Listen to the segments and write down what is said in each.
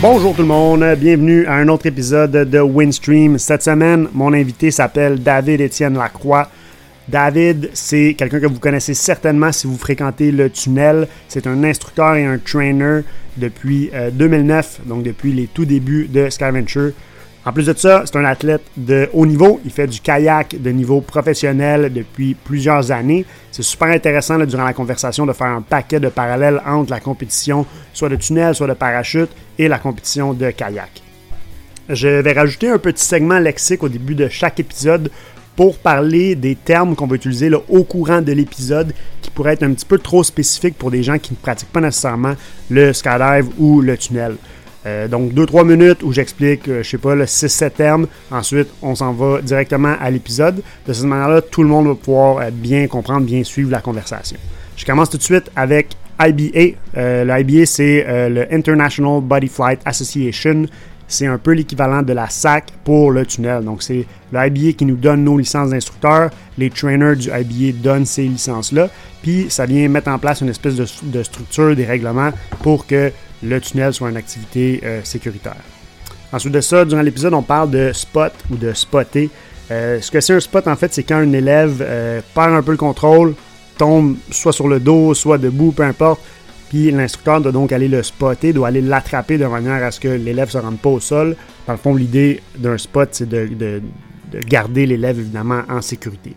Bonjour tout le monde, bienvenue à un autre épisode de Windstream. Cette semaine, mon invité s'appelle David Étienne Lacroix. David, c'est quelqu'un que vous connaissez certainement si vous fréquentez le tunnel. C'est un instructeur et un trainer depuis 2009, euh, donc depuis les tout débuts de Skyventure. En plus de ça, c'est un athlète de haut niveau. Il fait du kayak de niveau professionnel depuis plusieurs années. C'est super intéressant durant la conversation de faire un paquet de parallèles entre la compétition, soit de tunnel, soit de parachute, et la compétition de kayak. Je vais rajouter un petit segment lexique au début de chaque épisode pour parler des termes qu'on va utiliser au courant de l'épisode qui pourraient être un petit peu trop spécifiques pour des gens qui ne pratiquent pas nécessairement le skydive ou le tunnel. Euh, donc 2-3 minutes où j'explique, euh, je sais pas, le 6-7 termes. Ensuite, on s'en va directement à l'épisode. De cette manière-là, tout le monde va pouvoir euh, bien comprendre, bien suivre la conversation. Je commence tout de suite avec IBA. le IBA, c'est le International Body Flight Association. C'est un peu l'équivalent de la SAC pour le tunnel. Donc, c'est le IBA qui nous donne nos licences d'instructeurs. Les trainers du IBA donnent ces licences-là. Puis, ça vient mettre en place une espèce de structure, des règlements pour que le tunnel soit une activité euh, sécuritaire. Ensuite de ça, durant l'épisode, on parle de spot ou de spotter. Euh, ce que c'est un spot, en fait, c'est quand un élève euh, perd un peu le contrôle, tombe soit sur le dos, soit debout, peu importe, puis l'instructeur doit donc aller le spotter, doit aller l'attraper de manière à ce que l'élève ne se rende pas au sol. Dans le fond, l'idée d'un spot, c'est de, de garder l'élève évidemment en sécurité.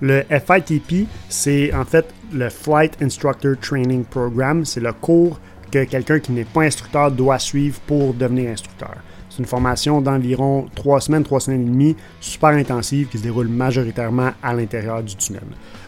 Le FITP, c'est en fait le Flight Instructor Training Program. C'est le cours que quelqu'un qui n'est pas instructeur doit suivre pour devenir instructeur. C'est une formation d'environ trois semaines, trois semaines et demie, super intensive qui se déroule majoritairement à l'intérieur du tunnel.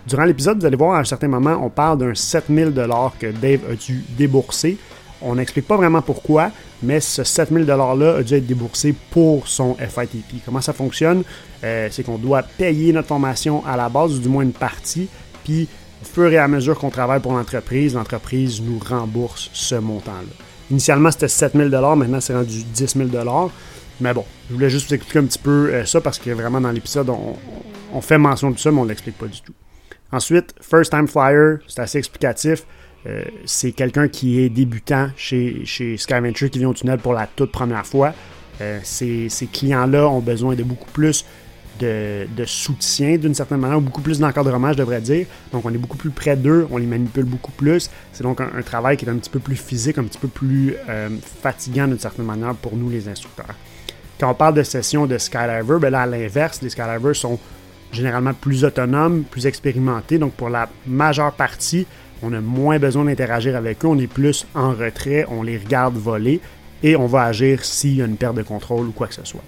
Durant l'épisode, vous allez voir à un certain moment, on parle d'un 7000 que Dave a dû débourser. On n'explique pas vraiment pourquoi, mais ce 7000 $-là a dû être déboursé pour son FITP. Comment ça fonctionne? Euh, c'est qu'on doit payer notre formation à la base, ou du moins une partie, puis au fur et à mesure qu'on travaille pour l'entreprise, l'entreprise nous rembourse ce montant-là. Initialement, c'était 7 000 maintenant c'est rendu 10 000 Mais bon, je voulais juste vous expliquer un petit peu euh, ça parce que vraiment dans l'épisode, on, fait mention de ça, mais on ne l'explique pas du tout. Ensuite, First Time Flyer, c'est assez explicatif. Euh, c'est quelqu'un qui est débutant chez, chez Skyventure qui vient au tunnel pour la toute première fois. Euh, ces, ces clients-là ont besoin de beaucoup plus de, soutien d'une certaine manière, beaucoup plus d'encadrement, je devrais dire. Donc, on est beaucoup plus près d'eux, on les manipule beaucoup plus. C'est donc un, travail qui est un petit peu plus physique, un petit peu plus euh, fatigant d'une certaine manière pour nous, les instructeurs. Quand on parle de sessions de skydiver, ben là, à l'inverse, les skydivers sont généralement plus autonomes, plus expérimentés. Donc, pour la majeure partie, on a moins besoin d'interagir avec eux, on est plus en retrait, on les regarde voler et on va agir s'il y a une perte de contrôle ou quoi que ce soit.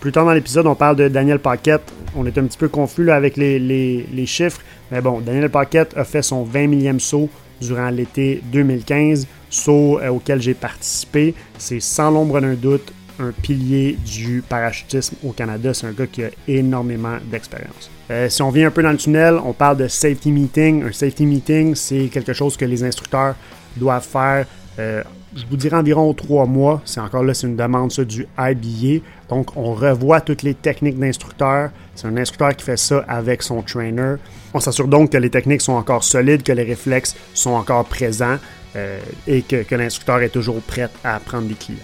Plus tard dans l'épisode, on parle de Daniel Paquette. On est un petit peu confus avec les, chiffres. Mais bon, Daniel Paquette a fait son 20 millième saut durant l'été 2015, saut euh, auquel j'ai participé. C'est sans l'ombre d'un doute un pilier du parachutisme au Canada. C'est un gars qui a énormément d'expérience. Euh, si on vient un peu dans le tunnel, on parle de safety meeting. Un safety meeting, c'est quelque chose que les instructeurs doivent faire euh, je vous dirais environ trois mois. C'est encore là, c'est une demande ça, du IBA. Donc, on revoit toutes les techniques d'instructeur. C'est un instructeur qui fait ça avec son trainer. On s'assure donc que les techniques sont encore solides, que les réflexes sont encore présents euh, et que, que l'instructeur est toujours prêt à prendre des clients.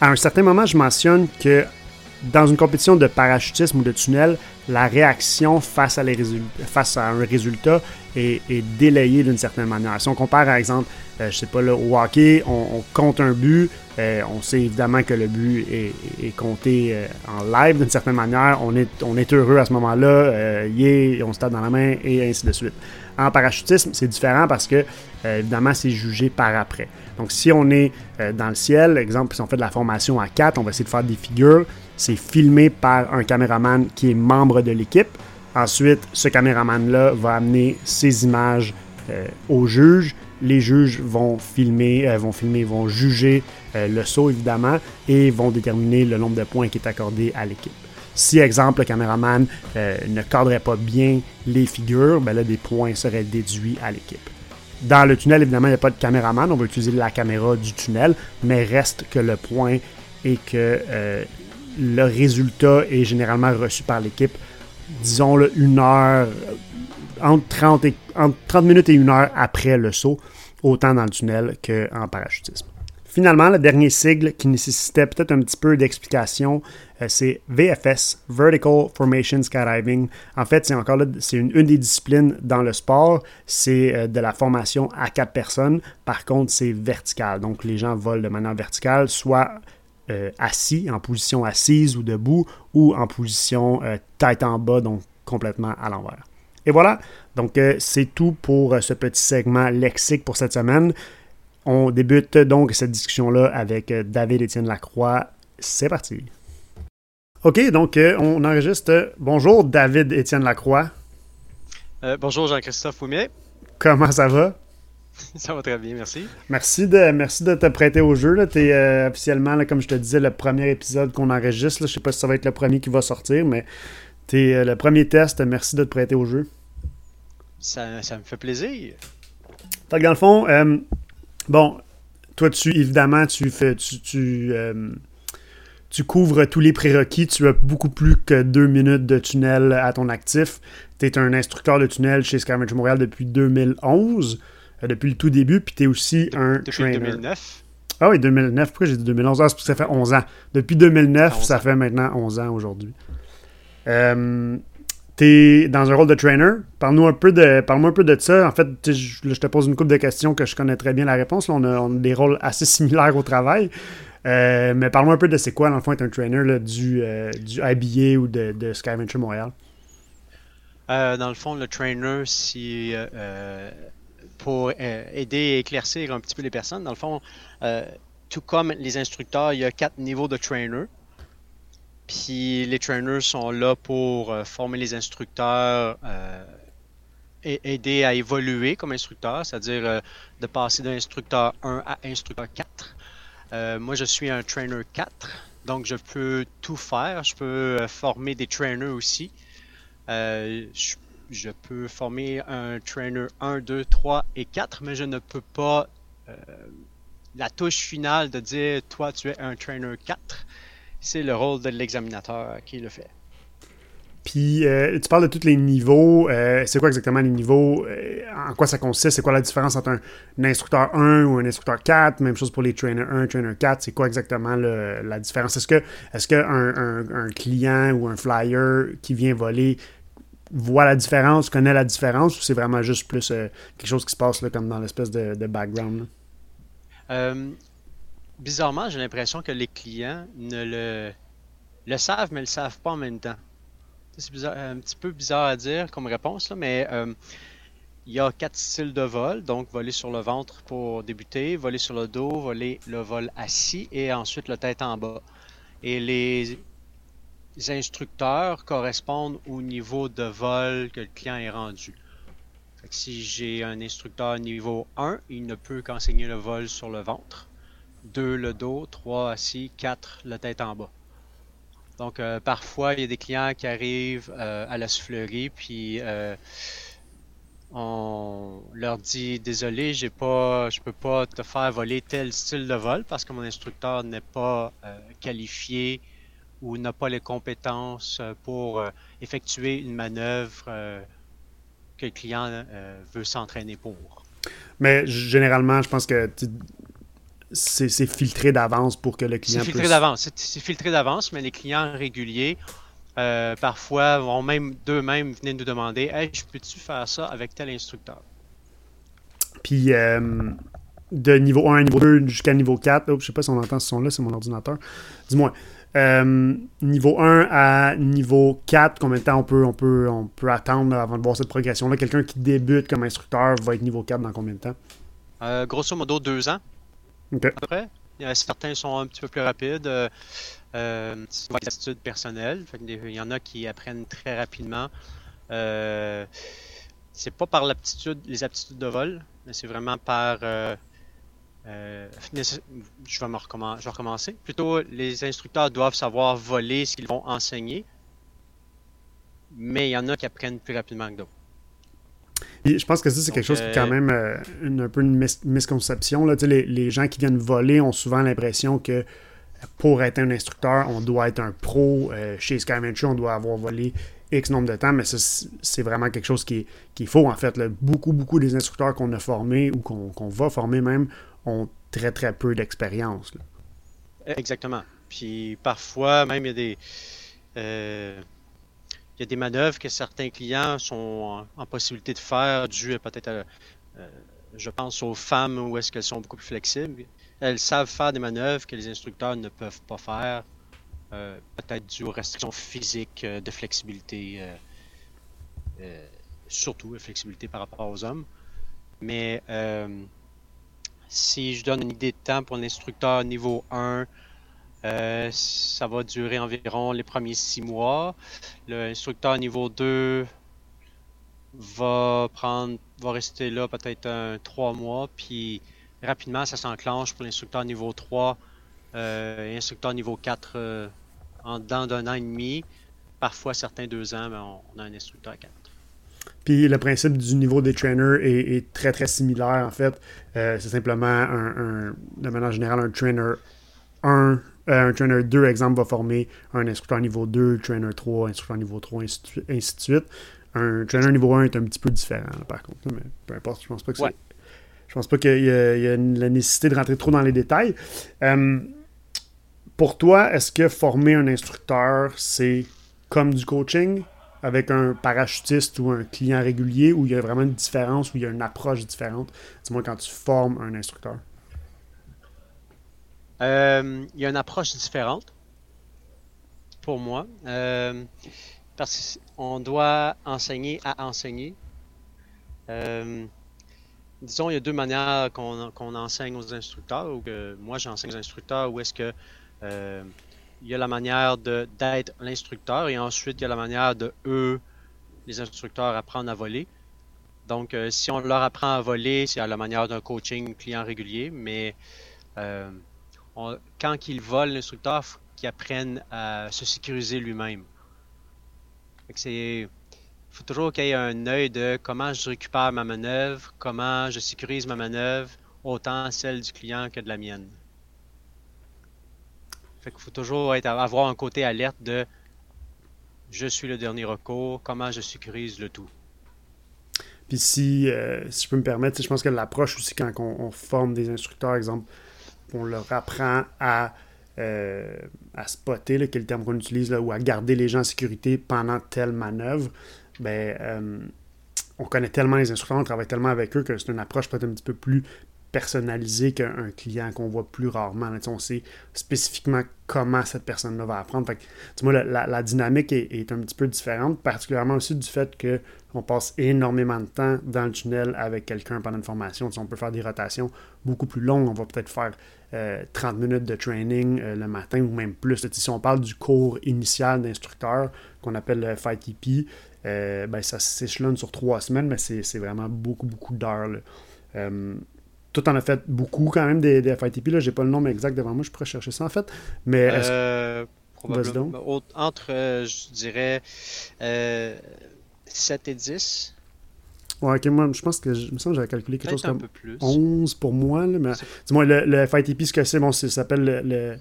À un certain moment, je mentionne que dans une compétition de parachutisme ou de tunnel, la réaction face à, un résultat est, délayée d'une certaine manière. Si on compare, par exemple, euh, je sais pas, là, au hockey, on, compte un but, euh, on sait évidemment que le but est, compté euh, en live d'une certaine manière, on est, on est heureux à ce moment-là, yeah, on se tape dans la main et ainsi de suite. En parachutisme, c'est différent parce que, évidemment, c'est jugé par après. Donc, si on est dans le ciel, exemple, si on fait de la formation à 4, on va essayer de faire des figures, c'est filmé par un caméraman qui est membre de l'équipe. Ensuite, ce caméraman-là va amener ses images euh, aux juges. Les juges vont filmer, euh, vont filmer, vont juger euh, le saut évidemment et vont déterminer le nombre de points qui est accordé à l'équipe. Si, exemple, le caméraman ne cadrait pas bien les figures, ben là, des points seraient déduits à l'équipe. Dans le tunnel, évidemment, il n'y a pas de caméraman, on va utiliser la caméra du tunnel, mais reste que le point est que le résultat est généralement reçu par l'équipe disons, le une heure, entre 30, et, entre 30 minutes et une heure après le saut, autant dans le tunnel qu'en parachutisme. Finalement, le dernier sigle qui nécessitait peut-être un petit peu d'explication, euh, c'est VFS, Vertical Formation Skydiving. En fait, c'est encore là, c'est une, des disciplines dans le sport, c'est euh, de la formation à quatre personnes. Par contre, c'est vertical. Donc, les gens volent de manière verticale, soit euh, assis, en position assise ou debout, ou en position tête en bas, donc complètement à l'envers. Et voilà, donc c'est tout pour ce petit segment lexique pour cette semaine. On débute donc cette discussion-là avec euh, David-Étienne Lacroix. C'est parti. OK, donc euh, on enregistre. Bonjour David-Étienne Lacroix. Euh, bonjour Jean-Christophe Ouimet. Comment ça va? ça va très bien, merci. Merci de, merci de te prêter au jeu. Tu es officiellement, comme je te disais, le premier épisode qu'on enregistre. Je ne sais pas si ça va être le premier qui va sortir, mais tu es le premier test. Merci de te prêter au jeu. Ça, me fait plaisir. Fait dans le fond, Bon, toi, tu évidemment, tu fais, tu, tu, euh, tu, couvres tous les prérequis. Tu as beaucoup plus que deux minutes de tunnel à ton actif. Tu es un instructeur de tunnel chez Scavenger Montréal depuis 2011, euh, depuis le tout début, puis tu es aussi un depuis trainer. 2009. Ah oui, 2009. Pourquoi j'ai dit 2011? Ah, c'est parce que ça fait 11 ans. Depuis 2009, ça fait maintenant 11 ans aujourd'hui. Euh, tu dans un rôle de trainer. Parle-nous un peu de, parle un peu de ça. En fait, je, te pose une couple de questions que je connais très bien la réponse. on, a, des rôles assez similaires au travail. Euh, mais parle-moi un peu de c'est quoi, dans le fond, être un trainer du, euh, du IBA ou de, de Skyventure Montréal. Euh, dans le fond, le trainer, c'est pour aider et éclaircir un petit peu les personnes. Dans le fond, tout comme les instructeurs, il y a quatre niveaux de trainer. Puis les trainers sont là pour euh, former les instructeurs euh, et aider à évoluer comme instructeur, c'est-à-dire euh, de passer d'instructeur 1 à instructeur 4. moi, je suis un trainer 4, donc je peux tout faire. Je peux former des trainers aussi. Je, je, peux former un trainer 1, 2, 3 et 4, mais je ne peux pas la touche finale de dire toi tu es un trainer 4 c'est le rôle de l'examinateur qui le fait. Puis, euh, tu parles de tous les niveaux. Euh, c'est quoi exactement les niveaux? Euh, en quoi ça consiste? C'est quoi la différence entre un, instructeur 1 ou un instructeur 4? Même chose pour les trainer 1, trainer 4. C'est quoi exactement la différence? Est-ce que est-ce qu'un un, client ou un flyer qui vient voler voit la différence, connaît la différence, ou c'est vraiment juste plus quelque chose qui se passe là, comme dans l'espèce de, de background? Bizarrement, j'ai l'impression que les clients ne le, savent, mais ne le savent pas en même temps. C'est un petit peu bizarre à dire comme réponse, mais euh, il y a quatre styles de vol. Donc, voler sur le ventre pour débuter, voler sur le dos, voler le vol assis et ensuite le tête en bas. Et les instructeurs correspondent au niveau de vol que le client est rendu. si j'ai un instructeur niveau 1, il ne peut qu'enseigner le vol sur le ventre. 2 le dos, 3 assis, 4 la tête en bas. Donc euh, parfois il y a des clients qui arrivent euh, à la soufflerie puis euh, on leur dit désolé, j'ai pas je peux pas te faire voler tel style de vol parce que mon instructeur n'est pas qualifié ou n'a pas les compétences pour effectuer une manœuvre que le client veut s'entraîner pour. Mais généralement, je pense que c'est filtré d'avance pour que le client C'est filtré d'avance. C'est filtré d'avance, mais les clients réguliers, euh, parfois, vont même d'eux-mêmes venir nous demander Hey, je peux-tu faire ça avec tel instructeur Puis, euh, de niveau 1 à niveau 2 jusqu'à niveau 4, oh, je sais pas si on entend ce son-là, c'est mon ordinateur. Dis-moi. Euh, niveau 1 à niveau 4, combien de temps on peut, on peut, on peut attendre avant de voir cette progression-là? Quelqu'un qui débute comme instructeur va être niveau 4 dans combien de temps? grosso modo, deux ans. Après, certains sont un petit peu plus rapides. Euh, euh, c'est des attitudes personnelles. il y en a qui apprennent très rapidement. Euh, c'est pas par l'aptitude, les aptitudes de vol, mais c'est vraiment par. Euh, recommencer, je vais recommencer. Plutôt, les instructeurs doivent savoir voler ce qu'ils vont enseigner, mais il y en a qui apprennent plus rapidement que d'autres je pense que ça, c'est quelque chose qui est quand euh, même euh, une, un peu une misconception. Là. Les, les, gens qui viennent voler ont souvent l'impression que pour être un instructeur, on doit être un pro. Euh, chez Skyventure, on doit avoir volé X nombre de temps, mais ça, c'est vraiment quelque chose qui est, qui faux, en fait. Beaucoup, beaucoup des instructeurs qu'on a formés ou qu'on va former même ont très, très peu d'expérience. Exactement. Puis parfois, même, il y a des... Euh, il y a des manœuvres que certains clients sont en, possibilité de faire, dû peut-être à, euh, je pense aux femmes où est-ce qu'elles sont beaucoup plus flexibles. Elles savent faire des manœuvres que les instructeurs ne peuvent pas faire, euh, peut-être dû aux restrictions physiques euh, de flexibilité, surtout de flexibilité par rapport aux hommes. Mais si je donne une idée de temps pour l'instructeur niveau 1, ça va durer environ les premiers six mois. L'instructeur niveau 2 va prendre, va rester là peut-être un trois mois, puis rapidement ça s'enclenche pour l'instructeur niveau 3 euh, et instructeur niveau 4 euh, en dedans d'un an et demi, parfois certains deux ans, mais on, a un instructeur à 4. Puis le principe du niveau des trainers est, très très similaire en fait. Euh, c'est simplement un, de manière générale un trainer 1, un trainer 2 exemple va former un instructeur niveau 2, trainer 3, instructeur niveau 3, ainsi de suite. Un trainer niveau 1 est un petit peu différent, par contre. Mais peu importe, je pense pas que c'est. Je pense pas qu'il y, a la nécessité de rentrer trop dans les détails. Euh, pour toi, est-ce que former un instructeur, c'est comme du coaching avec un parachutiste ou un client régulier où il y a vraiment une différence, où il y a une approche différente, dis-moi quand tu formes un instructeur? Euh, il y a une approche différente pour moi. Euh, parce qu'on doit enseigner à enseigner. Euh, disons, il y a deux manières qu'on enseigne aux instructeurs, ou que moi j'enseigne aux instructeurs, où est-ce que euh, il y a la manière d'être l'instructeur et ensuite il y a la manière de eux, les instructeurs, apprendre à voler. Donc, si on leur apprend à voler, c'est à la manière d'un coaching client régulier, mais quand ils volent, l'instructeur, il faut qu'il apprenne à se sécuriser lui-même. Il faut toujours qu'il y ait un œil de comment je récupère ma manœuvre, comment je sécurise ma manœuvre, autant celle du client que de la mienne. Fait faut toujours avoir un côté alerte de je suis le dernier recours, comment je sécurise le tout. Puis si, euh, je peux me permettre, je pense que l'approche aussi quand on, forme des instructeurs, exemple, on leur apprend à euh, spotter, là, est le terme qu'on utilise, là, ou à garder les gens en sécurité pendant telle manœuvre, ben, euh, on connaît tellement les instructeurs, on travaille tellement avec eux que c'est une approche peut-être un petit peu plus personnalisée qu'un client qu'on voit plus rarement. on sait spécifiquement comment cette personne-là va apprendre. La, la, dynamique est, un petit peu différente, particulièrement aussi du fait qu'on passe énormément de temps dans le tunnel avec quelqu'un pendant une formation. on peut faire des rotations beaucoup plus longues. On va peut-être faire 30 euh, minutes de training euh, le matin ou même plus. si on parle du cours initial d'instructeur qu'on appelle le FITP, euh, ben, ça s'échelonne sur trois semaines, mais c'est vraiment beaucoup, beaucoup d'heures. tout en a fait beaucoup quand même des, des FITP. Je n'ai pas le nom exact devant moi, je pourrais chercher ça en fait. Mais probablement. Entre, je dirais, 7 et 10. Ouais, ok, moi, je pense que je me sens que j'avais calculé quelque chose comme 11 pour moi. Là, mais dis-moi, le, le FITP, ce que c'est, bon, ça s'appelle le,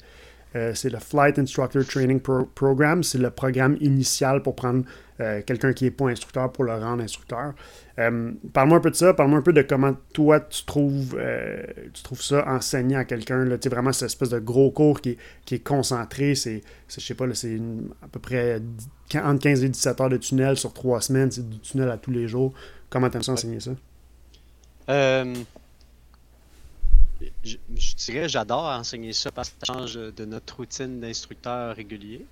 euh, c'est le Flight Instructor Training Program. C'est le programme initial pour prendre euh, quelqu'un qui n'est pas instructeur pour le rendre instructeur. Euh, parle-moi un peu de ça, parle-moi un peu de comment toi tu trouves, tu trouves ça enseigner à quelqu'un. Tu vraiment cette espèce de gros cours qui est, qui est concentré. C'est, je sais pas, c'est à peu près entre 15 et 17 heures de tunnel sur trois semaines. C'est du tunnel à tous les jours. Comment t'aimes ça enseigner ça? Euh, je, dirais j'adore enseigner ça parce que ça change de notre routine d'instructeur régulier.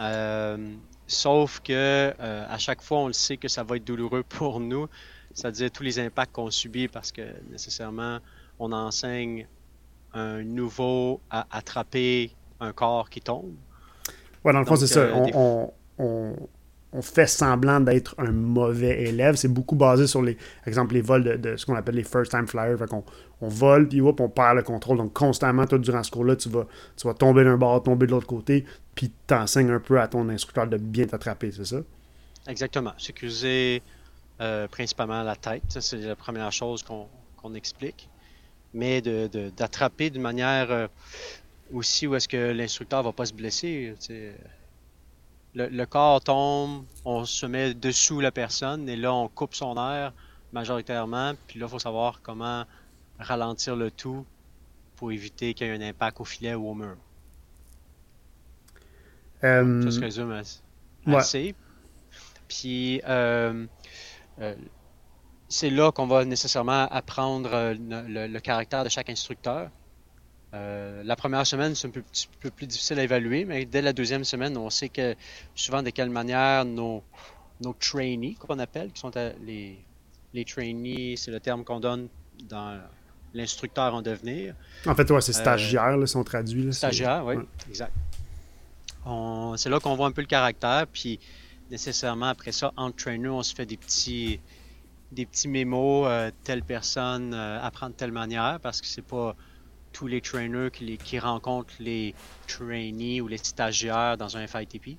Euh, sauf que euh, à chaque fois, on le sait que ça va être douloureux pour nous, c'est-à-dire tous les impacts qu'on subit parce que nécessairement, on enseigne un nouveau à attraper un corps qui tombe. Ouais, dans le fond, c'est ça. on, on fait semblant d'être un mauvais élève. C'est beaucoup basé sur les, exemple, les vols de, ce qu'on appelle les first time flyers. Fait qu'on on vole, puis on perd le contrôle. Donc, constamment, tout durant ce cours-là, tu vas, tu vas tomber d'un bord, tomber de l'autre côté, puis t'enseignes un peu à ton instructeur de bien t'attraper, c'est ça? Exactement. Sécuriser euh, principalement la tête. c'est la première chose qu'on explique. Mais d'attraper de, d'une manière euh, aussi où est-ce que l'instructeur va pas se blesser le, corps tombe, on se met dessous la personne et là on coupe son air majoritairement. Puis là, il faut savoir comment ralentir le tout pour éviter qu'il y ait un impact au filet ou au mur. Euh, ça se résume assez. Puis euh, euh, c'est là qu'on va nécessairement apprendre le, caractère de chaque instructeur. La première semaine, c'est un peu, petit peu plus difficile à évaluer, mais dès la deuxième semaine, on sait que souvent de quelle manière nos, nos trainees, qu'on appelle, qui sont les, les trainees, c'est le terme qu'on donne dans l'instructeur en devenir. En fait, ouais, c'est stagiaire, ils sont traduits. stagiaire, oui, exact. C'est là qu'on voit un peu le caractère, puis nécessairement après ça, entre trainer, on se fait des petits des petits mémos, euh, telle personne euh, apprend de telle manière, parce que c'est pas tous les trainers qui, qui rencontrent les trainees ou les stagiaires dans un FITP.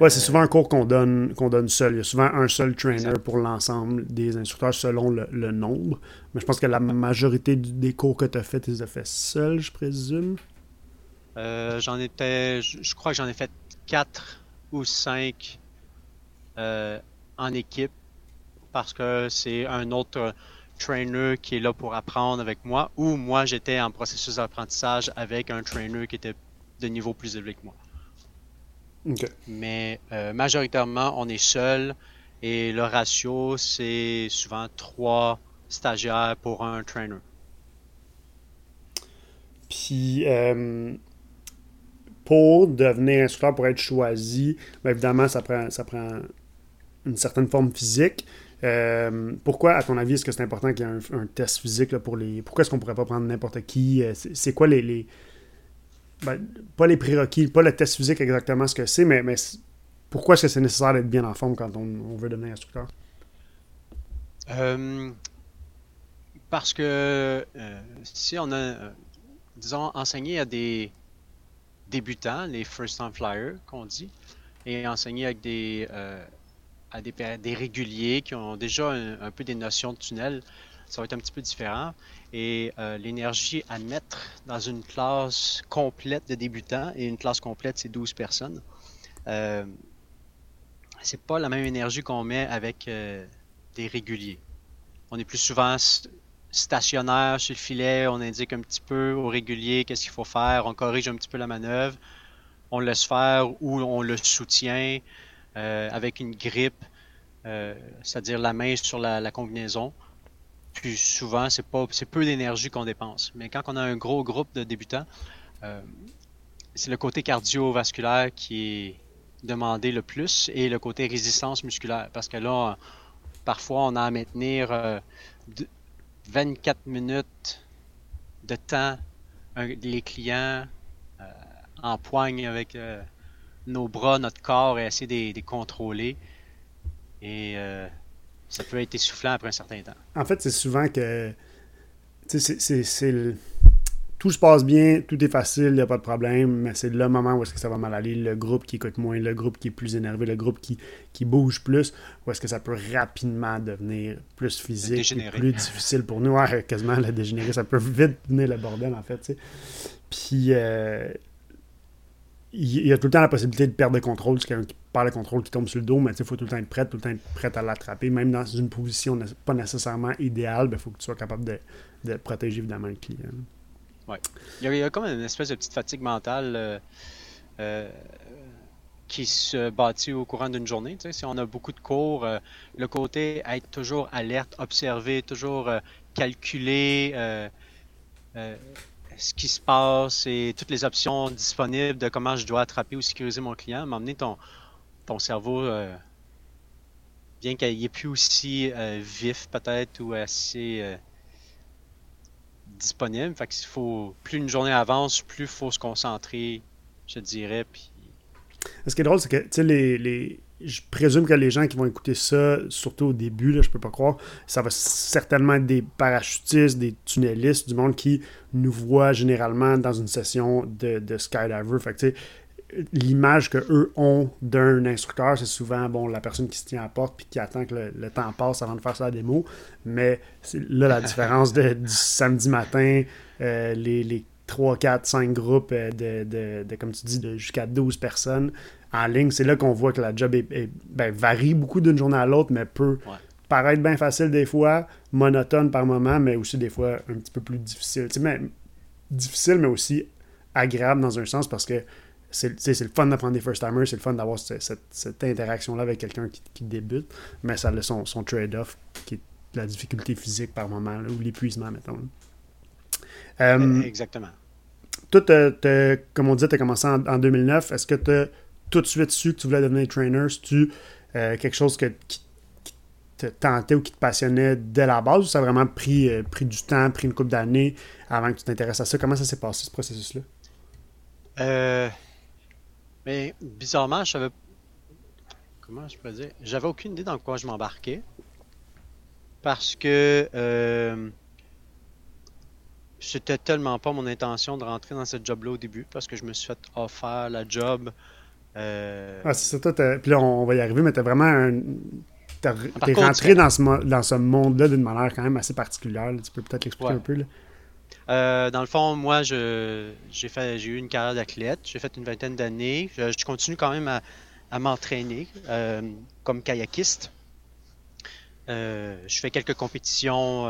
Ouais, c'est souvent un cours qu'on donne, qu'on donne seul. Il y a souvent un seul trainer pour l'ensemble des instructeurs selon le, nombre. Mais je pense que la majorité des cours que tu as fait, tu les as fait seul, je présume? Euh, j'en étais, je crois que j'en ai fait 4 ou 5 euh, en équipe parce que c'est un autre trainer qui est là pour apprendre avec moi ou moi j'étais en processus d'apprentissage avec un trainer qui était de niveau plus élevé que moi. Mais euh, majoritairement, on est seul et le ratio, c'est souvent trois stagiaires pour un trainer. Puis, euh, pour devenir instructeur, pour être choisi, bien évidemment, ça prend, ça prend une certaine forme physique. Euh, pourquoi, à ton avis, est-ce que c'est important qu'il y ait un, test physique pour les. Pourquoi est-ce qu'on pourrait pas prendre n'importe qui? C'est quoi les, ben, pas les prérequis, pas le test physique exactement ce que c'est, mais, pourquoi est-ce que c'est nécessaire d'être bien en forme quand on, veut devenir instructeur? Euh, parce que euh, si on a, euh, disons, enseigné à des débutants, les first-time flyers qu'on dit, et enseigné avec des, à des, des, réguliers qui ont déjà un, peu des notions de tunnel, ça va être un petit peu différent. Et euh, l'énergie à mettre dans une classe complète de débutants, et une classe complète, c'est 12 personnes, euh, c'est pas la même énergie qu'on met avec euh, des réguliers. On est plus souvent stationnaire sur le filet, on indique un petit peu aux réguliers qu'est-ce qu'il faut faire, on corrige un petit peu la manœuvre, on laisse faire ou on le soutient avec une grippe, c'est-à-dire la main sur la combinaison. Puis souvent, c'est pas c'est peu d'énergie qu'on dépense. Mais quand on a un gros groupe de débutants, euh, c'est le côté cardiovasculaire qui est demandé le plus et le côté résistance musculaire. Parce que là, parfois, on a à maintenir 24 euh, minutes de temps les clients euh, en poigne avec nos bras, notre corps et essayer de les contrôler. Et ça peut être essoufflant après un certain temps. En fait, c'est souvent que c'est tout se passe bien, tout est facile, il n'y a pas de problème, mais c'est le moment où est-ce que ça va mal aller, le groupe qui écoute moins, le groupe qui est plus énervé, le groupe qui, qui bouge plus, où est-ce que ça peut rapidement devenir plus physique, plus difficile pour nous. Ouais, quasiment le dégénérer, ça peut vite devenir le bordel en fait. Puis euh, il y a tout le temps la possibilité de perdre le contrôle. C'est quelqu'un qui perd le contrôle, qui tombe sur le dos, mais il faut tout le temps être prêt, tout le temps prêt à l'attraper. Même dans une position pas nécessairement idéale, il ben, faut que tu sois capable de, protéger évidemment le client. Ouais. Il y, a, comme une espèce de petite fatigue mentale euh, euh, qui se bâtit au courant d'une journée. Si on a beaucoup de cours, euh, le côté être toujours alerte, observer, toujours calculer ce qui se passe et toutes les options disponibles de comment je dois attraper ou sécuriser mon client, m'emmener ton, ton cerveau, euh, bien qu'il n'est plus aussi euh, vif peut-être ou assez euh, disponible. Fait qu'il faut, plus une journée avance, plus il faut se concentrer, je dirais. Puis... Ce qui est drôle, c'est que, tu sais, les je présume que les gens qui vont écouter ça, surtout au début, là, je peux pas croire, ça va certainement être des parachutistes, des tunnelistes, du monde qui nous voient généralement dans une session de, skydiver. Fait l'image que eux ont d'un instructeur, c'est souvent bon la personne qui se tient à la porte puis qui attend que le, temps passe avant de faire sa démo. Mais c'est là la différence de, du samedi matin, euh, les, les 3, 4, 5 groupes euh, de, comme tu dis, de jusqu'à 12 personnes en ligne, c'est là qu'on voit que la job est, ben, varie beaucoup d'une journée à l'autre, mais peut paraître bien facile des fois, monotone par moment, mais aussi des fois un petit peu plus difficile. Mais, difficile, mais aussi agréable dans un sens parce que c'est le fun d'apprendre des first timers, c'est le fun d'avoir cette, interaction-là avec quelqu'un qui, débute, mais ça a son, son trade-off qui est la difficulté physique par moment, ou l'épuisement, mettons. Euh, Exactement. Toi, comme on dit, tu as commencé en, 2009. Est-ce que tu as tout de suite su que tu voulais devenir trainer? tu euh, quelque chose que, qui, te tentait ou qui te passionnait dès la base ou ça a vraiment pris, euh, pris du temps, pris une couple d'années avant que tu t'intéresses à ça? Comment ça s'est passé, ce processus-là? Euh, mais bizarrement, je savais. Comment je peux dire? J'avais aucune idée dans quoi je m'embarquais. Parce que euh, c'était tellement pas mon intention de rentrer dans ce job-là au début, parce que je me suis fait offrir la job. Euh... Ah, c'est ça, toi, puis là, on va y arriver, mais t'as vraiment un T'es rentré dans ce, dans ce monde-là d'une manière quand même assez particulière. Tu peux peut-être l'expliquer un peu. Là. Euh, dans le fond, moi, j'ai eu une carrière d'athlète. J'ai fait une vingtaine d'années. Je, continue quand même à, m'entraîner euh, comme kayakiste. Euh, je fais quelques compétitions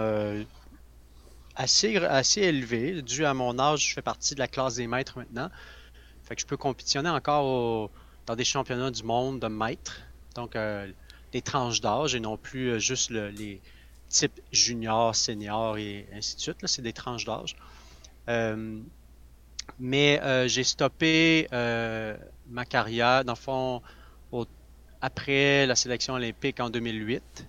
assez, assez élevées. Dû à mon âge, je fais partie de la classe des maîtres maintenant. Je peux compétitionner encore dans des championnats du monde de maîtres. Donc, des tranches d'âge et non plus euh, juste les types juniors, seniors et ainsi de suite. C'est des tranches d'âge. Euh, mais euh, j'ai stoppé ma carrière, dans le fond, après la sélection olympique en 2008.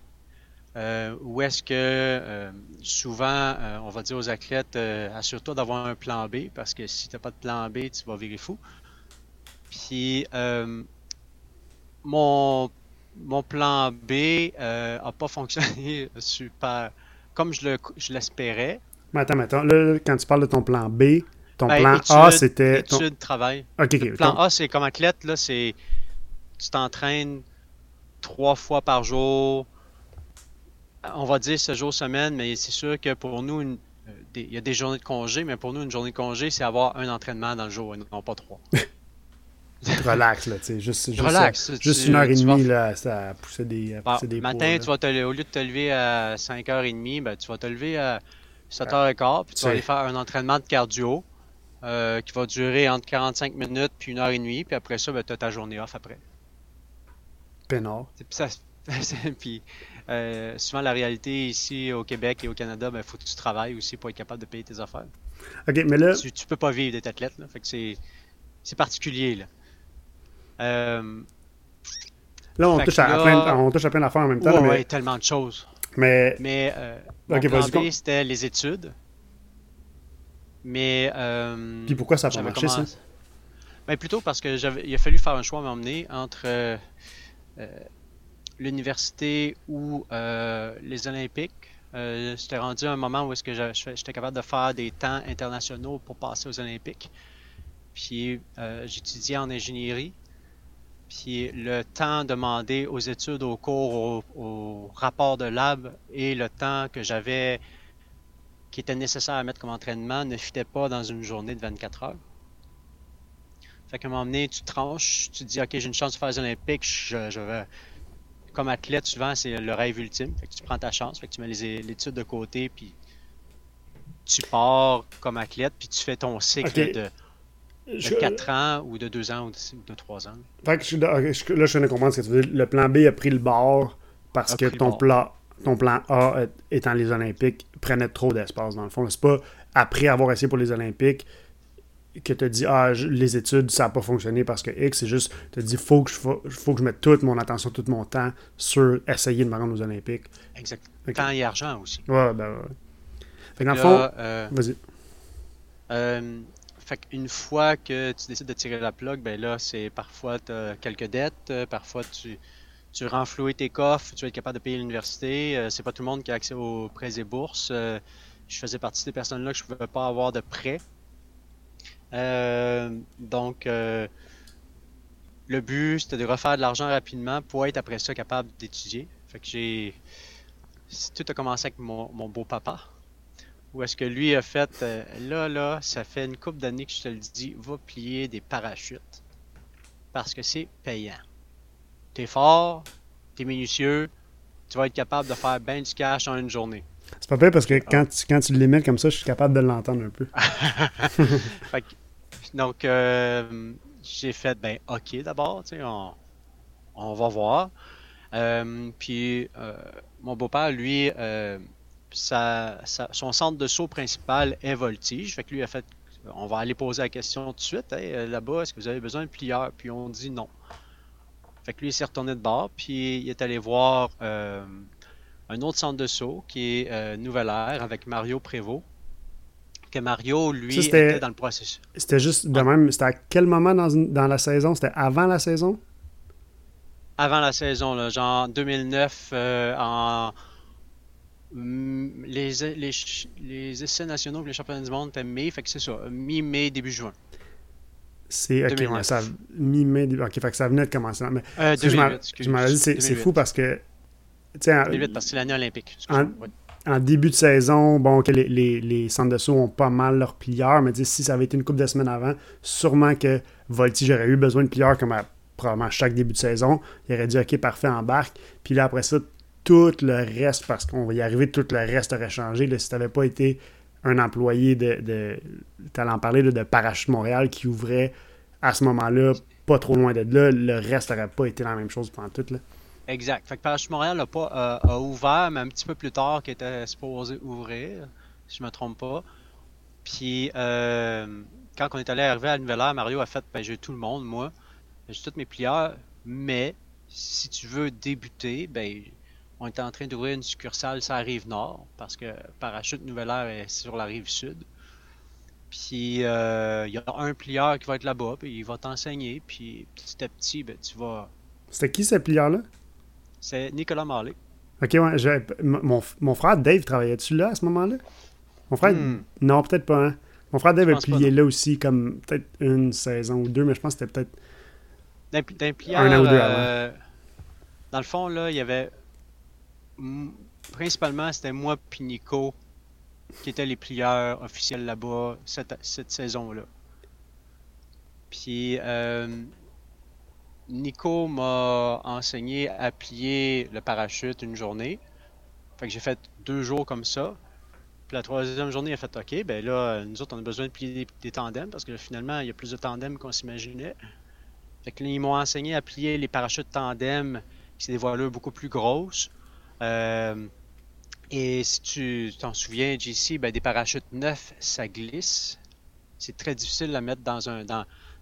Où est-ce que souvent, on va dire aux athlètes, assure-toi d'avoir un plan B, parce que si tu n'as pas de plan B, tu vas virer fou. Puis, mon mon plan B n'a euh, pas fonctionné super comme je l'espérais. Mais attends, attends. Là, quand tu parles de ton plan B, ton ben, plan A, c'était. Études, travail. OK, Le plan A, c'est comme athlète, là, c'est. Tu t'entraînes trois fois par jour. On va dire ce jour semaine, mais c'est sûr que pour nous, euh, il y a des journées de congé, mais pour nous, une journée de congé, c'est avoir un entraînement dans le jour et non pas trois. Relax, là, tu sais. Juste, juste, juste une heure et demie, là, ça a poussé des, à pousser des Matin, tu vas te, au lieu de te lever à 5h30, ben, tu vas te lever à 7h15, puis tu vas aller faire un entraînement de cardio euh, qui va durer entre 45 minutes puis une heure et demie, puis après ça, ben, tu as ta journée off après. Pénard. puis, euh, souvent, la réalité ici au Québec et au Canada, il ben, faut que tu travailles aussi pour être capable de payer tes affaires. OK, mais là... Tu, tu peux pas vivre d'être athlète, là, fait que c'est particulier, là. Euh, là, on touche, à, plein, on touche à plein d'affaires en même temps. Oui, mais... tellement de choses. Mais, mais euh, mon plan c'était les études. Mais. Euh, Puis pourquoi ça a pas marché, ça? Ben, plutôt parce qu'il a fallu faire un choix à m'emmener entre euh, l'université ou les Olympiques. C'était rendu un moment où est-ce que j'étais capable de faire des temps internationaux pour passer aux Olympiques. Puis j'étudiais en ingénierie. Puis le temps demandé aux études, au cours, au, rapport de lab et le temps que j'avais qui était nécessaire à mettre comme entraînement ne fitait pas dans une journée de 24 heures. Fait qu'à un moment donné, tu tranches, tu dis, OK, j'ai une chance de faire les Olympiques, je, vais... Comme athlète, souvent, c'est le rêve ultime. Fait que tu prends ta chance, fait que tu mets les, études de côté, puis tu pars comme athlète, puis tu fais ton cycle de de 4 ans ou de 2 ans ou de, 3 ans. Fait que là, je viens de comprendre ce que tu veux dire. Le plan B a pris le bord parce que ton plan, ton plan A étant les Olympiques prenait trop d'espace dans le fond. C'est pas après avoir essayé pour les Olympiques que tu as dit Ah, les études, ça n'a pas fonctionné parce que X, c'est juste, tu as dit faut que, je, faut, que je mette toute mon attention, tout mon temps sur essayer de me rendre aux Olympiques. Exact. Temps et argent aussi. Ouais, ben ouais. Fait que dans le fond, euh, vas-y. Euh, fait qu'une fois que tu décides de tirer la plug, ben là, c'est parfois tu as quelques dettes, euh, parfois tu, tu renflouer tes coffres, tu vas être capable de payer l'université. C'est pas tout le monde qui a accès aux prêts et bourses. Je faisais partie des personnes-là que je pouvais pas avoir de prêts. Donc, le but, c'était de refaire de l'argent rapidement pour être après ça capable d'étudier. Fait que j'ai. Tout a commencé avec mon, mon beau-papa. Ou est-ce que lui a fait, euh, là, là, ça fait une couple d'années que je te le dis, va plier des parachutes. parce que c'est payant. T'es fort, t'es minutieux, tu vas être capable de faire bien du cash en une journée. C'est pas pire parce que quand tu, quand tu l'imites comme ça, je suis capable de l'entendre un peu. Fait que- donc, euh, j'ai fait, ben, ok d'abord, tu sais, on, on va voir. Euh, puis, euh, mon beau-père, lui, euh, sa- sa- son centre de saut principal est voltige. Fait que lui a fait, on va aller poser la question tout de suite, Hey, là-bas, est-ce que vous avez besoin de plieur? Puis on dit non. Fait que lui, il s'est retourné de bord, puis il est allé voir un autre centre de saut qui est euh, Nouvelle Air avec Mario Prévost. Que Mario, lui, Ça, était dans le processus. C'était juste de même. C'était à quel moment dans, une- dans la saison? C'était avant la saison? Avant la saison, là, genre 2009, euh, en mm, les, les, ch- les essais nationaux et les championnats du monde étaient mai, fait que c'est ça, mi-mai, début juin. C'est ok, 2009. ouais, ça mi-mai. début- Ok, fait que ça venait de commencer. Mais Euh, je m'en- 2008, excuse. je m'en dit, c'est c'est 2008. fou parce que. Tu sais, en- 2008, parce que c'est l'année olympique. en début de saison, bon, que les, les, les centres de saut ont pas mal leurs plieurs, mais si ça avait été une couple de semaines avant, sûrement que Voltige aurait eu besoin de plieurs comme à probablement chaque début de saison. Il aurait dit, OK, parfait, embarque. Puis là, après ça, tout le reste, parce qu'on va y arriver, tout le reste aurait changé. Là, si tu n'avais pas été un employé de. de tu allais en parler là, de Parachute Montréal qui ouvrait à ce moment-là, pas trop loin de là, le reste n'aurait pas été la même chose pendant tout. Là. Exact. Fait que Parachute Montréal a, pas, euh, a ouvert, mais un petit peu plus tard qu'il était supposé ouvrir, si je me trompe pas. Puis, euh, quand on est allé arriver à la Nouvelle Ère, Mario a fait ben, j'ai tout le monde, moi. J'ai tous mes plieurs, mais si tu veux débuter, ben, on est en train d'ouvrir une succursale sur la rive nord, parce que Parachute Nouvelle Ère est sur la rive sud. Puis, euh, il y a un plieur qui va être là-bas, puis il va t'enseigner, puis petit à petit, ben, tu vas. C'était qui ce plieur-là? C'est Nicolas Marley. Ok, ouais. m- Mon, mon frère Dave travaillait-tu là à ce moment-là? Mon frère. Hmm. Non, peut-être pas. Hein? Mon frère Dave Je a plié là aussi, comme peut-être une saison ou deux, mais je pense que c'était peut-être. D'un pli- d'un plieur, Un an ou deux euh, dans le fond, là, il y avait. Principalement, c'était moi puis Nico qui étaient les plieurs officiels là-bas cette, cette saison-là. Puis, euh, Nico m'a enseigné à plier le parachute une journée. Fait j'ai fait deux jours comme ça. La troisième journée, il a fait OK, ben là, nous autres, on a besoin de plier des, tandems parce que finalement, il y a plus de tandems qu'on s'imaginait. Fait que là, ils m'ont enseigné à plier les parachutes tandem, qui c'est des voilures beaucoup plus grosses. Euh, et si tu t'en souviens, JC, ben, des parachutes neufs, ça glisse. C'est très difficile à mettre dans un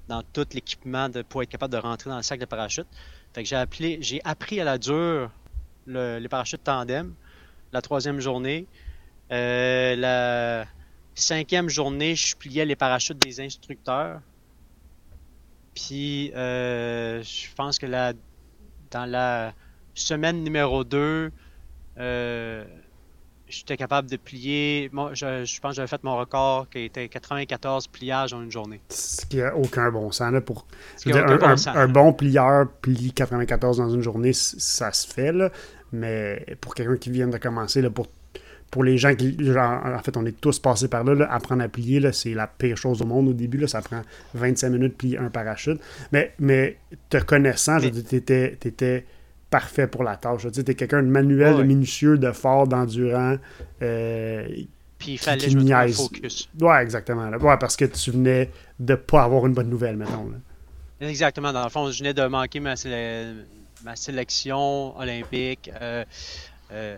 dans tout l'équipement pour être capable de rentrer dans le sac de parachute. J'ai appris à la dure le- les parachutes tandem la troisième journée. Euh, la cinquième journée, je pliais les parachutes des instructeurs. Puis, euh, je pense que la, dans la semaine numéro 2, euh, j'étais capable de plier. Moi, je, je pense que j'avais fait mon record qui était 94 pliages en une journée. Ce qui a aucun bon sens. Là, pour... Dire, un, bon un- sens. un bon plieur plie 94 dans une journée, ça se fait, là. Mais pour quelqu'un qui vient de commencer, là, pour, pour les gens qui. genre, en fait, on est tous passés par là, là, apprendre à plier, c'est la pire chose au monde au début. Là, ça prend 25 minutes de plier un parachute. Mais, mais te connaissant, je Mais- parfait pour la tâche. Tu t'es quelqu'un de manuel, Ouais. de minutieux, de fort, d'endurant. Euh, Puis il fallait qui niaise. focus. ouais, exactement. là. Ouais, parce que tu venais de pas avoir une bonne nouvelle, mettons. Là. Exactement. Dans le fond, je venais de manquer ma, séle- ma sélection olympique. euh, euh,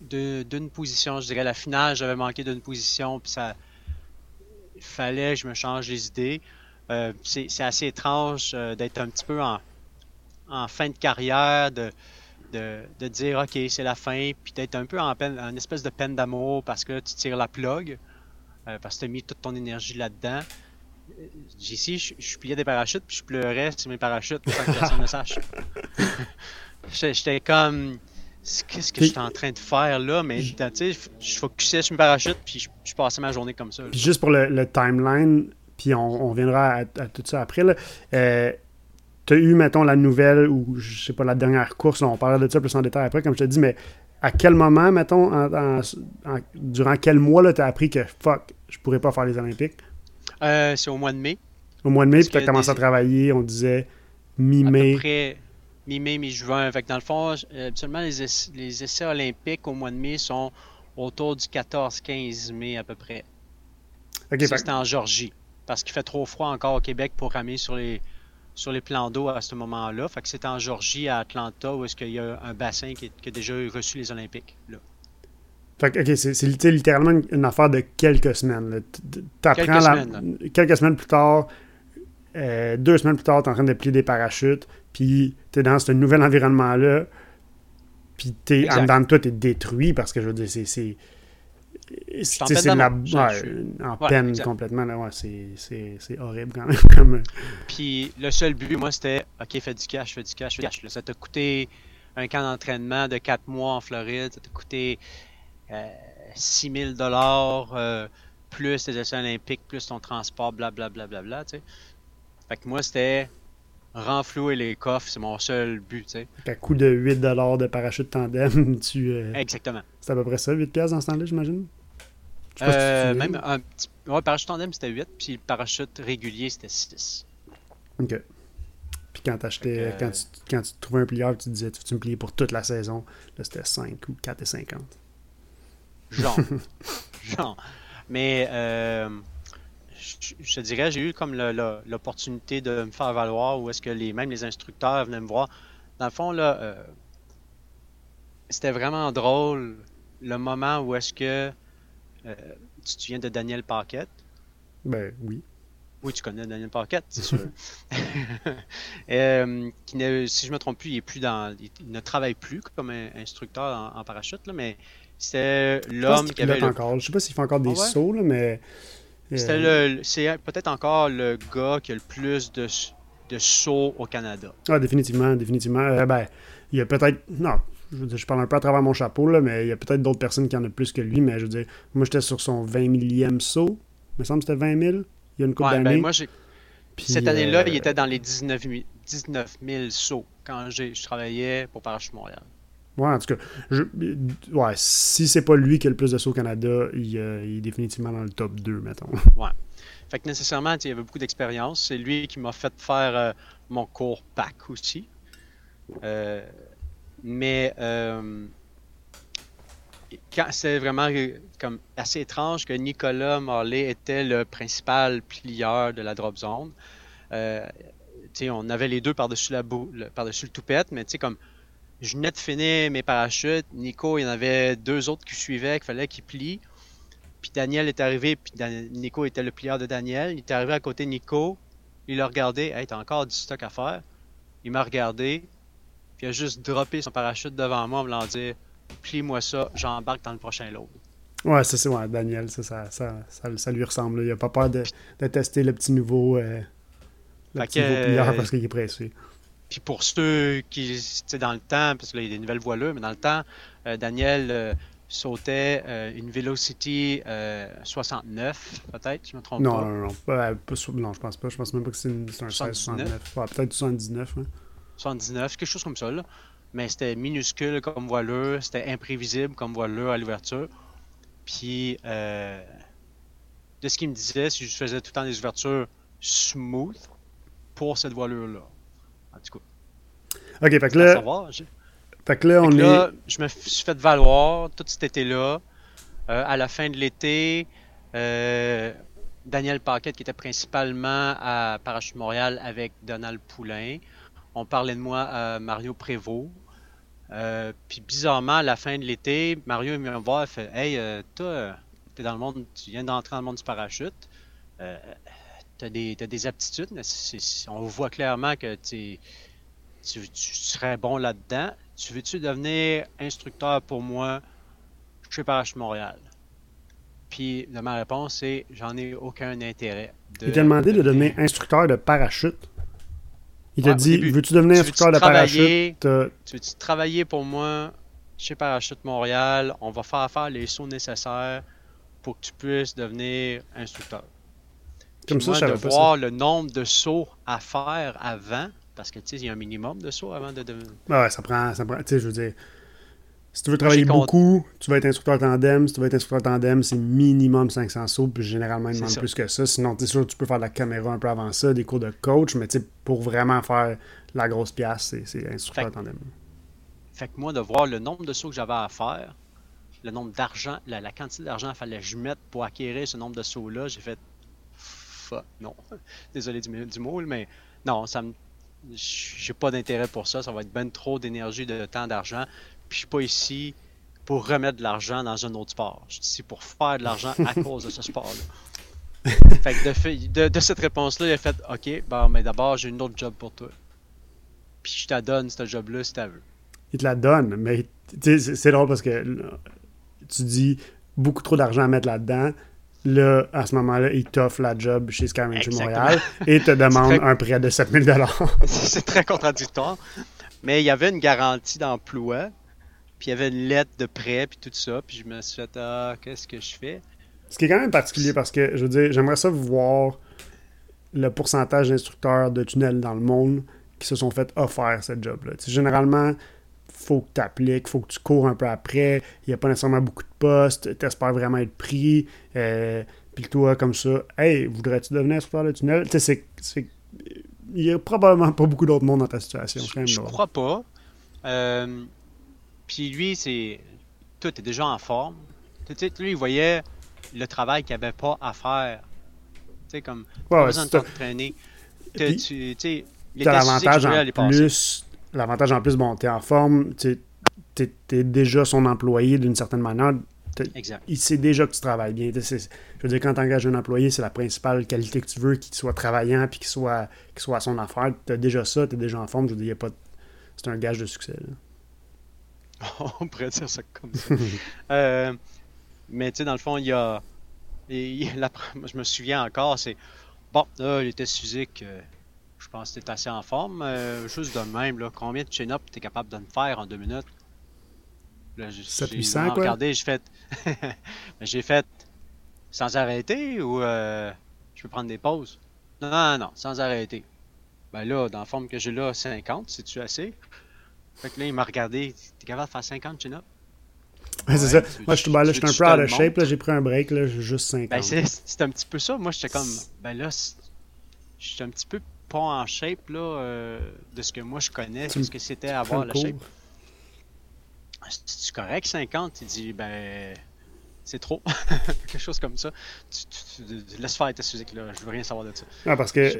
d'une position, je dirais la finale, j'avais manqué d'une position, puis ça il fallait que je me change les idées. Euh, c'est c'est assez étrange euh, d'être un petit peu en, en fin de carrière, de, de, de dire OK, c'est la fin, puis d'être un peu en, peine, en espèce de peine d'amour parce que tu tires la plug, euh, parce que tu as mis toute ton énergie là-dedans. J'ici, je, je pliais des parachutes, puis je pleurais sur mes parachutes sans que personne ne sache. J'étais comme, qu'est-ce que je suis en train de faire là? Mais tu sais, je focusais sur mes parachutes, puis je, je passais ma journée comme ça. là. Puis juste pour le, le timeline, puis on, on viendra à, à tout ça après. Là. Euh, tu as eu, mettons, la nouvelle, ou je sais pas, la dernière course, on parlera de ça plus en détail après, comme je te dis, mais à quel moment, mettons, en- en- en- durant quel mois, tu as appris que fuck, je pourrais pas faire les Olympiques? Euh, c'est au mois de mai. Au mois de mai, Parce puis tu as commencé à travailler, on disait À peu mi-mai. près mi-mai, mi-juin. Fait que dans le fond, euh, habituellement, les, ess- les essais olympiques au mois de mai sont autour du 14-15 mai à peu près. Ok, Ça, fait- c'était en Georgie. Parce qu'il fait trop froid encore au Québec pour ramer sur les, sur les plans d'eau à ce moment-là. Fait que c'est en Georgie, à Atlanta, où est-ce qu'il y a un bassin qui, qui a déjà reçu les Olympiques. là. Fait que, ok, c'est c'est lit- littéralement une, une affaire de quelques semaines. T'apprends Quelques la- semaines, quelques semaines plus tard, euh, deux semaines plus tard, t'es en train de plier des parachutes, puis t'es dans ce nouvel environnement-là, puis t'es en dedans de toi, t'es détruit parce que je veux dire, c'est. C'est la, ouais, en Ouais, peine exact. complètement. Là, ouais, c'est- horrible quand même. Puis le seul but, moi, c'était OK, fais du cash, fais du cash, fais du cash. Là, ça t'a coûté un camp d'entraînement de 4 mois en Floride, ça t'a coûté euh, 6 000 dollars plus tes essais olympiques, plus ton transport, blablabla, bla, bla, bla, tu sais. Fait que moi, c'était renflouer les coffres, c'est mon seul but, tu sais. à coût de 8$ de parachute tandem, tu. euh, Exactement. c'est à peu près ça, 8$ piastres dans ce temps-là, j'imagine? Euh, même un petit. Ouais, parachute tandem, c'était 8, puis le parachute régulier, c'était 6. OK. Puis quand t'achetais, quand, tu, quand tu trouvais un plieur, tu te disais, tu veux-tu me plier pour toute la saison? Là, c'était 5 ou 4,50. Genre. Genre. Mais euh, je, je te dirais, j'ai eu comme le- le- l'opportunité de me faire valoir où est-ce que les, même les instructeurs venaient me voir. Dans le fond, là, euh, c'était vraiment drôle le moment où est-ce que euh, tu te souviens de Daniel Paquette? Ben oui. Oui, tu connais Daniel Paquette, c'est sûr. Euh, qui ne- si je me trompe plus, il est plus dans, il, ne travaille plus comme un- instructeur en, en parachute, là, mais c'est l'homme qui avait le encore. Je sais pas s'il fait encore des Ah ouais? sauts, là, mais. euh, c'est peut-être encore le gars qui a le plus de, de sauts au Canada. Ah, définitivement, définitivement. Euh, ben, il y a peut-être. Non, je, veux dire, je parle un peu à travers mon chapeau, là, mais il y a peut-être d'autres personnes qui en ont plus que lui, mais je veux dire, moi, j'étais sur son 20 millième saut. Il me semble que c'était 20 000. Il y a une couple Ouais, ben d'années. Puis, cette année-là, euh, il était dans les 19 000, 19 000 sauts quand je travaillais pour Parachute Montréal. Ouais, en tout cas, je- ouais, si c'est pas lui qui a le plus de sauts au Canada, il, euh, il est définitivement dans le top 2, mettons. Fait que nécessairement, il avait beaucoup d'expérience. C'est lui qui m'a fait faire euh, mon cours PAC aussi. Euh, mais euh, c'est vraiment euh, comme assez étrange que Nicolas Marley était le principal plieur de la drop zone. Euh, on avait les deux par-dessus la bou- le- par-dessus le toupette, mais comme je venais de finir mes parachutes, Nico, il y en avait deux autres qui suivaient, qu'il fallait qu'ils plient. Puis Daniel est arrivé, puis Nico était le plieur de Daniel. Il est arrivé à côté de Nico. Il a regardé. Hey, t'as encore du stock à faire. Il m'a regardé. Il a juste droppé son parachute devant moi en voulant dire Plie-moi ça, j'embarque dans le prochain lot. Ouais, ça c'est ouais, Daniel, ça, ça, ça, ça- ça lui ressemble. là. Il a pas peur de, de tester le petit nouveau, euh, le Fait petit que, nouveau plieur parce qu'il est pressé. Puis pour ceux qui, dans le temps, parce que là, il y a des nouvelles voileux, mais dans le temps, euh, Daniel euh, sautait euh, une Velocity euh, 69, peut-être, je me trompe Non, pas. non, non. Ouais, pas non, je pense pas. Je pense même pas que c'est un 16 79. 69. Ouais, peut-être 79. hein. 79, quelque chose comme ça. Là. Mais c'était minuscule comme voileur, c'était imprévisible comme voileur à l'ouverture. Puis, euh, de ce qu'il me disait, si je faisais tout le temps des ouvertures smooth pour cette voilure-là. En tout cas, Ok, fait que là, savoir. Fait que là Fait on est. là, je me suis fait valoir tout cet été-là. Euh, à la fin de l'été, euh, Daniel Paquette, qui était principalement à Parachute Montréal avec Donald Poulain. On parlait de moi à Mario Prévost. Euh, puis bizarrement, à la fin de l'été, Mario me voir et fait Hey, euh, toi, t'es dans le monde, tu viens d'entrer dans le monde du parachute. Euh, t'as des, t'as des aptitudes, on voit clairement que tu, tu serais bon là-dedans. Tu veux-tu devenir instructeur pour moi? Chez Parachute Montréal? Puis de ma réponse, c'est j'en ai aucun intérêt. de Il t'a demandé de devenir instructeur de parachute. Il t'a Ouais, au dit. Veux-tu devenir instructeur de parachute? Tu veux-tu travailler pour moi? Chez Parachute Montréal? On va faire faire les sauts nécessaires pour que tu puisses devenir instructeur. Comme Puis ça, moi, je de savais pas ça. voir le nombre de sauts à faire avant, parce que tu sais, il y a un minimum de sauts avant de devenir. Ah Ouais, ça prend. Ça prend tu sais, je veux dire. Si tu veux travailler beaucoup, tu vas être instructeur tandem. Si tu veux être instructeur tandem, c'est minimum 500 sauts, puis généralement, il demande plus que ça. Sinon, tu sûr, tu peux faire de la caméra un peu avant ça, des cours de coach, mais pour vraiment faire la grosse pièce, c'est instructeur tandem. Fait que moi, de voir le nombre de sauts que j'avais à faire, le nombre d'argent, la, quantité d'argent qu'il fallait que je mette pour acquérir ce nombre de sauts-là, j'ai fait fuck, non. Désolé du, du mot, mais non, ça me. J'ai pas d'intérêt pour ça. Ça va être ben trop d'énergie, de temps, d'argent. Puis je suis pas ici pour remettre de l'argent dans un autre sport. Je suis ici pour faire de l'argent à cause de ce sport-là. fait que de, de, cette réponse-là, il a fait Ok, bon, mais d'abord, j'ai une autre job pour toi. Puis je te donne ce job-là si tu veux il te la donne. Mais c'est drôle parce que tu dis beaucoup trop d'argent à mettre là-dedans. Là, à ce moment-là, il t'offre la job chez Sky Montréal et te demande un prêt de 7000 C'est très contradictoire. Mais il y avait une garantie d'emploi, puis il y avait une lettre de prêt, puis tout ça. Puis je me suis fait, ah, qu'est-ce que je fais? Ce qui est quand même particulier parce que, je veux dire, j'aimerais ça voir le pourcentage d'instructeurs de tunnels dans le monde qui se sont fait offrir cette job-là. Généralement, faut que tu appliques, faut que tu cours un peu après. Il n'y a pas nécessairement beaucoup de postes. Tu espères vraiment être pris. Euh, puis toi, comme ça, hey, voudrais-tu devenir instructeur de tunnel? Tu sais, c'est. Il n'y a probablement pas beaucoup d'autres monde dans ta situation. Je, je crois pas. Euh, puis lui, c'est. Toi, tu es déjà en forme. Tu sais, lui, il voyait le travail qu'il avait pas à faire. Tu sais, comme. Ouais, pas besoin de t'entraîner. Tu sais, l'avantage en plus L'avantage en plus, bon, tu es en forme, tu es, déjà son employé d'une certaine manière. Exact. Il sait déjà que tu travailles bien. Je veux dire, quand tu engages un employé, c'est la principale qualité que tu veux, qu'il soit travaillant puis qu'il soit, soit à son affaire. Tu as déjà ça, tu es déjà en forme. Je veux dire, pas c'est un gage de succès. On pourrait dire ça comme ça. Euh, mais tu sais, dans le fond, il y a. je me souviens encore, c'est. Bon, là, les tests physiques, euh, je pense que tu es assez en forme. Euh, juste de même, là, combien de chin-up tu es capable de me faire en deux minutes? Là, j'ai regardé, j'ai fait. j'ai fait sans arrêter ou euh, je peux prendre des pauses? Non, non, non, sans arrêter. Ben là, dans la forme que j'ai là, 50, c'est-tu assez? Fait que là, il m'a regardé, t'es capable de faire 50 chin-up? Ouais, c'est ça. Moi, je suis ben, un peu out of shape, j'ai pris un break, là, j'ai juste 50. Ben, c'est un petit peu ça. Moi, j'étais comme, ben là, j'étais un petit peu en shape là, euh, de ce que moi je connais, ce que c'était avoir la shape. C'est correct 50, il dit ben c'est trop. Quelque chose comme ça. Tu, laisses faire ta physique là, je veux rien savoir de ça. Ah, parce que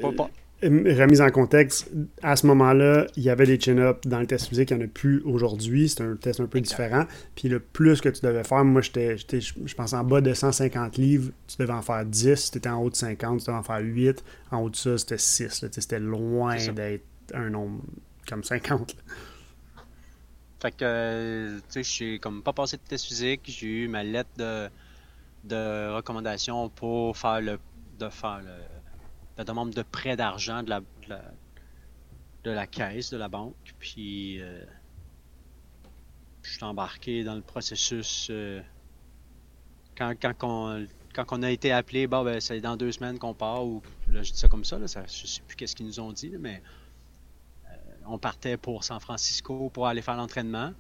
remise en contexte, à ce moment-là, il y avait des chin-ups dans le test physique, il n'y en a plus aujourd'hui. C'est un test un peu différent. Puis le plus que tu devais faire, moi, j'étais, je pense, en bas de 150 livres, tu devais en faire 10. Si tu étais en haut de 50, tu devais en faire 8. En haut de ça, c'était 6. C'était loin d'être un nombre comme 50. Fait que, tu sais, je suis comme pas passé de test physique. J'ai eu ma lettre de, de recommandation pour faire le, de faire le la demande de prêt d'argent de la, de la, caisse, de la banque. Puis euh, je suis embarqué dans le processus. Euh, quand, quand, on, quand on a été appelé, bon, ben, c'est dans deux semaines qu'on part, ou là, je dis ça comme ça, là, ça je sais plus qu'est-ce qu'ils nous ont dit, mais euh, on partait pour San Francisco pour aller faire l'entraînement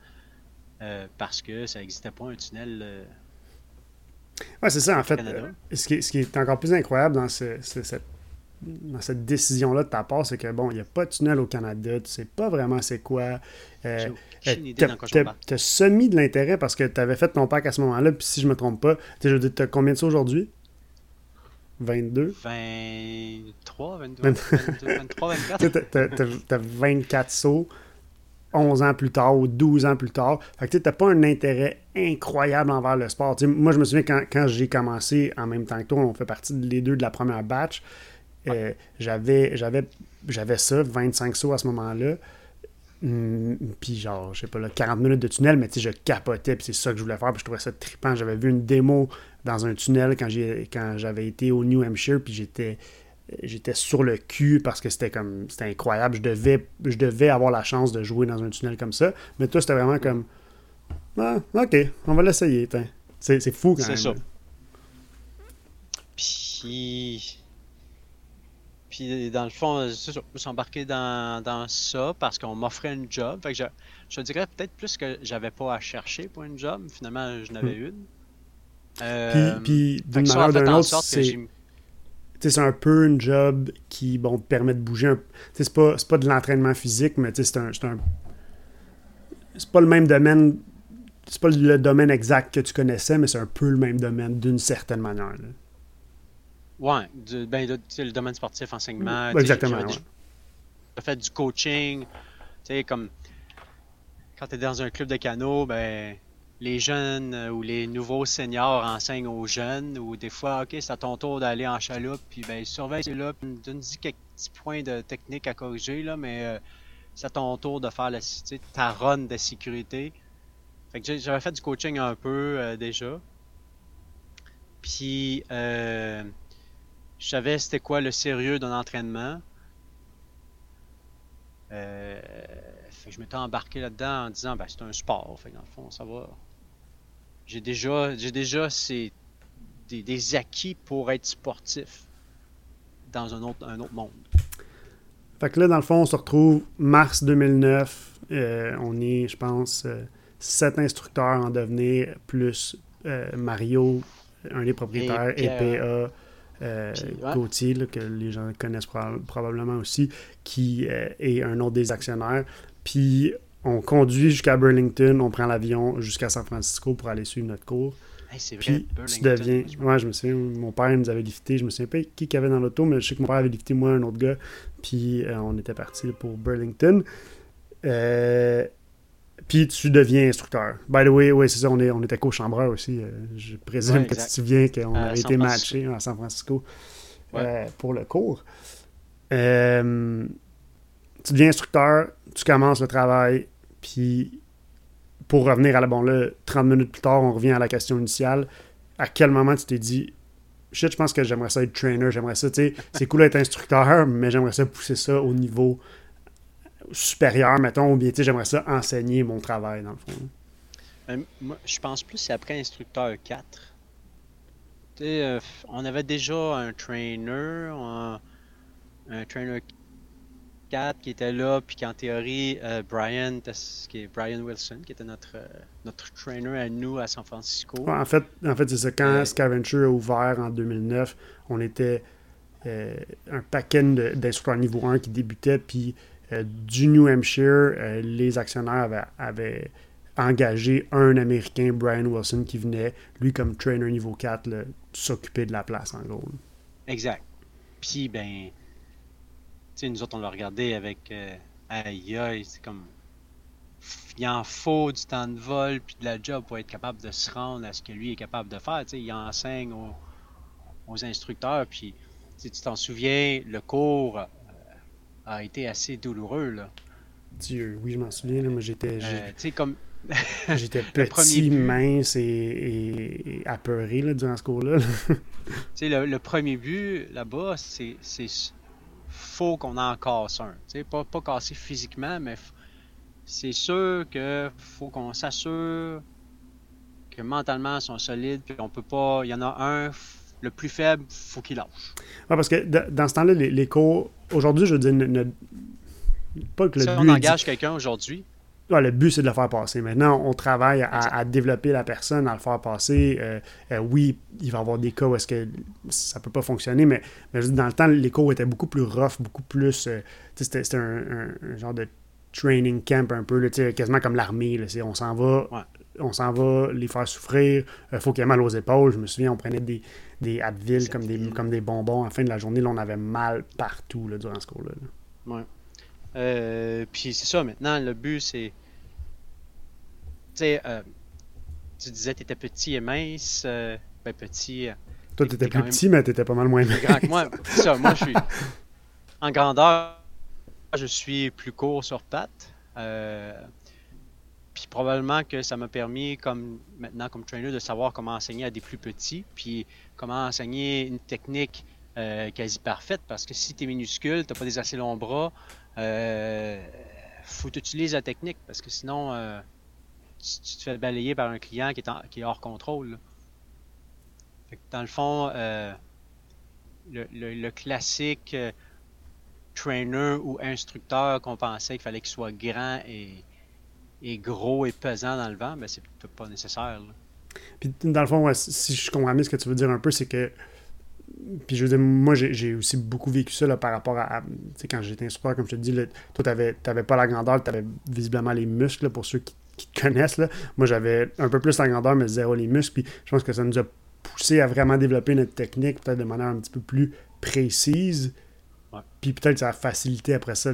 parce que ça n'existait pas un tunnel. Ouais, c'est ça, en fait. ce, qui, ce, qui, est encore plus incroyable dans ce, cette dans cette décision-là de ta part, c'est que bon, il n'y a pas de tunnel au Canada, tu sais pas vraiment c'est quoi. Euh, tu as, semi de l'intérêt parce que tu avais fait ton pack à ce moment-là, puis si je me trompe pas, tu as combien de ça aujourd'hui? 22 23, 22, 23, 24. tu as, 24 sauts 11 ans plus tard ou 12 ans plus tard. Fait que tu n'as pas un intérêt incroyable envers le sport. moi, je me souviens quand, quand j'ai commencé en même temps que toi, on fait partie les deux de la première batch. Euh, j'avais, j'avais, j'avais ça, 25 sauts à ce moment-là. Hmm, puis genre, je sais pas, là, 40 minutes de tunnel, mais tu sais, je capotais, puis c'est ça que je voulais faire, puis je trouvais ça trippant. J'avais vu une démo dans un tunnel quand, j'ai, quand j'avais été au New Hampshire, puis j'étais, j'étais sur le cul parce que c'était comme, c'était incroyable. Je devais, je devais avoir la chance de jouer dans un tunnel comme ça. Mais toi, c'était vraiment comme, ah, ok, on va l'essayer, c'est, c'est fou quand même. C'est ça. Puis Puis dans le fond, je me suis embarqué dans, dans ça parce qu'on m'offrait une job. Fait que je, je dirais peut-être plus que j'avais pas à chercher pour une job. Finalement, je n'avais hmm. une. Euh, puis, puis d'une manière ou d'une autre, c'est un peu une job qui bon, te permet de bouger. Un... C'est pas, pas de l'entraînement physique, mais c'est un, un... C'est pas le même domaine. C'est pas le domaine exact que tu connaissais, mais c'est un peu le même domaine d'une certaine manière. Là. Ouais, du, ben, le, le domaine sportif, enseignement. exactement. J'ai ouais. fait du coaching. Tu sais, comme quand tu es dans un club de canot, ben, les jeunes euh, ou les nouveaux seniors enseignent aux jeunes, ou des fois, OK, c'est à ton tour d'aller en chaloupe, puis ben, surveille là, puis donne-y quelques petits points de technique à corriger, là, mais euh, c'est à ton tour de faire la, ta run de sécurité. Fait que j'avais fait du coaching un peu euh, déjà. Puis, je savais c'était quoi le sérieux d'un entraînement. Euh, je m'étais embarqué là-dedans en disant ben, c'est un sport. Fait dans le fond, ça va. J'ai déjà, j'ai déjà des, acquis pour être sportif dans un autre, un autre monde. Fait que là, dans le fond, on se retrouve mars 2009. Euh, on est, je pense, euh, sept instructeurs en devenir, plus Mario, un des propriétaires, et, PA euh, Gauthier, que les gens connaissent probablement aussi, qui euh, est un autre des actionnaires. Puis on conduit jusqu'à Burlington, on prend l'avion jusqu'à San Francisco pour aller suivre notre cours. c'est vrai, Puis tu deviens. Ouais, je me souviens, mon père nous avait lifté. Je me souviens pas qui qu'il y avait dans l'auto, mais je sais que mon père avait lifté moi, un autre gars. Puis euh, on était parti pour Burlington. Euh, puis tu deviens instructeur. By the way, oui, c'est ça, on, est, on était co-chambreur aussi. Euh, je présume que tu te souviens qu'on avait été matché à San Francisco euh, pour le cours. Euh, tu deviens instructeur, tu commences le travail, puis pour revenir à la bon là, 30 minutes plus tard, on revient à la question initiale. À quel moment tu t'es dit shit, je pense que j'aimerais ça être trainer, j'aimerais ça, tu sais, c'est cool d'être instructeur, mais j'aimerais ça pousser ça au niveau supérieur, mettons, ou bien j'aimerais ça enseigner mon travail, dans le fond. Euh, moi, je pense plus c'est après instructeur 4. Euh, on avait déjà un trainer, un, trainer 4 qui était là, puis qu'en théorie, euh, Brian, qui est Brian Wilson, qui était notre, notre trainer à nous à San Francisco. en fait, en fait c'est ça. Quand Scavenger a ouvert en 2009, on était un paquet d'instructeurs niveau 1 qui débutaient, puis du New Hampshire, euh, les actionnaires avaient, engagé un Américain, Brian Wilson, qui venait, lui, comme trainer niveau 4, s'occuper de la place, en gros. Exact. Puis, ben, tu sais, nous autres, on l'a regardé avec euh, aïe, c'est comme. Il en faut du temps de vol puis de la job pour être capable de se rendre à ce que lui est capable de faire. Tu sais, il enseigne aux, aux instructeurs, puis tu t'en souviens, le cours a été assez douloureux. Là. Dieu, oui, je m'en souviens. Là, mais j'étais. Euh, comme. j'étais petit, mince et, apeuré là, durant ce cours-là. le, le premier but là-bas, c'est faut qu'on en casse un. pas, pas casser physiquement, mais c'est sûr que faut qu'on s'assure que mentalement ils sont solides, puis on peut pas. Il y en a un, le plus faible, faut qu'il lâche. parce que dans ce temps-là, les, cours, aujourd'hui, je veux dire, pas que le but. on engage quelqu'un aujourd'hui. le but, c'est de le faire passer. Maintenant, on travaille à, développer la personne, à le faire passer. Euh, euh, oui, il va y avoir des cas où est-ce que ça peut pas fonctionner, mais, dans le temps, les cours étaient beaucoup plus rough, beaucoup plus. Euh, c'était un, genre de training camp un peu, quasiment comme l'armée. On s'en va. On s'en va les faire souffrir. Il faut qu'il y ait mal aux épaules. Je me souviens, on prenait des, des Advil comme des, comme des bonbons. En fin de la journée, là, on avait mal partout là, durant ce cours-là. Ouais. Euh, puis c'est ça, maintenant, le but, c'est. Tu sais, euh, tu disais que tu étais petit et mince. Euh, ben, petit. Toi, tu étais plus petit, mais tu étais pas mal moins mince. Grand que moi. ça, moi, je suis. En grandeur, je suis plus court sur pattes. Puis probablement que ça m'a permis, comme maintenant comme trainer, de savoir comment enseigner à des plus petits, puis comment enseigner une technique euh, quasi parfaite. Parce que si tu es minuscule, tu pas des assez longs bras, euh, faut utiliser la technique, parce que sinon, euh, tu, te fais balayer par un client qui est, qui est hors contrôle. dans le fond, euh, le, le, classique trainer ou instructeur qu'on pensait qu'il fallait qu'il soit grand et, et, gros et pesant dans le vent, ben c'est pas nécessaire. Puis dans le fond, si je comprends bien ce que tu veux dire un peu, c'est que puis je veux dire, moi, j'ai aussi beaucoup vécu ça là, par rapport à, tu sais, quand j'étais instructeur, comme je te dis, là, toi, tu n'avais pas la grandeur, tu avais visiblement les muscles, pour ceux qui, te connaissent. Là. Moi, j'avais un peu plus la grandeur, mais zéro les muscles. Puis je pense que ça nous a poussé à vraiment développer notre technique, peut-être de manière un petit peu plus précise. Puis peut-être ça a facilité après ça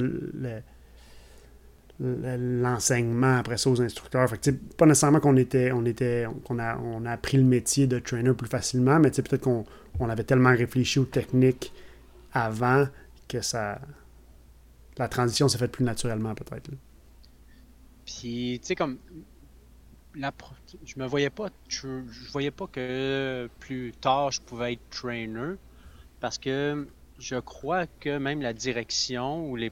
l'enseignement après ça aux instructeurs. Fait pas nécessairement qu'on était, on était, qu'on a, on a appris le métier de trainer plus facilement, mais peut-être qu'on on avait tellement réfléchi aux techniques avant que ça, la transition s'est faite plus naturellement peut-être. Puis tu sais comme la, je me voyais pas, je voyais pas que plus tard je pouvais être trainer parce que je crois que même la direction ou les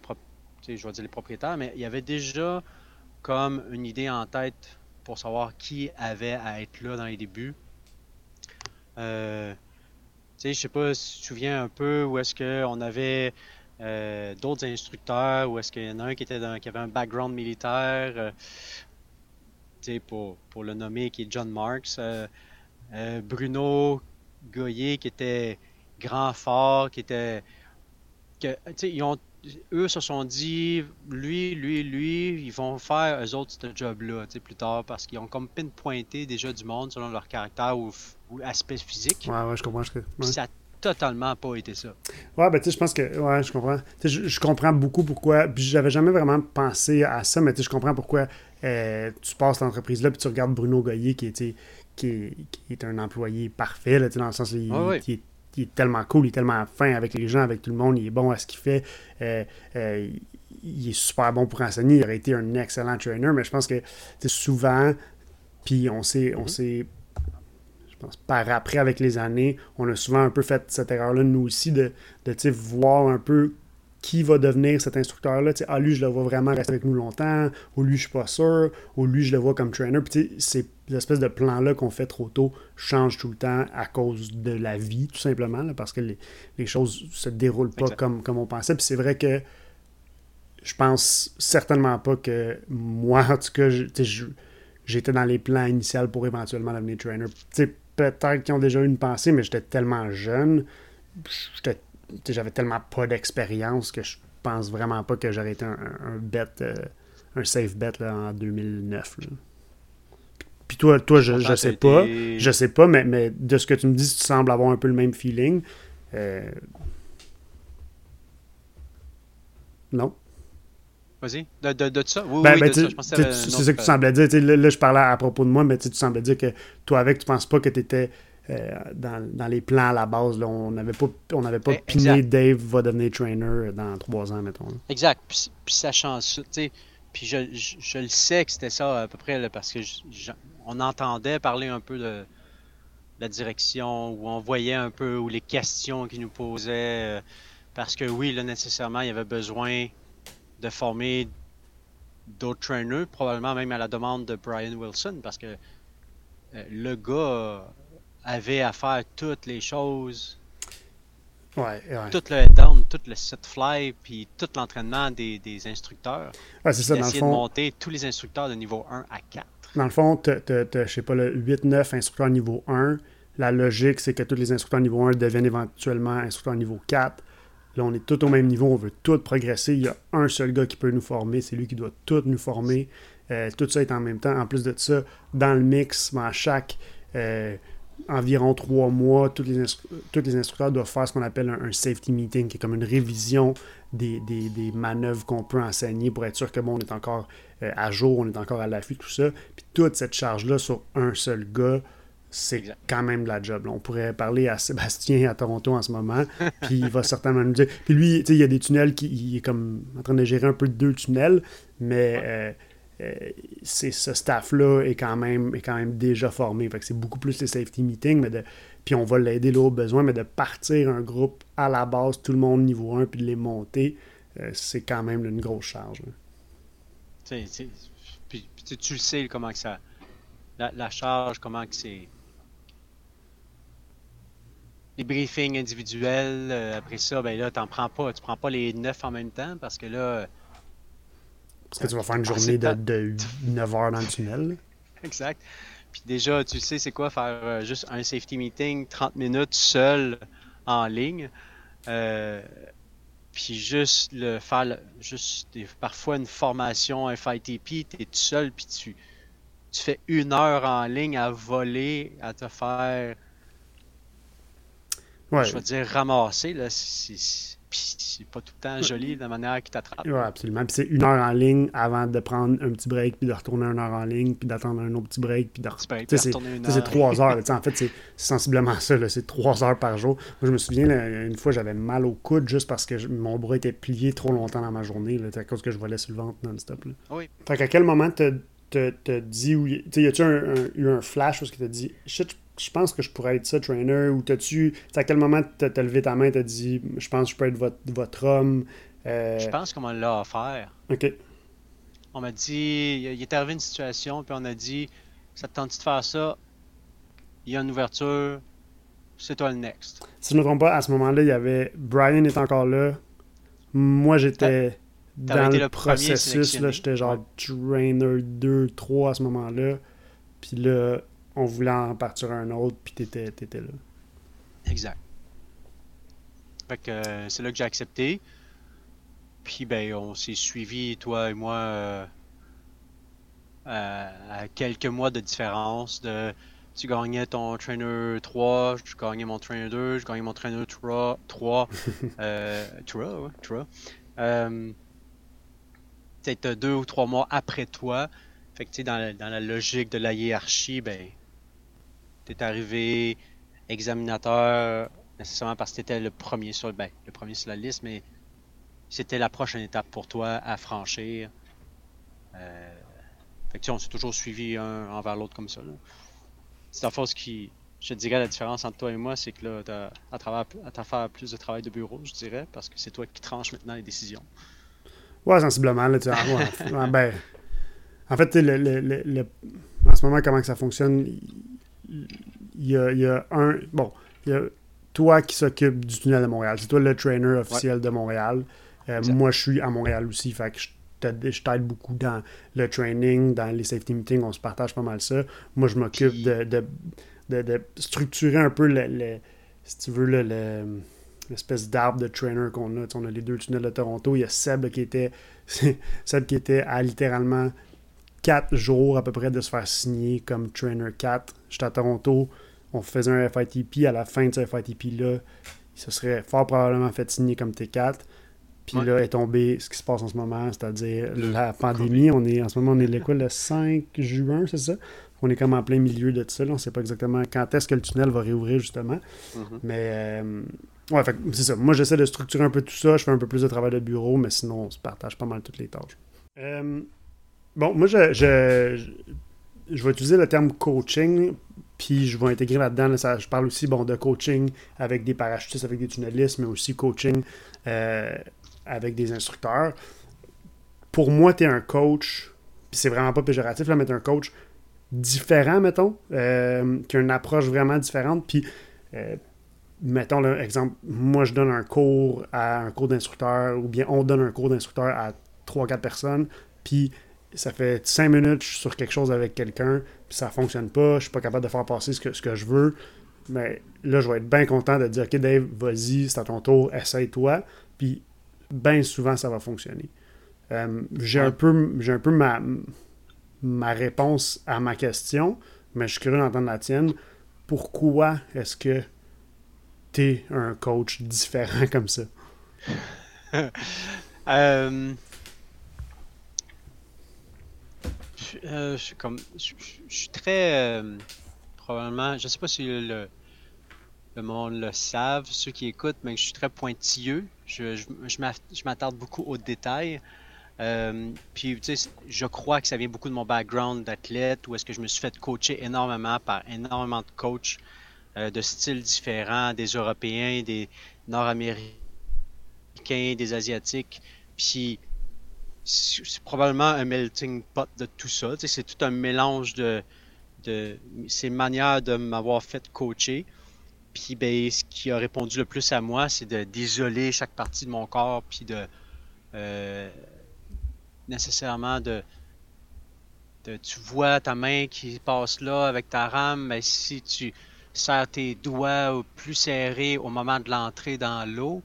je vais dire les propriétaires, mais il y avait déjà comme une idée en tête pour savoir qui avait à être là dans les débuts. Euh, je sais pas si tu te souviens un peu où est-ce qu'on avait euh, d'autres instructeurs, ou est-ce qu'il y en a un qui, était avait un background militaire, euh, pour, pour le nommer, qui est John Marks, euh, Bruno Goyer, qui était grand fort, qui était. Ils ont eux se sont dit, lui, lui, lui, ils vont faire eux autres ce job-là plus tard parce qu'ils ont comme pinpointé déjà du monde selon leur caractère ou, aspect physique. Ouais, ouais, je comprends. Je... Ça a totalement pas été ça. Ouais, ben tu sais, je pense que, ouais, je comprends. Je, je, comprends beaucoup pourquoi, puis j'avais jamais vraiment pensé à ça, mais tu sais, je comprends pourquoi euh, tu passes l'entreprise-là, puis tu regardes Bruno Goyer qui, était, qui, est, qui est un employé parfait, là, dans le sens où il, est il est tellement cool, il est tellement fin avec les gens, avec tout le monde, il est bon à ce qu'il fait. Euh, euh, il est super bon pour enseigner, il aurait été un excellent trainer, mais je pense que souvent, puis on sait, on mhm. sait, je pense, par après, avec les années, on a souvent un peu fait cette erreur-là, nous aussi, de, de voir un peu qui va devenir cet instructeur-là. Ah, lui, je le vois vraiment rester avec nous longtemps, ou lui, je suis pas sûr, ou lui, je le vois comme trainer. Puis ces espèces de plans-là qu'on fait trop tôt changent tout le temps à cause de la vie, tout simplement, parce que les, les, choses se déroulent pas comme, comme on pensait. Puis c'est vrai que je pense certainement pas que moi, en tout cas, j'étais dans les plans initiaux pour éventuellement devenir trainer. Peut-être qu'ils ont déjà eu une pensée, mais j'étais tellement jeune, j'étais j'avais tellement pas d'expérience que je pense vraiment pas que j'aurais été un, bet, euh, un safe bet là, en 2009. Puis toi, toi je, je sais pas. Je sais pas, mais, mais de ce que tu me dis, tu sembles avoir un peu le même feeling. Euh, non? Vas-y, de, de, de, ça? Oui, ben, oui, ben, de ça. Je pensais C'est ça que tu semblais dire. Là, je parlais à propos de moi, mais tu semblais dire que toi, avec, tu penses pas que tu étais euh, dans, les plans à la base. Là, on n'avait pas, on avait pas eh, piné Dave va devenir trainer dans trois ans, mettons. Exact. Puis, puis ça. Puis je, je, le sais que c'était ça à peu près, parce que on entendait parler un peu de la direction, ou on voyait un peu ou les questions qu'ils nous posaient. Euh, parce que oui, là, nécessairement, il y avait besoin de former d'autres trainers, probablement même à la demande de Brian Wilson, parce que euh, le gars avait à faire toutes les choses. Ouais, Tout le down, tout le set fly, puis tout l'entraînement des, des, instructeurs. Ouais, c'est ça, dans le fond. de monter tous les instructeurs de niveau 1 à 4. Dans le fond, tu je sais pas, le 8-9 instructeurs niveau 1. La logique, c'est que tous les instructeurs niveau 1 deviennent éventuellement instructeurs niveau 4. Là, on est tous au même niveau, on veut tous progresser. Il y a un seul gars qui peut nous former, c'est lui qui doit tout nous former. Euh, tout ça est en même temps. En plus de ça, dans le mix, à chaque euh, environ trois mois, tous les, tous les instructeurs doivent faire ce qu'on appelle un, safety meeting, qui est comme une révision des, des, manœuvres qu'on peut enseigner pour être sûr que bon, on est encore euh, à jour, on est encore à l'affût, tout ça. Puis toute cette charge-là sur un seul gars, c'est quand même de la job. on pourrait parler à Sébastien à Toronto en ce moment, puis il va certainement nous dire. Puis lui, il y a des tunnels qui il est comme en train de gérer un peu deux tunnels, mais euh, euh, c'est ce staff-là est quand même est quand même déjà formé. Fait c'est beaucoup plus les safety meetings, mais de, puis on va l'aider là au besoin, mais de partir un groupe à la base, tout le monde niveau 1, puis de les monter, euh, c'est quand même une grosse charge. puis, tu le sais comment que ça. La, charge, comment que c'est. les briefings individuels. après ça, ben là, t'en prends pas. Tu prends pas les neuf en même temps parce que là. Parce que tu vas faire une journée de, de 9 heures dans le tunnel. exact. Puis déjà, tu sais, c'est quoi faire juste un safety meeting 30 minutes seul en ligne. Euh, puis juste le faire, juste parfois une formation FITP, tu es tout seul, puis tu, tu fais une heure en ligne à voler, à te faire, je vais dire ramasser, là, c'est pas tout le temps joli de la manière qu'il t'attrape. Oui, absolument. Puis c'est une heure en ligne avant de prendre un petit break, puis de retourner une heure en ligne, puis d'attendre un autre petit break, puis de retourner. C'est trois heures. en fait, c'est sensiblement ça. C'est trois heures par jour. Moi, je me souviens, une fois, j'avais mal au coude juste parce que mon bras était plié trop longtemps dans ma journée, là, à cause que je volais sur le ventre non-stop. Oui. Fait qu'à quel moment t'as dit, y a-tu eu un flash où tu t'as dit, shit, je pense que je pourrais être ça, trainer, ou t'as-tu, à quel moment t'as as levé ta main, t'as dit, je pense que je peux être votre, votre homme. Euh, je pense qu'on m'a l'a offert. OK. On m'a dit, il est arrivé une situation, puis on a dit, ça te tente de faire ça, il y a une ouverture, c'est toi le next. Si je ne me trompe pas, à ce moment-là, il y avait, Brian est encore là, moi j'étais dans le, processus, là, j'étais genre trainer 2, 3 à ce moment-là, puis là, on voulait en partir un autre, puis t'étais, étais là. Exact. Fait que euh, c'est là que j'ai accepté. Puis ben on s'est suivi, toi et moi, euh, à quelques mois de différence. De, tu gagnais ton trainer 3, je gagnais mon trainer 2, je gagnais mon trainer 3, 3, euh, 3, ouais, 3. Euh, peut-être deux ou trois mois après toi. Fait que tu sais, dans, la, dans la logique de la hiérarchie, ben, tu arrivé examinateur nécessairement parce que tu étais le premier sur ben, le premier sur la liste, mais c'était la prochaine étape pour toi à franchir. Euh, fait que, on s'est toujours suivi un envers l'autre comme ça. C'est en ce qui, je dirais, la différence entre toi et moi, c'est que là, tu as à faire plus de travail de bureau, je dirais, parce que c'est toi qui tranches maintenant les décisions. Ouais, sensiblement. Là, tu ben, en fait, le, le, le, en ce moment, comment que ça fonctionne, il y a, un. Bon, il y a toi qui s'occupe du tunnel de Montréal. C'est toi le trainer officiel de Montréal. Euh, moi, je suis à Montréal aussi. Fait que je t'aide beaucoup dans le training, dans les safety meetings. On se partage pas mal ça. Moi, je m'occupe de, de, structurer un peu le, si tu veux, le, l'espèce d'arbre de trainer qu'on a. on a les deux tunnels de Toronto. Il y a Seb qui était Seb qui était à littéralement 4 jours à peu près de se faire signer comme trainer 4. J'étais à Toronto, on faisait un FITP. À la fin de ce FITP-là, il se serait fort probablement fait signer comme T4. Puis là est tombé ce qui se passe en ce moment, c'est-à-dire la pandémie. On est, en ce moment, on est le, le 5 juin, c'est ça? On est comme en plein milieu de tout ça. On ne sait pas exactement quand est-ce que le tunnel va réouvrir, justement. Mm-hmm. Mais, euh, ouais, c'est ça. Moi, j'essaie de structurer un peu tout ça. Je fais un peu plus de travail de bureau, mais sinon, on se partage pas mal toutes les tâches. Euh, Bon, moi, je, je, je, vais utiliser le terme coaching, puis je vais intégrer là-dedans. je parle aussi bon, de coaching avec des parachutistes, avec des tunnelistes, mais aussi coaching euh, avec des instructeurs. Pour moi, tu es un coach, puis c'est vraiment pas péjoratif, mais tu un coach différent, mettons, euh, qui a une approche vraiment différente. Puis, euh, mettons, là, moi, je donne un cours à un cours d'instructeur, ou bien on donne un cours d'instructeur à 3-4 personnes, puis ça fait 5 minutes, je suis sur quelque chose avec quelqu'un, puis ça fonctionne pas, je suis pas capable de faire passer ce que, ce que je veux. Mais là, je vais être bien content de dire Ok, Dave, vas-y, c'est à ton tour, essaye-toi. Puis, bien souvent, ça va fonctionner. Euh, j'ai un peu, j'ai un peu ma, ma réponse à ma question, mais je suis curieux d'entendre la tienne. Pourquoi est-ce que tu es un coach différent comme ça? euh, Euh, je, suis très. Euh, probablement. Je sais pas si le, monde le savent, ceux qui écoutent, mais je suis très pointilleux. Je, je, m'attarde beaucoup aux détails. Euh, puis, tu sais, je crois que ça vient beaucoup de mon background d'athlète, où est-ce que je me suis fait coacher énormément par énormément de coachs de styles différents, des Européens, des Nord-Américains, des Asiatiques. Puis, c'est probablement un melting pot de tout ça. c'est tout un mélange de, de ces manières de m'avoir fait coacher. Puis ben, ce qui a répondu le plus à moi, c'est d'isoler chaque partie de mon corps, puis de euh, nécessairement de, tu vois ta main qui passe là avec ta rame, mais si tu serres tes doigts plus serrés au moment de l'entrée dans l'eau,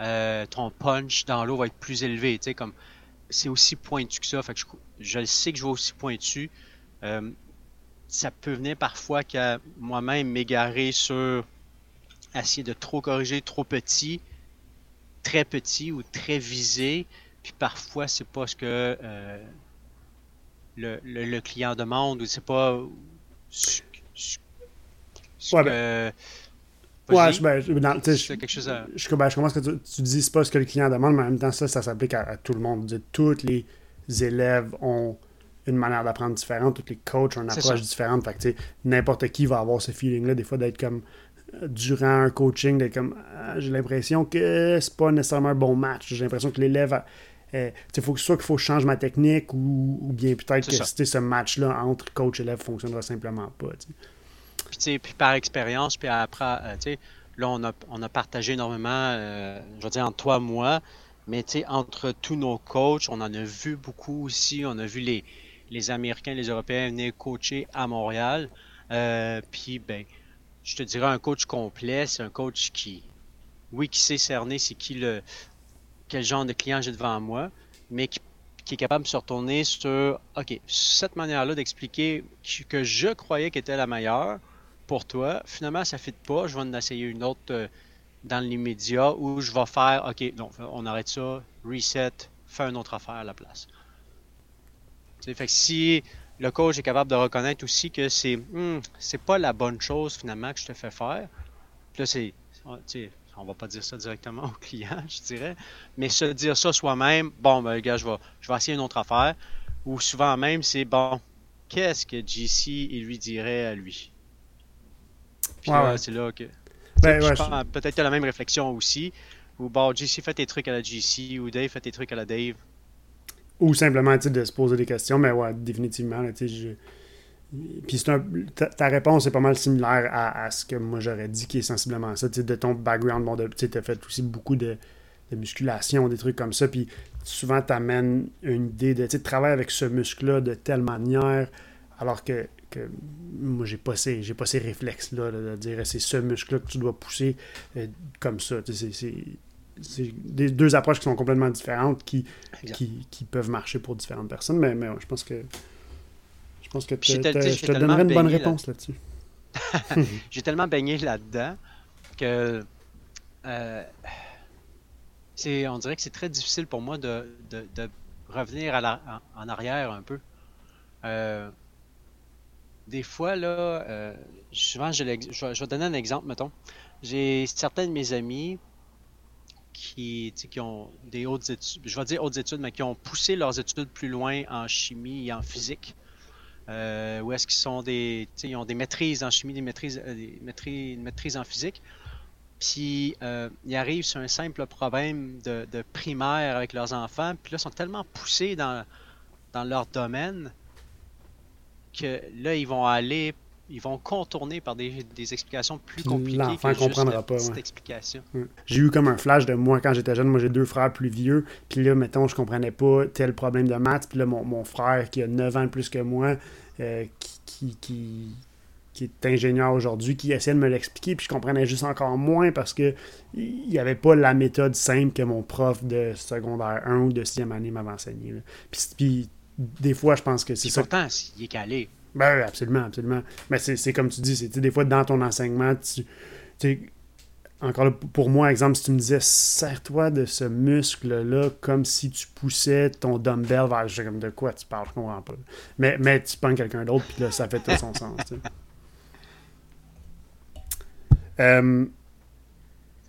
euh, ton punch dans l'eau va être plus élevé. Tu sais, comme c'est aussi pointu que ça. Fait que je, sais que je vais aussi pointu. Euh, ça peut venir parfois qu'à moi-même m'égarer sur essayer de trop corriger trop petit, très petit ou très visé. Puis parfois, c'est pas ce que euh, le, client demande ou c'est pas ce, ouais, que. Ben, je, ben, je, quelque chose à... je, ben, je commence que tu, tu, dis c'est pas ce que le client demande, mais en même temps, ça, ça s'applique à, tout le monde. tous les élèves ont une manière d'apprendre différente, tous les coachs ont une approche différente. Fait que n'importe qui va avoir ce feeling-là, des fois, d'être comme euh, durant un coaching, d'être comme ah, j'ai l'impression que c'est pas nécessairement un bon match. J'ai l'impression que l'élève euh, il faut soit qu'il faut que je change ma technique ou, bien peut-être que ce match-là entre coach et élève fonctionnera simplement pas. Puis, puis par expérience, puis après, euh, là, on a, on a partagé énormément, euh, je veux dire, entre toi et moi, mais entre tous nos coachs, on en a vu beaucoup aussi. On a vu les, les Américains, les Européens venir coacher à Montréal. puis, ben, je te dirais, un coach complet, c'est un coach qui, oui, qui sait cerner c'est qui le, quel genre de client j'ai devant moi, mais qui, est capable de se retourner sur, OK, cette manière-là d'expliquer que je croyais qu'était la meilleure pour toi, finalement, ça ne fit pas, je vais en essayer une autre euh, dans l'immédiat où je vais faire, OK, donc on arrête ça, reset, fais une autre affaire à la place. fait que si le coach est capable de reconnaître aussi que c'est hmm, c'est pas la bonne chose finalement que je te fais faire, là c'est on va pas dire ça directement au client, je dirais, mais se dire ça soi-même, bon, ben, gars, je vais, je vais essayer une autre affaire, ou souvent même, c'est bon, qu'est-ce que JC, lui dirait à lui? Puis là, c'est là que. Ben, peut-être que tu as la même réflexion aussi, ou bon, JC fait tes trucs à la JC, ou Dave fait tes trucs à la Dave. Ou simplement de se poser des questions, mais ouais, définitivement, tu sais, je puis un, ta, réponse est pas mal similaire à, ce que moi j'aurais dit, qui est sensiblement ça. De ton background, bon, tu as fait aussi beaucoup de, musculation, des trucs comme ça. Puis souvent, tu amènes une idée de, travailler avec ce muscle-là de telle manière, alors que, moi, j'ai pas ces, j'ai pas ces réflexes-là de dire c'est ce muscle-là que tu dois pousser euh, comme ça. C'est des deux approches qui sont complètement différentes qui, qui, peuvent marcher pour différentes personnes, mais, mais je pense que je pense que je te donnerai une bonne réponse là-dessus. j'ai tellement baigné là-dedans que euh, c'est, on dirait que c'est très difficile pour moi de, revenir en, arrière un peu. Euh, des fois, là, euh, souvent, je, vais donner un exemple, mettons. J'ai certains de mes amis qui, qui ont des hautes études, je vais dire hautes études, mais qui ont poussé leurs études plus loin en chimie et en physique. Euh, où est-ce qu'ils sont des, ils ont des maîtrises en chimie, des maîtrises, euh, des maîtrises, en physique. Puis ils arrivent sur un simple problème de, primaire avec leurs enfants, puis là ils sont tellement poussés dans, dans leur domaine que là ils vont aller, ils vont contourner par des, explications plus compliquées L'enfant comprendra pas. Cette explication. J'ai eu comme un flash de moi quand j'étais jeune. Moi j'ai deux frères plus vieux, puis là mettons je comprenais pas tel problème de maths, puis là mon, mon frère qui a 9 ans de plus que moi euh, qui, qui, qui, est ingénieur aujourd'hui, qui essaie de me l'expliquer, puis je comprenais juste encore moins parce que il n'y avait pas la méthode simple que mon prof de secondaire 1 ou de 6e année m'avait enseigné. Puis, des fois, je pense que c'est ça. pourtant, il est calé. Ben absolument, absolument. Mais c'est comme tu dis, c'est des fois dans ton enseignement, tu, tu encore là, pour moi, exemple, si tu me disais, serre-toi de ce muscle-là comme si tu poussais ton dumbbell vers. Je comme de quoi tu parles, je comprends pas. Mais, mais tu prends quelqu'un d'autre, puis là, ça fait tout son sens. Euh,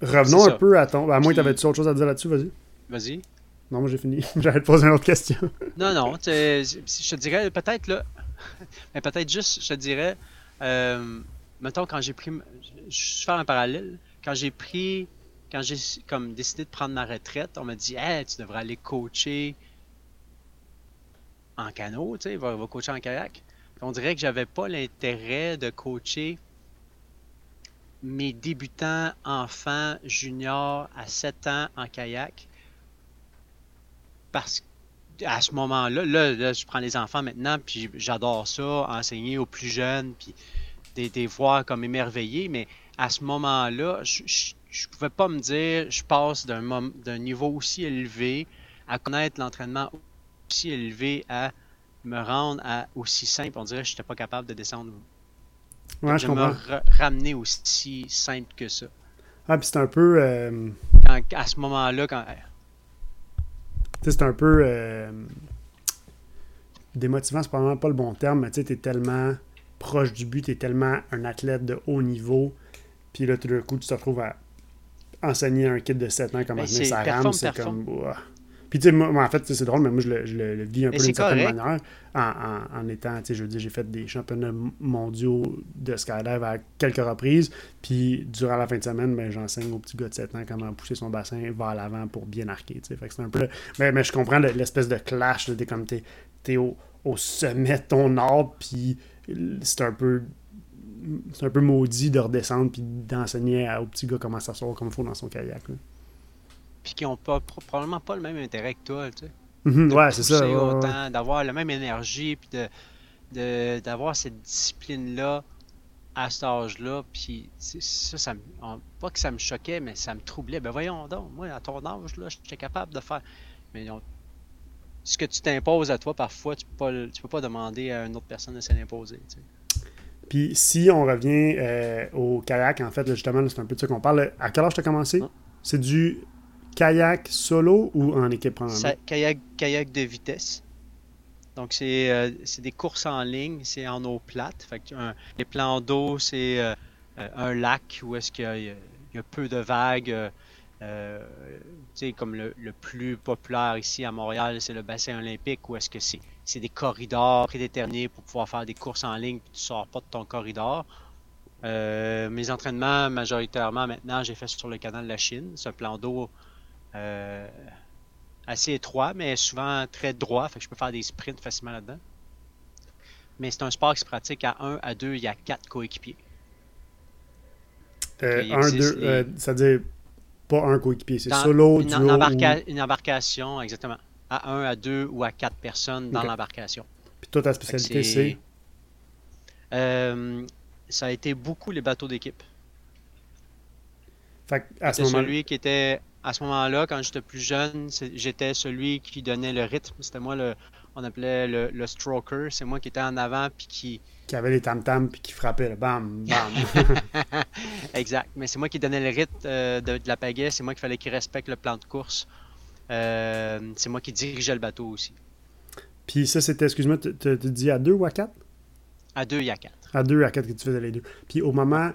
revenons un peu à ton. À moins que tu avais-tu autre chose à dire là-dessus, vas-y. Vas-y. Non, moi j'ai fini. J'allais te poser une autre question. non, non. Je te dirais peut-être là. Mais peut-être juste, je te dirais. Euh, mettons, quand j'ai pris. Je faire un parallèle quand j'ai pris, quand j'ai comme décidé de prendre ma retraite, on m'a dit, hey, tu devrais aller coacher en canot, tu sais, va, va coacher en kayak. on dirait que j'avais pas l'intérêt de coacher mes débutants, enfants, juniors à 7 ans en kayak. Parce qu'à ce moment-là, là, je prends les enfants maintenant, puis j'adore ça, enseigner aux plus jeunes, puis des, des voir comme émerveillés, mais à ce moment-là, je ne pouvais pas me dire, je passe d'un niveau aussi élevé à connaître l'entraînement aussi élevé à me rendre à aussi simple. On dirait que je n'étais pas capable de descendre Ouais, je, me ramener aussi simple que ça. Ah, puis c'est un peu. Euh, à ce moment-là, quand. C'est un peu. Euh, démotivant, c'est probablement pas le bon terme, mais tu sais, t'es tellement proche du but, t'es tellement un athlète de haut niveau, puis là, tout d'un coup, tu te retrouves à enseigner un kid de 7 ans comment tenir sa rame, c'est comme. Puis, tu sais, moi, en fait, c'est drôle, mais moi, je le, je le, vis un peu d'une certaine manière en, en, en étant, tu sais, je veux dire, j'ai fait des championnats mondiaux de skydive à quelques reprises. Puis, durant la fin de semaine, ben, j'enseigne au petit gars de 7 ans comment pousser son bassin vers l'avant pour bien arquer, tu sais. Fait que c'est un peu. Mais, mais je comprends l'espèce de clash, t'es comme, t'es es au, au sommet de ton art, puis c'est un peu c'est un peu maudit de redescendre puis d'enseigner au petit gars comment s'asseoir comme il faut dans son kayak. Là puis qui ont pas, probablement pas le même intérêt que toi, tu sais. Mhm, ouais, c'est ça. d'avoir la même énergie, puis de, d'avoir cette discipline-là à cet âge-là, puis ça, ça pas que ça me choquait, mais ça me troublait. Ben voyons donc, moi, à ton âge, là, j'étais capable de faire. Mais ce que tu t'imposes à toi, parfois, tu peux pas, tu peux pas demander à une autre personne de s'imposer. Tu sais. Puis si on revient euh, au kayak, en fait, justement, c'est un peu de ça qu'on parle. À quel âge tu as commencé? Ah. C'est du kayak solo ou en équipe en kayak, kayak de vitesse. Donc, euh, c'est des courses en ligne, c'est en eau plate. Fait les plans d'eau, c'est euh, euh, un lac où est-ce qu'il y, a peu de vagues. comme le, plus populaire ici à Montréal, c'est le bassin olympique où est-ce que c'est des corridors prédéterminés pour pouvoir faire des courses en ligne puis tu sors pas de ton corridor. mes entraînements, majoritairement maintenant, j'ai fait sur le canal de la Chine. Ce plan d'eau euh, assez étroit, mais souvent très droit. Fait que je peux faire des sprints facilement là-dedans. Mais c'est un sport qui se pratique à 1, à 2, il y a 4 coéquipiers. Euh, 1, 2, euh, c'est-à-dire pas un coéquipier, c'est solo, une, duo. Une embarcation, exactement. À 1, à 2 ou à 4 personnes dans l'embarcation. Puis toi, ta spécialité, c'est euh, Ça a été beaucoup les bateaux d'équipe. Fait à ce moment celui qui était à ce moment-là, quand j'étais plus jeune, j'étais celui qui donnait le rythme. C'était moi le, on appelait le, stroker. C'est moi qui étais en avant puis qui. Qui avait les tam-tams puis qui frappait le bam, bam. exact. Mais c'est moi qui donnais le rythme euh, de, la pagaie. C'est moi qui fallait qu'il respecte le plan de course. Euh, c'est moi qui dirigeais le bateau aussi. Puis ça, c'était, excuse-moi, tu dis à deux ou à quatre? À deux et à quatre. À deux et à quatre que tu faisais les deux. Puis au moment.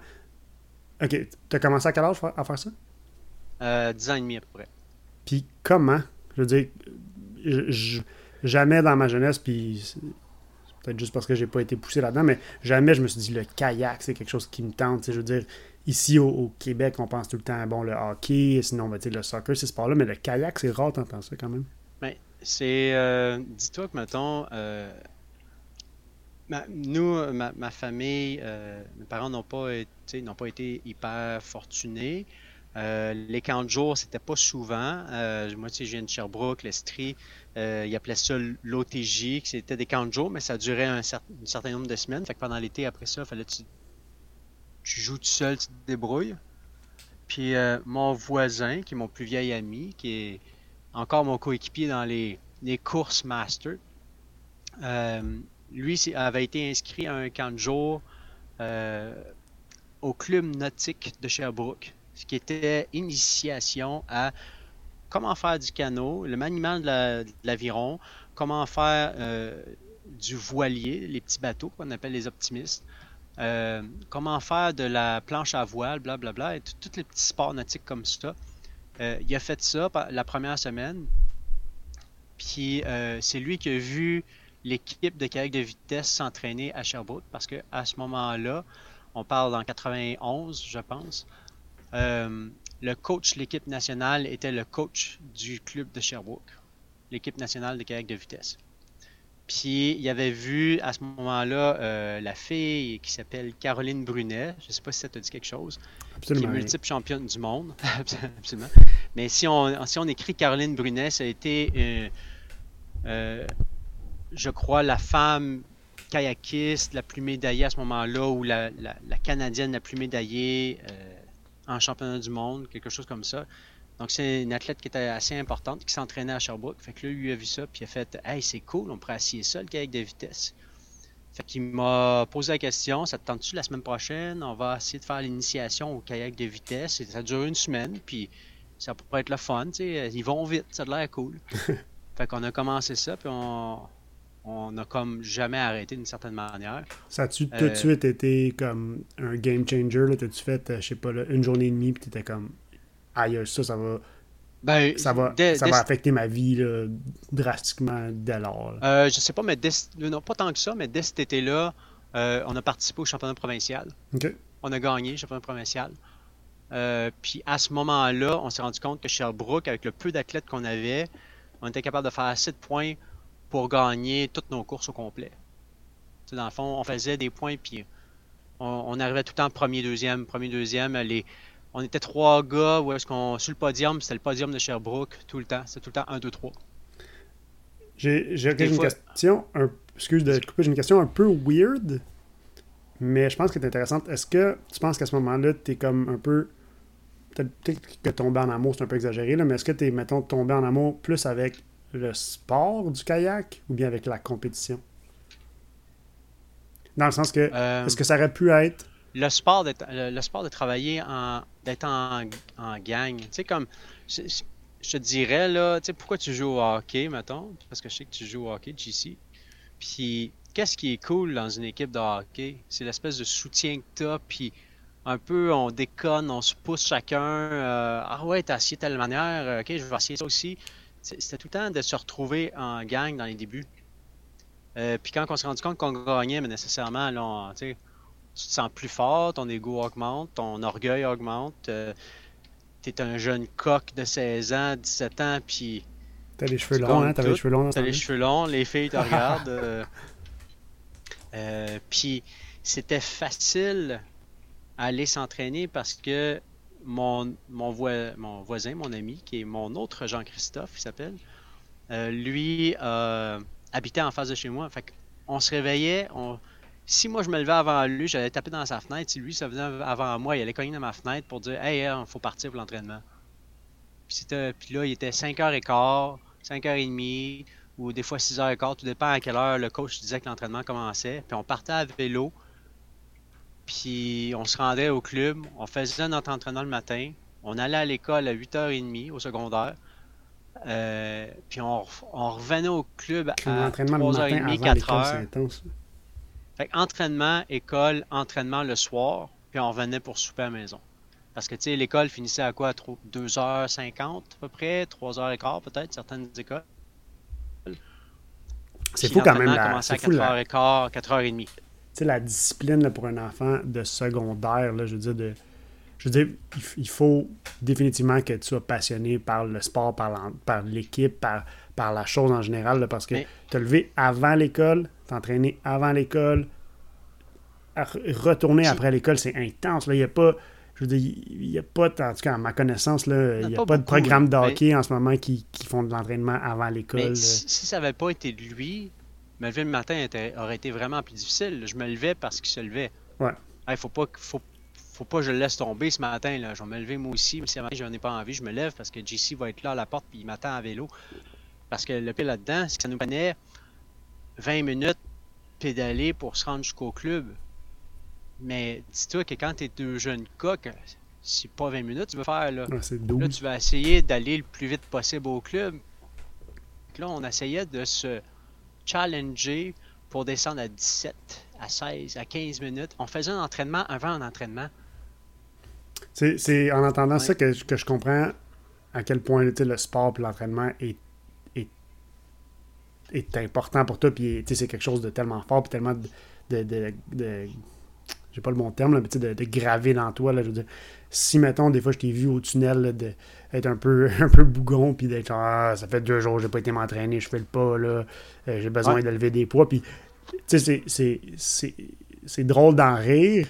Ok, tu as commencé à quel âge à faire ça? 10 euh, ans et demi à peu près. Puis comment? Je veux dire, jamais dans ma jeunesse, puis peut-être juste parce que j'ai pas été poussé là-dedans, mais jamais je me suis dit le kayak, c'est quelque chose qui me tente. Je veux dire, ici au, Québec, on pense tout le temps, bon, le hockey, sinon, ben, le soccer, ces sports-là, mais le kayak, c'est rare d'entendre ça quand même. Ben, c'est. Euh, dis-toi que, mettons, euh, nous, ma, famille, mes parents n'ont pas, été, pas été hyper fortunés. Euh, les camps de jour, c'était pas souvent. Euh, moi, tu sais, je viens de Sherbrooke, l'Estrie. Euh, ils appelaient ça l'OTJ, c'était des camps de jour, mais ça durait un, certain nombre de semaines. Fait que pendant l'été, après ça, fallait que tu, tu joues tout seul, tu te débrouilles. Puis euh, mon voisin, qui est mon plus vieil ami, qui est encore mon coéquipier dans les, les courses master, lui avait été inscrit à un camp de jour au club nautique de Sherbrooke ce qui était initiation à comment faire du canot, le maniement de l'aviron, comment faire euh, du voilier, les petits bateaux qu'on appelle les optimistes, euh, comment faire de la planche à voile, blablabla, bla, bla, et tous les petits sports nautiques comme ça. Euh, il a fait ça la première semaine. Puis c'est lui qui a vu l'équipe de kayak de vitesse s'entraîner à Sherbrooke parce qu'à ce moment-là, on parle en 91, je pense, euh, le coach de l'équipe nationale était le coach du club de Sherbrooke, l'équipe nationale de kayak de vitesse. Puis il avait vu à ce moment-là euh, la fille qui s'appelle Caroline Brunet. Je ne sais pas si ça te dit quelque chose. Absolument. Qui est multiple championne du monde. Absolument. Mais si on, si on écrit Caroline Brunet, ça a été, euh, je crois, la femme kayakiste la plus médaillée à ce moment-là, ou la, la, la, Canadienne la plus médaillée en championnat du monde, quelque chose comme ça. Donc, c'est une athlète qui était assez importante, qui s'entraînait à Sherbrooke. Fait que là, lui a vu ça, puis il a fait Hey, c'est cool, on pourrait essayer ça, le kayak de vitesse. Fait qu'il m'a posé la question Ça te tente-tu la semaine prochaine? On va essayer de faire l'initiation au kayak de vitesse. Et ça dure une semaine, puis ça pourrait être le fun, tu sais. Ils vont vite, ça a l'air cool. fait qu'on a commencé ça, puis on, on a comme jamais arrêté d'une certaine manière. Ça a-tu tout de euh, suite été comme un game changer? T'as-tu fait, euh, je sais pas, là, une journée et demie, puis t'étais comme aïe, ça, ça va. Ben, ça va, ça va affecter ma vie là, drastiquement dès lors. Euh, je sais pas, mais dès, non, pas tant que ça, mais dès cet été-là, euh, on a participé au championnat provincial. On a gagné le championnat provincial. Euh, puis à ce moment-là, on s'est rendu compte que Sherbrooke, avec le peu d'athlètes qu'on avait, on était capable de faire assez de points pour gagner toutes nos courses au complet. dans le fond, on faisait des points, puis on, on, arrivait tout le temps premier, deuxième, premier, deuxième. Les, on était trois gars où est-ce qu'on sur le podium, c'était le podium de Sherbrooke tout le temps. C'était tout le temps 1, 2, 3. J'ai une question, un, excuse de couper, j'ai une question un peu weird, mais je pense qu'elle est intéressante. Est-ce que tu penses qu'à ce moment-là, tu es comme un peu. Peut-être que tomber en amour, c'est un peu exagéré, là, mais est-ce que tu es, mettons, tombé en amour plus avec le sport du kayak ou bien avec la compétition? Dans le sens que, euh, est-ce que ça aurait pu être le sport, le, sport de travailler en, d'être en, gang. Tu sais, comme, je, te dirais, là, tu sais, pourquoi tu joues au hockey, mettons? Parce que je sais que tu joues au hockey, JC. Puis, qu'est-ce qui est cool dans une équipe de hockey? C'est l'espèce de soutien que tu as, puis un peu, on déconne, on se pousse chacun. Euh, ah ouais, t'as essayé de telle manière, ok, je vais essayer ça aussi. C'était tout le temps de se retrouver en gang dans les débuts. Euh, puis quand on s'est rendu compte qu'on gagnait, mais nécessairement, là, tu te sens plus fort, ton ego augmente, ton orgueil augmente. Euh, tu es un jeune coq de 16 ans, 17 ans, puis. T'as les cheveux longs, hein? T'as les cheveux longs. T'as les cheveux longs, les filles te regardent. Euh, euh, puis c'était facile à aller s'entraîner parce que mon, mon, voisin, mon ami, qui est mon autre Jean-Christophe, il s'appelle, lui habitait en face de chez moi. Fait on se réveillait, si moi je me levais avant lui, j'allais taper dans sa fenêtre. Si lui ça venait avant moi, il allait cogner dans ma fenêtre pour dire Hey, il faut partir pour l'entraînement. Puis, puis, là, il était 5h15, 5h30, ou des fois 6h15, tout dépend à quelle heure le coach disait que l'entraînement commençait. Puis on partait à vélo, puis on se rendait au club, on faisait notre entraînement le matin, on allait à l'école à 8h30 au secondaire. Euh, puis on, on, revenait au club à 3h30, 4h. Fait entraînement, école, entraînement le soir, puis on revenait pour souper à la maison. Parce que, tu sais, l'école finissait à quoi? 2h50 à peu près, 3h15 peut-être, certaines écoles. C'est fou quand même. Commençait à 4h15, 4h30. Tu sais, la discipline pour un enfant de secondaire, là, je veux dire, de, je veux dire, il, faut définitivement que tu sois passionné par le sport, par l'équipe, par, par la chose en général, parce que te lever avant l'école, t'entraîner avant l'école, retourner après l'école, c'est intense. Il n'y a pas. Je veux dire, il n'y a pas, en tout cas, à ma connaissance, là, il n'y a, pas, de programme de hockey en ce moment qui, font de l'entraînement avant l'école. Si, ça n'avait pas été lui, me lever le matin aurait été vraiment plus difficile. Je me levais parce qu'il se levait. Ouais. Il faut pas faut, faut pas que je le laisse tomber ce matin. Là. Je vais me lever moi aussi. Mais si je n'en ai pas envie, je me lève parce que JC va être là à la porte puis il m'attend à vélo. Parce que le pire là-dedans, c'est que ça nous prenait 20 minutes pédaler pour se rendre jusqu'au club. Mais dis-toi que quand tu es deux jeunes coqs, c'est pas 20 minutes tu veux faire. Là, là tu vas essayer d'aller le plus vite possible au club. Là, on essayait de se challenger pour descendre à 17, à 16, à 15 minutes. On faisait un entraînement avant un entraînement. C'est en entendant ça que, que, je comprends à quel point le sport et l'entraînement est est important pour toi, puis c'est quelque chose de tellement fort, puis tellement de, de, j'ai pas le bon terme, mais de, de graver dans toi. Là, je veux dire, si, mettons, des fois, je t'ai vu au tunnel d'être un peu, un peu bougon, puis d'être ah, ça fait deux jours, j'ai pas été m'entraîner, je fais le pas, là, euh, j'ai besoin de lever des poids, puis, tu sais, c'est drôle d'en rire,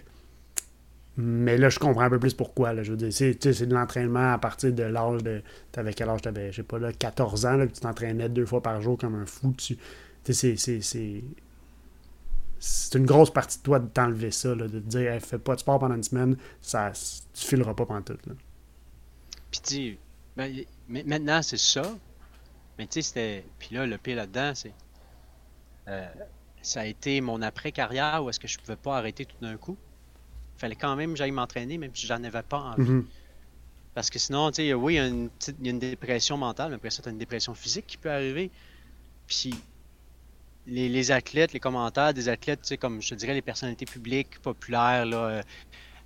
mais là, je comprends un peu plus pourquoi. Là, je veux dire, c'est de l'entraînement à partir de l'âge de. T'avais quel âge T'avais, je sais pas, là, 14 ans, là, tu t'entraînais deux fois par jour comme un fou. Tu, c'est, c'est, une grosse partie de toi de t'enlever ça, là, de te dire, fais pas de sport pendant une semaine, ça, tu fileras pas pendant tout. Là. Puis tu ben, maintenant c'est ça, mais tu sais, c'était. Puis là, le pire là-dedans, c'est. Euh, ça a été mon après-carrière où est-ce que je pouvais pas arrêter tout d'un coup. Il fallait quand même que j'aille m'entraîner, même si j'en avais pas envie. Mm-hmm. Parce que sinon, tu sais, oui, il y, a une il y a une dépression mentale, mais après ça, tu as une dépression physique qui peut arriver. Puis les, athlètes, les commentaires des athlètes, tu comme je dirais, les personnalités publiques populaires, là, euh,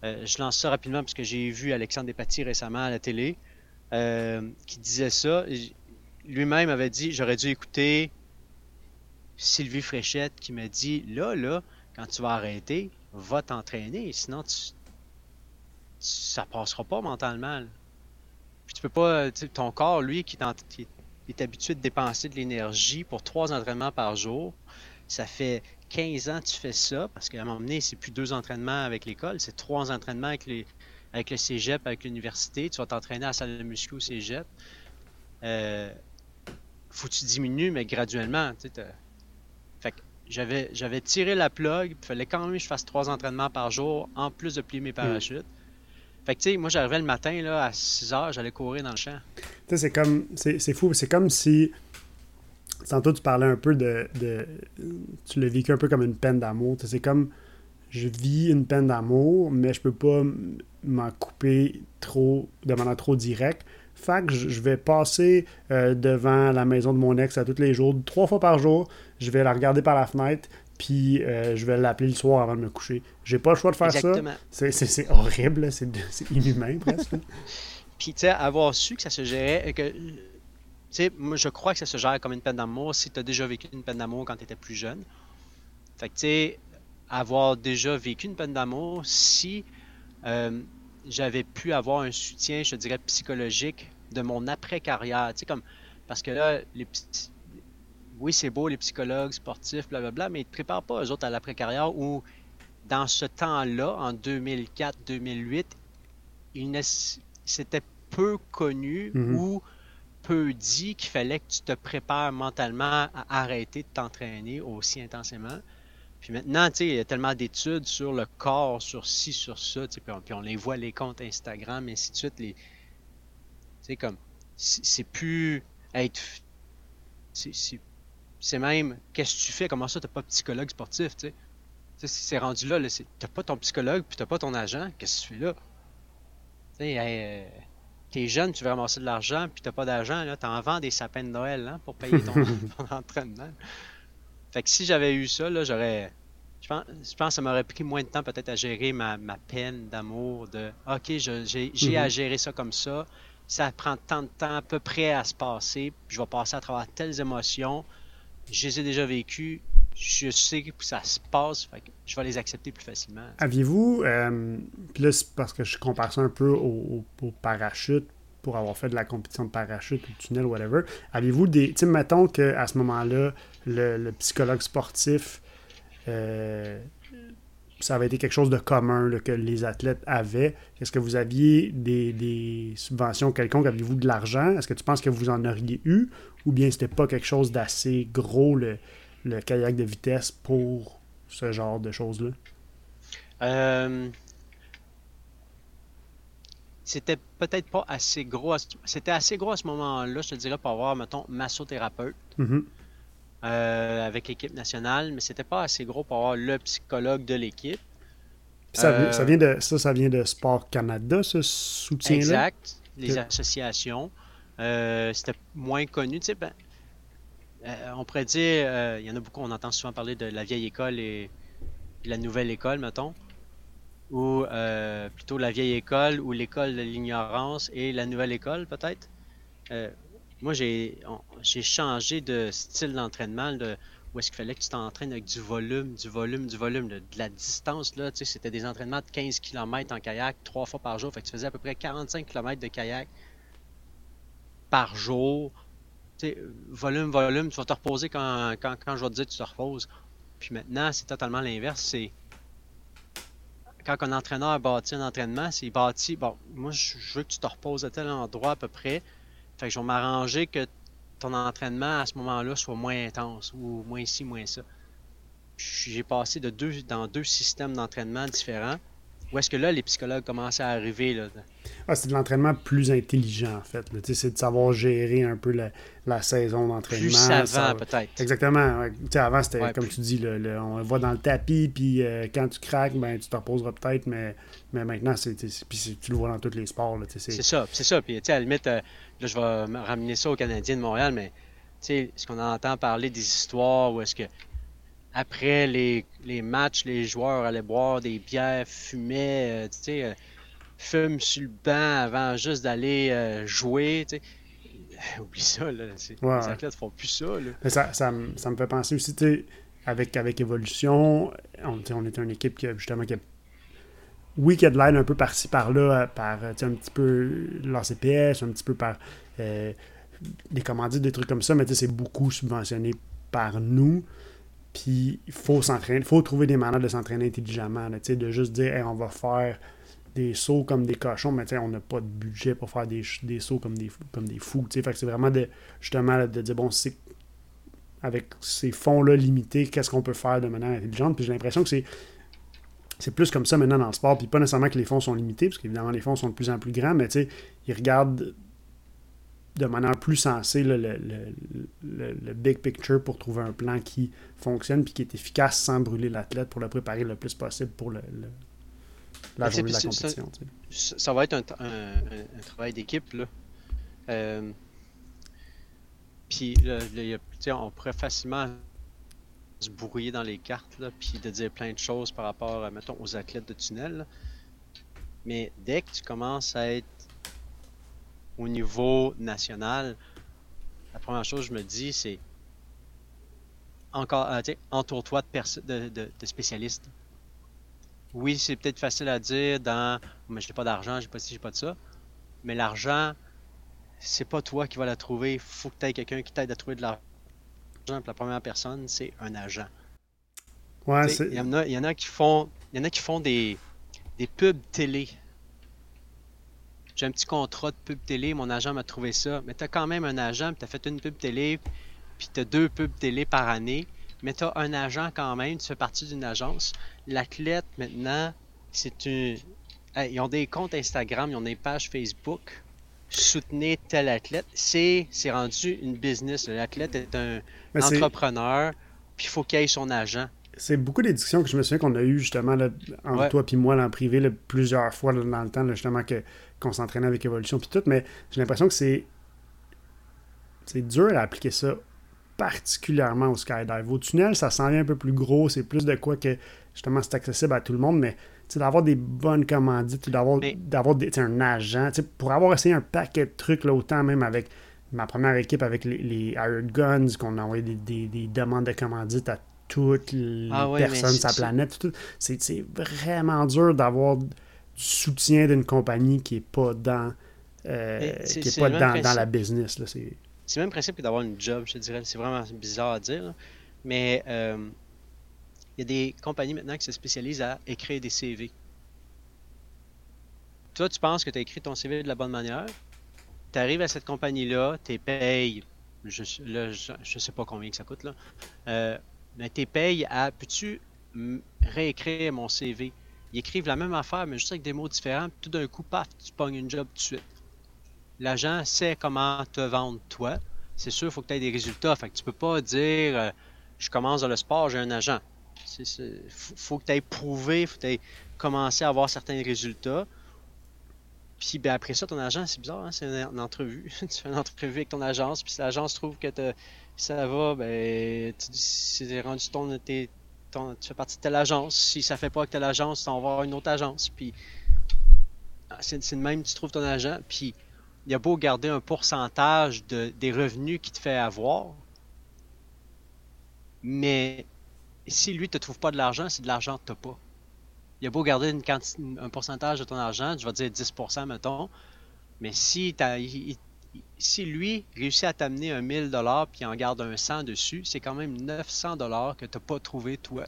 euh, je lance ça rapidement parce que j'ai vu Alexandre Despatie récemment à la télé euh, qui disait ça. Lui-même avait dit J'aurais dû écouter Sylvie Fréchette qui m'a dit Là, là, quand tu vas arrêter, va t'entraîner, sinon tu, ça passera pas mentalement. Puis tu peux pas, ton corps, lui, qui, qui, est habitué de dépenser de l'énergie pour trois entraînements par jour. Ça fait 15 ans que tu fais ça, parce qu'à un moment donné, c'est plus deux entraînements avec l'école, c'est trois entraînements avec, les, avec le cégep, avec l'université. Tu vas t'entraîner à la salle de muscu au cégep. Euh, faut que tu diminues, mais graduellement. Fait que j'avais, j'avais tiré la plug, il fallait quand même que je fasse trois entraînements par jour, en plus de plier mes parachutes. Fait que, tu sais, moi, j'arrivais le matin, là, à 6 heures, j'allais courir dans le champ. Tu sais, c'est comme, c'est fou, c'est comme si, tantôt, tu parlais un peu de, tu l'as vécu un peu comme une peine d'amour. C'est comme, je vis une peine d'amour, mais je peux pas m'en couper trop, de manière trop directe. Fait que je vais passer euh, devant la maison de mon ex à tous les jours, trois fois par jour. Je vais la regarder par la fenêtre, puis euh, je vais l'appeler le soir avant de me coucher. J'ai pas le choix de faire ça. C'est horrible, c'est inhumain presque. puis tu sais, avoir su que ça se gérait, que tu moi je crois que ça se gère comme une peine d'amour si tu as déjà vécu une peine d'amour quand tu étais plus jeune. Fait que tu sais, avoir déjà vécu une peine d'amour, si euh, j'avais pu avoir un soutien, je dirais, psychologique de mon après-carrière, tu sais, comme, parce que là, les petits oui, c'est beau, les psychologues sportifs, blablabla, mais ils ne te préparent pas, eux autres, à l'après-carrière où, dans ce temps-là, en 2004-2008, c'était peu connu mhm. ou peu dit qu'il fallait que tu te prépares mentalement à arrêter de t'entraîner aussi intensément. Puis maintenant, il y a tellement d'études sur le corps, sur ci, sur ça, puis on, puis on les voit, les comptes Instagram, et ainsi de suite. Les, sais, comme, c'est plus être. C'est c'est même qu'est-ce que tu fais, comment ça, t'as pas de psychologue sportif, tu sais? si c'est rendu là, là t'as pas ton psychologue puis t'as pas ton agent, qu'est-ce que tu fais là? Tu sais, euh, t'es jeune, tu veux ramasser de l'argent puis t'as pas d'argent, là, t'en vends des sapins de Noël hein, pour payer ton, entraînement. Fait que si j'avais eu ça, là, j'aurais. Je pense, je pense que ça m'aurait pris moins de temps peut-être à gérer ma, peine d'amour, de OK, j'ai mm-hmm. à gérer ça comme ça. Ça prend tant de temps à peu près à se passer. Je vais passer à travers telles émotions je les ai déjà vécues, je sais que ça se passe, je vais les accepter plus facilement. Aviez-vous, euh, puis là c'est parce que je compare ça un peu au, parachute, pour avoir fait de la compétition de parachute ou de tunnel, whatever, avez-vous des, tu sais, mettons qu'à ce moment-là, le, psychologue sportif, euh, ça avait été quelque chose de commun que les athlètes avaient. Est-ce que vous aviez des, des subventions quelconques? Aviez-vous de l'argent? Est-ce que tu penses que vous en auriez eu? Ou bien c'était pas quelque chose d'assez gros, le, kayak de vitesse, pour ce genre de choses-là? Euh, c'était peut-être pas assez gros. C'était assez gros à ce moment-là, je te dirais, pour avoir, mettons, massothérapeute mm-hmm. euh, avec l'équipe nationale, mais c'était pas assez gros pour avoir le psychologue de l'équipe. Ça, euh, ça, vient de, ça, ça vient de Sport Canada, ce soutien-là? Exact, les associations. Euh, c'était moins connu. Tu sais, ben, euh, on pourrait dire, euh, il y en a beaucoup, on entend souvent parler de la vieille école et, la nouvelle école, mettons. Ou plutôt la vieille école ou l'école de l'ignorance et la nouvelle école, peut-être. moi, j'ai changé de style d'entraînement. De, où est-ce qu'il fallait que tu t'entraînes avec du volume, du volume, du volume, de, la distance, là, tu sais, c'était des entraînements de 15 km en kayak, trois fois par jour, fait que tu faisais à peu près 45 km de kayak par jour, volume, volume, tu vas te reposer quand, quand, je vais te dire tu te reposes. Puis maintenant, c'est totalement l'inverse, c'est quand un entraîneur bâtit un entraînement, c'est bâti, bon, moi je veux que tu te reposes à tel endroit à peu près, fait que je vais m'arranger que ton entraînement à ce moment-là soit moins intense ou moins ci, moins ça. J'ai passé de deux, dans deux systèmes d'entraînement différents. Où est-ce que là, les psychologues commencent à arriver? Là? Ah, c'est de l'entraînement plus intelligent, en fait. C'est de savoir gérer un peu la, saison d'entraînement. Plus savant, peut-être. Exactement. Avant, c'était, comme tu dis, on va dans le tapis, puis euh, quand tu craques, ben, tu te reposeras peut-être, mais, mais maintenant, c'est, tu le vois dans tous les sports. C'est ça, c'est ça. Puis, à la limite, euh, là, je vais ramener ça aux Canadiens de Montréal, mais ce qu'on entend parler des histoires où est-ce que après les, matchs, les joueurs allaient boire des bières, fumaient, euh, tu sais, euh, fument sur le banc avant juste d'aller euh, jouer, tu sais. Oublie ça, là. Les athlètes font plus ça, là. Ça, ça, ça, me fait penser aussi, tu sais, avec, avec Evolution, on, on est une équipe qui, justement, qui a oui, qui a de l'aide un peu par-ci, par-là, par un petit peu l'ACPS, un petit peu par euh, des commandites, des trucs comme ça, mais c'est beaucoup subventionné par nous. Puis il faut s'entraîner, il faut trouver des manières de s'entraîner intelligemment, de juste dire on va faire des sauts comme des cochons, mais on n'a pas de budget pour faire des, des sauts comme des, comme des fous. C'est vraiment de, justement de dire bon, c'est avec ces fonds-là limités, qu'est-ce qu'on peut faire de manière intelligente? Puis j'ai l'impression que c'est. C'est plus comme ça maintenant dans le sport, puis pas nécessairement que les fonds sont limités, parce qu'évidemment les fonds sont de plus en plus grands, mais ils regardent de manière plus sensée le, le, big picture pour trouver un plan qui fonctionne puis qui est efficace sans brûler l'athlète pour le préparer le plus possible pour le, la journée de la compétition. Ça, va être un, travail d'équipe. là. Euh, puis on pourrait facilement se brouiller dans les cartes là, puis de dire plein de choses par rapport, mettons, aux athlètes de tunnel. Mais dès que tu commences à être au niveau national, la première chose que je me dis, c'est encore, euh, entoure-toi de, de, de, spécialistes. Oui, c'est peut-être facile à dire dans mais j'ai pas d'argent, j'ai pas ci, j'ai pas de ça. Mais l'argent, c'est pas toi qui vas la trouver. Il faut que tu aies quelqu'un qui t'aide à trouver de l'argent. La première personne, c'est un agent. Ouais, il y, en a, y en a qui font, il y en a qui font des, des pubs télé j'ai un petit contrat de pub télé, mon agent m'a trouvé ça. Mais tu as quand même un agent, puis tu as fait une pub télé, puis tu as deux pubs télé par année. Mais tu as un agent quand même, tu fais partie d'une agence. L'athlète, maintenant, c'est une. ils ont des comptes Instagram, ils ont des pages Facebook. Soutenez tel athlète. C'est rendu une business. L'athlète est un entrepreneur, puis il faut qu'il ait son agent c'est beaucoup des discussions que je me souviens qu'on a eues justement là, entre toi et moi en privé plusieurs fois dans le temps, justement, que, qu'on s'entraînait avec Evolution puis tout, mais j'ai l'impression que c'est c'est dur à appliquer ça particulièrement au skydive. Au tunnel, ça s'en vient un peu plus gros, c'est plus de quoi que justement c'est accessible à tout le monde, mais d'avoir des bonnes commandites, d'avoir, d'avoir un agent, pour avoir essayé un paquet de trucs, là, autant même avec ma première équipe avec les, les Guns, qu'on a envoyé des, des, demandes de commandites à toutes les ah personnes de sa planète. C'est vraiment dur d'avoir soutien d'une compagnie qui n'est pas dans, euh, qui est pas dans, dans, la business. C'est le même principe que d'avoir une job, je dirais. C'est vraiment bizarre à dire. Mais euh, il y a des compagnies maintenant qui se spécialisent à écrire des CV. Toi, tu penses que tu as écrit ton CV de la bonne manière? Tu arrives à cette compagnie-là, tu payes, je ne je, sais pas combien que ça coûte, là. Euh, mais t'es payes à peux-tu réécrire mon CV Ils écrivent la même affaire, mais juste avec des mots différents. Puis tout d'un coup, paf, tu pognes une job tout de suite. L'agent sait comment te vendre toi. C'est sûr, il faut que tu aies des résultats. Fait que tu peux pas dire euh, je commence dans le sport, j'ai un agent. Il faut que tu aies prouvé, faut que tu aies commencé à avoir certains résultats. Puis ben, après ça, ton agent, c'est bizarre, hein, c'est une, entrevue. tu fais une entrevue avec ton agence, puis si l'agence trouve que ça va, ben, tu c'est rendu ton, tu fais partie de telle agence. Si ça fait pas avec telle agence, tu vas une autre agence. Puis ah, c'est le même, tu trouves ton agent. Puis il y a beau garder un pourcentage de, des revenus qui te fait avoir, Mais si lui te trouve pas de l'argent, c'est de l'argent que tu pas. Il a beau garder une un pourcentage de ton argent, je vais dire 10%, mettons. Mais si, si lui réussit à t'amener un 1000 puis en garde un 100 dessus, c'est quand même 900 que tu n'as pas trouvé toi.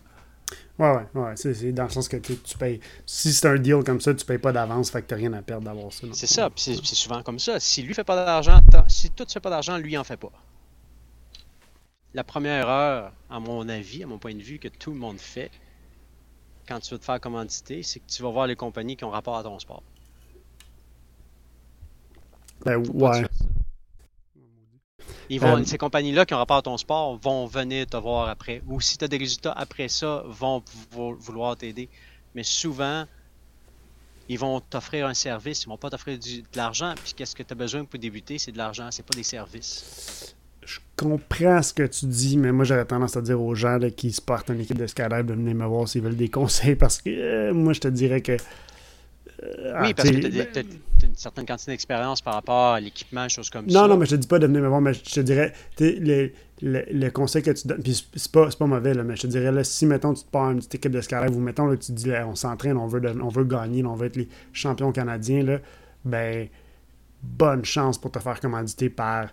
Ouais, ouais, ouais. C'est dans le sens que tu, payes. Si c'est un deal comme ça, tu payes pas d'avance, fait que t'as rien à perdre d'avoir ça. C'est ça, c'est souvent comme ça. Si lui fait pas d'argent, si toi tu fais pas d'argent, lui en fait pas. La première erreur, à mon avis, à mon point de vue, que tout le monde fait quand tu veux te faire commanditer, c'est que tu vas voir les compagnies qui ont rapport à ton sport. Ben ouais. Ils vont, euh, ces compagnies-là qui ont rapport à ton sport vont venir te voir après. Ou si tu as des résultats après ça, vont vouloir t'aider. Mais souvent, ils vont t'offrir un service, ils vont pas t'offrir de l'argent. Puis qu'est-ce que tu as besoin pour débuter, c'est de l'argent, c'est pas des services. Je comprends ce que tu dis, mais moi j'aurais tendance à dire aux gens qui se portent une équipe de de venir me voir s'ils veulent des conseils parce que euh, moi je te dirais que oui, parce que tu as, une certaine quantité d'expérience par rapport à l'équipement, choses comme ça. Non, non, mais je te dis pas de venir me voir, mais je te dirais, le, le, le, conseil que tu donnes, puis c'est pas, pas mauvais, là, mais je te dirais, là, si, mettons, tu te pars une petite équipe de skydive, ou mettons, là, tu te dis, on s'entraîne, on veut, on veut gagner, on veut être les champions canadiens, là, ben, bonne chance pour te faire commanditer par,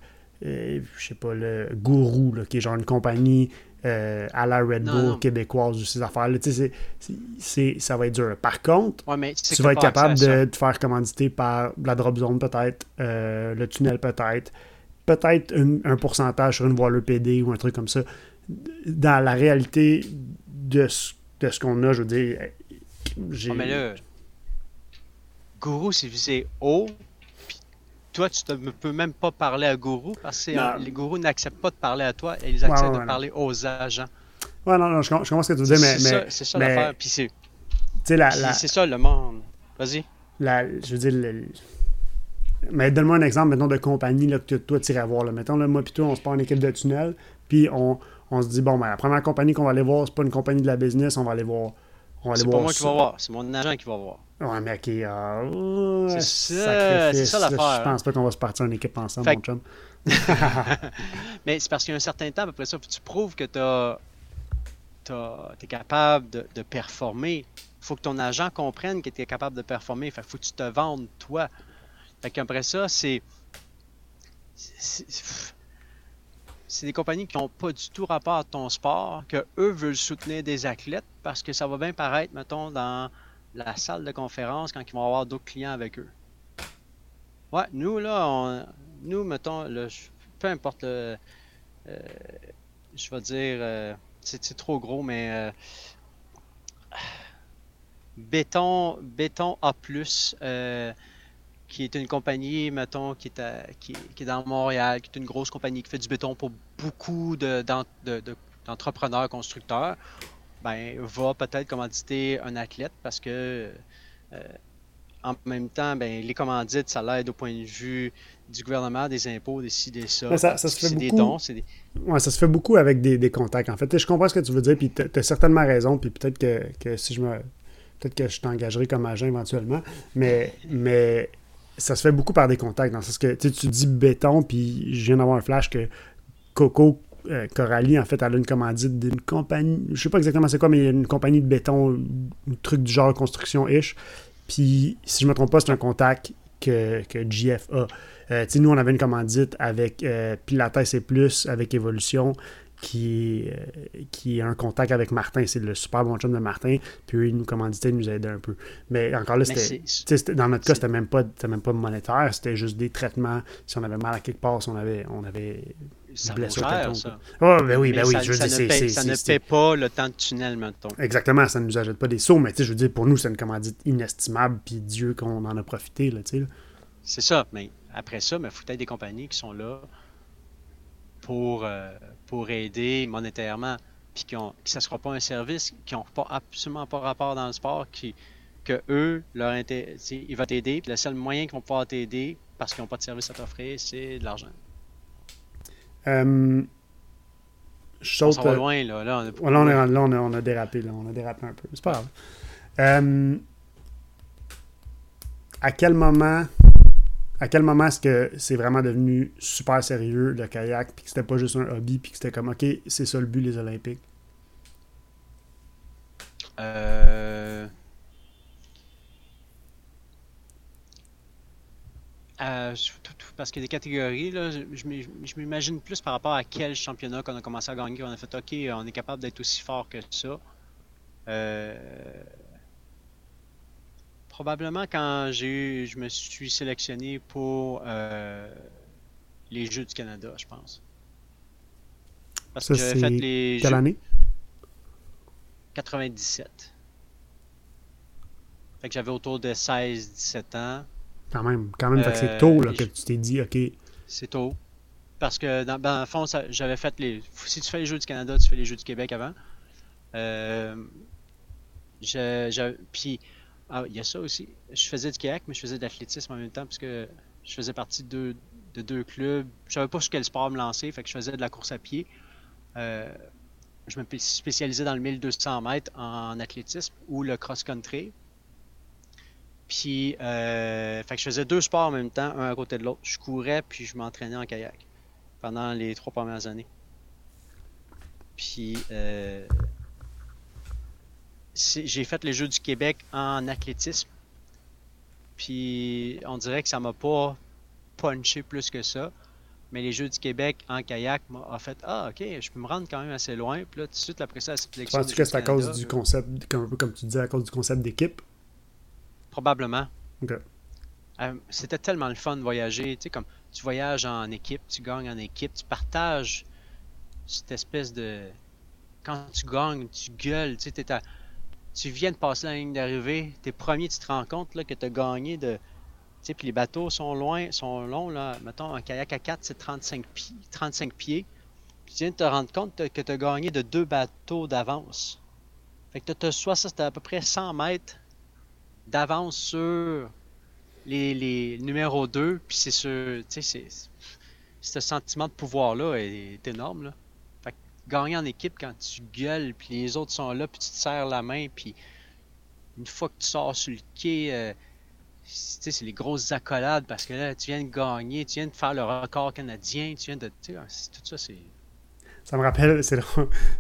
euh, je sais pas, le gourou, là, qui est genre une compagnie euh, à la Red Bull québécoise ou ces affaires-là. ça va être dur. Par contre, tu vas être capable de te faire commanditer par la drop zone peut-être, euh, le tunnel peut-être, peut-être un, pourcentage sur une voileur PD ou un truc comme ça. Dans la réalité de ce, de ce qu'on a, je veux dire, j'ai... mais là, Gourou, c'est visé haut, toi, tu ne peux même pas parler à Gourou parce que euh, les gourous n'acceptent pas de parler à toi et ils acceptent de parler aux agents. Ouais, non, non, je, comprends ce que tu dis, mais. C'est ça, l'affaire. Puis c'est. La, C'est ça le monde. Vas-y. je veux dire, mais donne-moi un exemple, maintenant de compagnie là, que toi, tu irais voir. Là. Mettons, là, moi et toi, on se part en équipe de tunnel, puis on, on se dit, bon, ben, la première compagnie qu'on va aller voir, c'est pas une compagnie de la business, on va aller voir. C'est pas moi qui va voir, c'est mon agent qui va voir. Ouais, mais ok. Euh, c'est ça, c'est ça l'affaire. Je pense pas qu'on va se partir en équipe ensemble, mon chum. mais c'est parce qu'il y a un certain temps, après ça, tu prouves que tu es capable de, de performer. Il faut que ton agent comprenne que tu es capable de performer. Fait faut que tu te vendes, toi. Fait qu'après ça, c'est c'est des compagnies qui n'ont pas du tout rapport à ton sport, que eux veulent soutenir des athlètes parce que ça va bien paraître, mettons, dans la salle de conférence quand ils vont avoir d'autres clients avec eux. Ouais, nous, là, on, nous, mettons, peu importe le. Euh, je vais dire. Euh, c'est trop gros, mais. Euh, béton, béton A qui est une compagnie, mettons, qui est, qui, est dans Montréal, qui est une grosse compagnie qui fait du béton pour beaucoup d'entrepreneurs, de, constructeurs, ben, va peut-être commanditer un athlète parce que euh, en même temps, ben, les commandites, ça l'aide au point de vue du gouvernement, des impôts, des ci, des ça. ça, se fait beaucoup... des dons. Des... Ouais, ça se fait beaucoup avec des, contacts. En fait, je comprends ce que tu veux dire, puis tu as, certainement raison, puis peut-être que, que si je me peut-être que je t'engagerai comme agent éventuellement, mais, mais ça se fait beaucoup par des contacts, dans le sens que tu dis béton, puis je viens d'avoir un flash que Coco euh, Coralie, en fait, elle a une commandite d'une compagnie, je sais pas exactement c'est quoi, mais il y a une compagnie de béton, un truc du genre construction-ish. Puis, si je me trompe pas, c'est un contact que, que GF a. Euh, nous, on avait une commandite avec euh, Pilates et Plus, avec Evolution qui, euh, qui est un contact avec Martin. C'est le super bon chum de Martin. Puis eux, ils nous commanditaient, ils nous aidaient un peu. Mais encore là, c'était, dans notre cas, c'était même, pas, même pas monétaire. C'était juste des traitements. Si on avait mal à quelque part, si on avait, on avait ça cher, ça. Oh, ben oui, ben oui. Ça, je veux dire, ne, paie, ça ne paie pas le temps de tunnel, mettons. Exactement, ça ne nous ajoute pas des sauts, mais je veux dire, pour nous, c'est une commandite inestimable, puis Dieu qu'on en a profité, là, tu sais. C'est ça, mais après ça, il faut peut-être des compagnies qui sont là pour, euh, pour aider monétairement, puis que ça ne sera pas un service qui n'ont pas, absolument pas rapport dans le sport, qui, que eux, leur ils vont t'aider, puis le seul moyen qu'ils vont pouvoir t'aider, parce qu'ils n'ont pas de service à t'offrir, c'est de l'argent. Euh, on va loin, là. Là, on, là, on, là on, a, on, a, dérapé, là. On a dérapé un peu. C'est pas grave. Euh, à quel moment à quel moment est-ce que c'est vraiment devenu super sérieux le kayak, puis que c'était pas juste un hobby, puis que c'était comme, ok, c'est ça le but, les Olympiques? Euh... Euh, parce qu'il y a des catégories, là, je m'imagine plus par rapport à quel championnat qu'on a commencé à gagner, on a fait OK, on est capable d'être aussi fort que ça. Euh, probablement quand j'ai eu, je me suis sélectionné pour euh, les Jeux du Canada, je pense. Parce que j'avais fait les Quelle année? 97. Fait que j'avais autour de 16-17 ans. Quand même, quand même, c'est euh, tôt là, que tu t'es dit, OK. C'est tôt. Parce que dans, le fond, j'avais fait les. Si tu fais les Jeux du Canada, tu fais les Jeux du Québec avant. Euh, puis, ah, il y a ça aussi. Je faisais du kayak, mais je faisais de l'athlétisme en même temps, parce que je faisais partie de deux, de deux clubs. Je savais pas sur quel sport me lancer, fait que je faisais de la course à pied. Euh, je me spécialisais dans le 1200 mètres en athlétisme ou le cross-country. Puis, euh, fait que je faisais deux sports en même temps, un à côté de l'autre. Je courais, puis je m'entraînais en kayak pendant les trois premières années. Puis, euh, j'ai fait les Jeux du Québec en athlétisme. Puis, on dirait que ça m'a pas punché plus que ça. Mais les Jeux du Québec en kayak m'a fait Ah, ok, je peux me rendre quand même assez loin. Puis là, tout de suite après ça, la sélection. Penses-tu que c'est à cause du concept, comme, comme tu disais, à cause du concept d'équipe? Probablement. Euh, c'était tellement le fun de voyager. Tu sais, comme tu voyages en équipe, tu gagnes en équipe, tu partages cette espèce de. Quand tu gagnes, tu gueules. Tu, sais, tu viens de passer la ligne d'arrivée, t'es premier, tu te rends compte là, que tu as gagné de. Tu sais, puis les bateaux sont loin, sont longs. Là. Mettons, un kayak à 4, c'est 35 pieds. 35 pieds. Tu viens de te rendre compte que tu as gagné de deux bateaux d'avance. Fait que tu as soit ça, c'était à peu près 100 mètres d'avance sur les, les numéros 2, puis c'est sûr, tu sais, ce sentiment de pouvoir-là est, énorme, là. Gagner en équipe quand tu gueules, puis les autres sont là, puis tu te serres la main, puis une fois que tu sors sur le quai, euh, c'est les grosses accolades parce que là, tu viens de gagner, tu viens de faire le record canadien, tu viens de. Tout ça, c'est ça me rappelle, c'est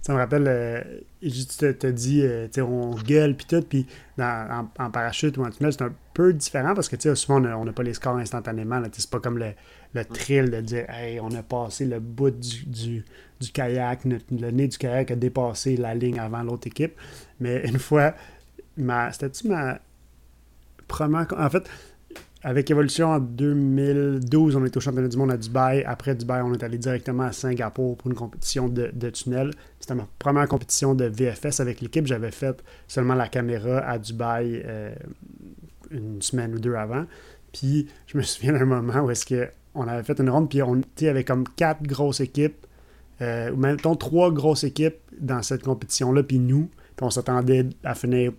ça me rappelle, euh, tu te, dit, euh, tu sais, on gueule puis tout, puis en, parachute ou en tunnel, c'est un peu différent parce que, tu sais, souvent, on n'a pas les scores instantanément, c'est pas comme le, le thrill de dire, hey, on a passé le bout du, du, kayak, le nez du kayak a dépassé la ligne avant l'autre équipe, mais une fois, c'était-tu ma première, en fait, avec Evolution en 2012, on était au championnat du monde à Dubaï. Après Dubaï, on est allé directement à Singapour pour une compétition de, tunnel. C'était ma première compétition de VFS avec l'équipe. J'avais fait seulement la caméra à Dubaï euh, une semaine ou deux avant. Puis je me souviens d'un moment où est-ce qu'on avait fait une ronde, puis on était avec comme quatre grosses équipes, euh, même trois grosses équipes dans cette compétition-là, puis nous. Puis on s'attendait à finir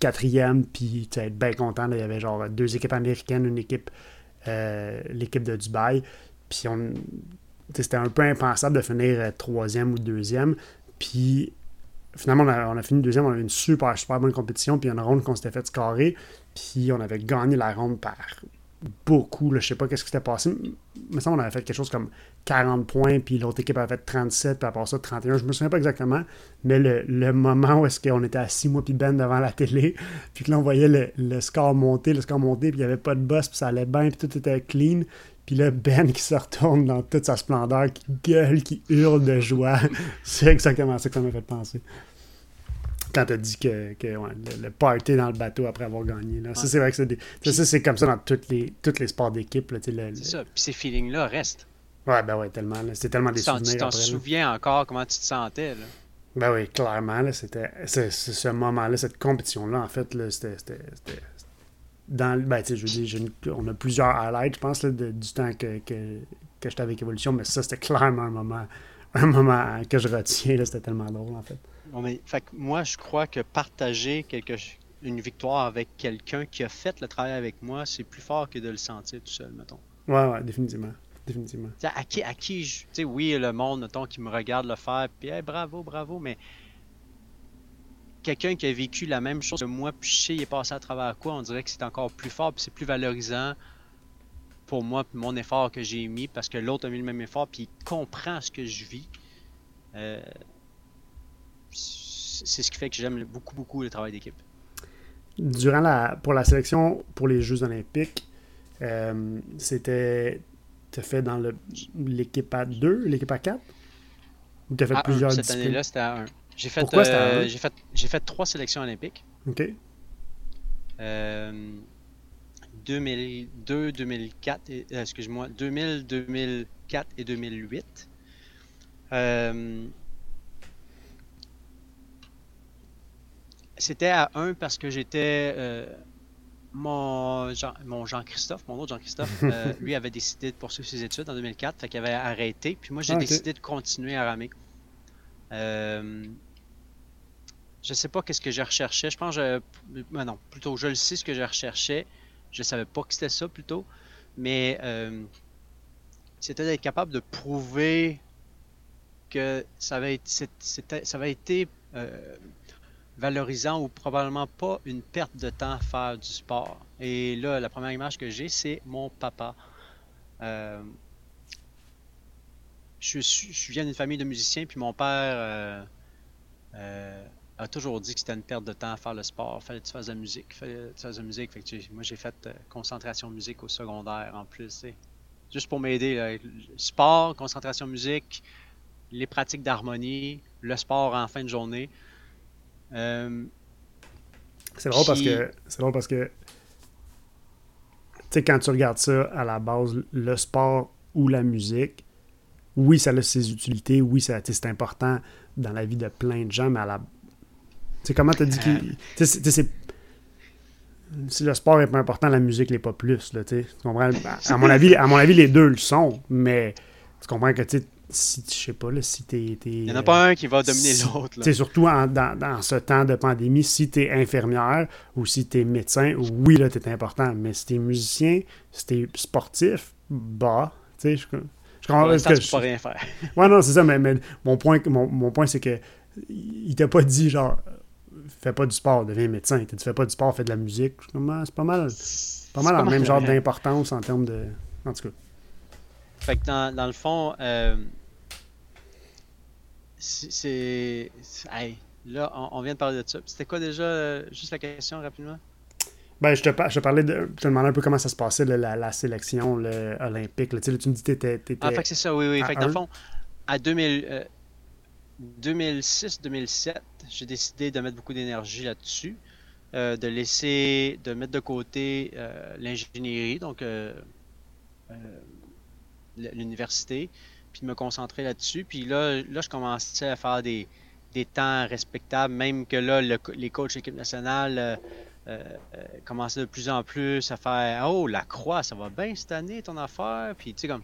quatrième, puis être bien content. il y avait genre deux équipes américaines, une équipe, euh, l'équipe de Dubaï. Puis on, c'était un peu impensable de finir euh, troisième ou deuxième. Puis finalement, on a, fini deuxième, on a eu une super, super bonne compétition. Puis une ronde qu'on s'était fait scorer. Puis on avait gagné la ronde par beaucoup. Là, je sais pas qu'est-ce qui s'était passé. Mais ça, on avait fait quelque chose comme 40 points, puis l'autre équipe avait fait 37, puis à part ça, 31. Je me souviens pas exactement, mais le, moment où est-ce qu'on était assis, moi puis Ben, devant la télé, puis que là, on voyait le, score monter, le score monter, puis il n'y avait pas de boss, puis ça allait bien, puis tout était clean. Puis là, Ben qui se retourne dans toute sa splendeur, qui gueule, qui hurle de joie. C'est exactement ça que ça m'a fait penser quand tu as dit que, le, party dans le bateau après avoir gagné. Là. Ça, c'est vrai que c'est ça, c'est comme ça dans tous les, toutes les sports d'équipe. C'est ça. Puis ces feelings-là restent. Ouais, ben ouais, tellement. C'était tellement des souvenirs. Tu t'en souviens encore comment tu te sentais. Là? Ben oui, clairement. C'était ce moment-là, cette compétition-là, en fait, c'était. Dans, ben, je veux dire, on a plusieurs highlights, je pense, là, du temps que, que, que j'étais avec Evolution, mais ça, c'était clairement un moment, un moment que je retiens. C'était tellement drôle, en fait fait moi, je crois que partager quelque, une victoire avec quelqu'un qui a fait le travail avec moi, c'est plus fort que de le sentir tout seul, mettons. Ouais, ouais, définitivement. Définitivement. à qui, à qui tu sais, oui, le monde, mettons, qui me regarde le faire, puis bravo, bravo, mais quelqu'un qui a vécu la même chose que moi, puis je sais, il est passé à travers quoi, on dirait que c'est encore plus fort, puis c'est plus valorisant pour moi, mon effort que j'ai mis, parce que l'autre a mis le même effort, puis il comprend ce que je vis. Euh, c'est ce qui fait que j'aime beaucoup, beaucoup le travail d'équipe. Durant la, pour la sélection pour les Jeux Olympiques, euh, c'était. Tu fait dans l'équipe à 2, l'équipe à 4 Ou tu as fait plusieurs Cette année-là, c'était à 1. J'ai fait, Pourquoi euh, j'ai fait, fait, trois sélections olympiques. OK. Euh, 2002, 2004, euh, excuse-moi, 2000, 2004 et 2008. Euh, c'était à 1 parce que j'étais euh, mon Jean, mon Jean-Christophe, mon autre Jean-Christophe, lui avait décidé de poursuivre ses études en 2004, fait qu'il avait arrêté. Puis moi, j'ai ah, décidé de continuer à ramer. Euh, je sais pas qu'est-ce que je recherchais. Je pense que je... Ben non, plutôt je le sais ce que je recherchais. Je savais pas que c'était ça plutôt. Mais euh, c'était d'être capable de prouver que ça avait été, ça avait été euh, valorisant ou probablement pas une perte de temps à faire du sport. Et là, la première image que j'ai, c'est mon papa. Euh, je, viens d'une famille de musiciens, puis mon père a toujours dit que c'était une perte de temps à faire le sport. Fallait que tu fasses de la musique. Fallait que tu fasses de la musique. Fait que moi, j'ai fait euh, concentration musique au secondaire en plus. Juste pour m'aider. Sport, concentration musique, les pratiques d'harmonie, le sport en fin de journée. Euh, c'est drôle parce que. C'est drôle parce que. Tu sais, quand tu regardes ça à la base, le sport ou la musique, oui, ça a ses utilités, oui, c'est important dans la vie de plein de gens, mais à la, sais, comment t'as dit que. Si le sport est pas important, la musique l'est pas plus. Là, tu comprends? À mon, avis, à mon avis, les deux le sont, mais tu comprends que si je sais pas, là, si t'es. Il n'y en a pas un qui va dominer l'autre. Surtout dans, dans, ce temps de pandémie, si t'es infirmière ou si t'es médecin, oui, là, t'es important. Mais si t'es musicien, si t'es sportif, bah, tu sais, je, je comprends. que tu peux rien faire. ouais, non, c'est ça, mais, mon point, mon, mon point c'est que il t'a pas dit genre fais pas du sport, deviens médecin. Tu fais pas du sport, fais de la musique. Ah, c'est pas mal, pas mal le même genre d'importance en termes de. En tout cas. Fait que dans, dans le fond, euh, c'est. Hey, là, on, vient de parler de ça. C'était quoi déjà, euh, juste la question rapidement? Ben, je te, je te parlais de. Je te demandais un peu comment ça se passait, la, la, sélection olympique. Là, tu, me dis que tu étais, Ah, fait que c'est ça, oui, oui. Fait que dans le fond, à 2000. 2006-2007, j'ai décidé de mettre beaucoup d'énergie là-dessus, euh, de laisser, de mettre de côté euh, l'ingénierie, donc euh, l'université, puis me concentrer là-dessus. Puis là, là, je commençais à faire des, temps respectables, même que là, les coachs équipe nationale commençaient de plus en plus à faire Oh, la croix, ça va bien cette année, ton affaire. Puis, tu sais, comme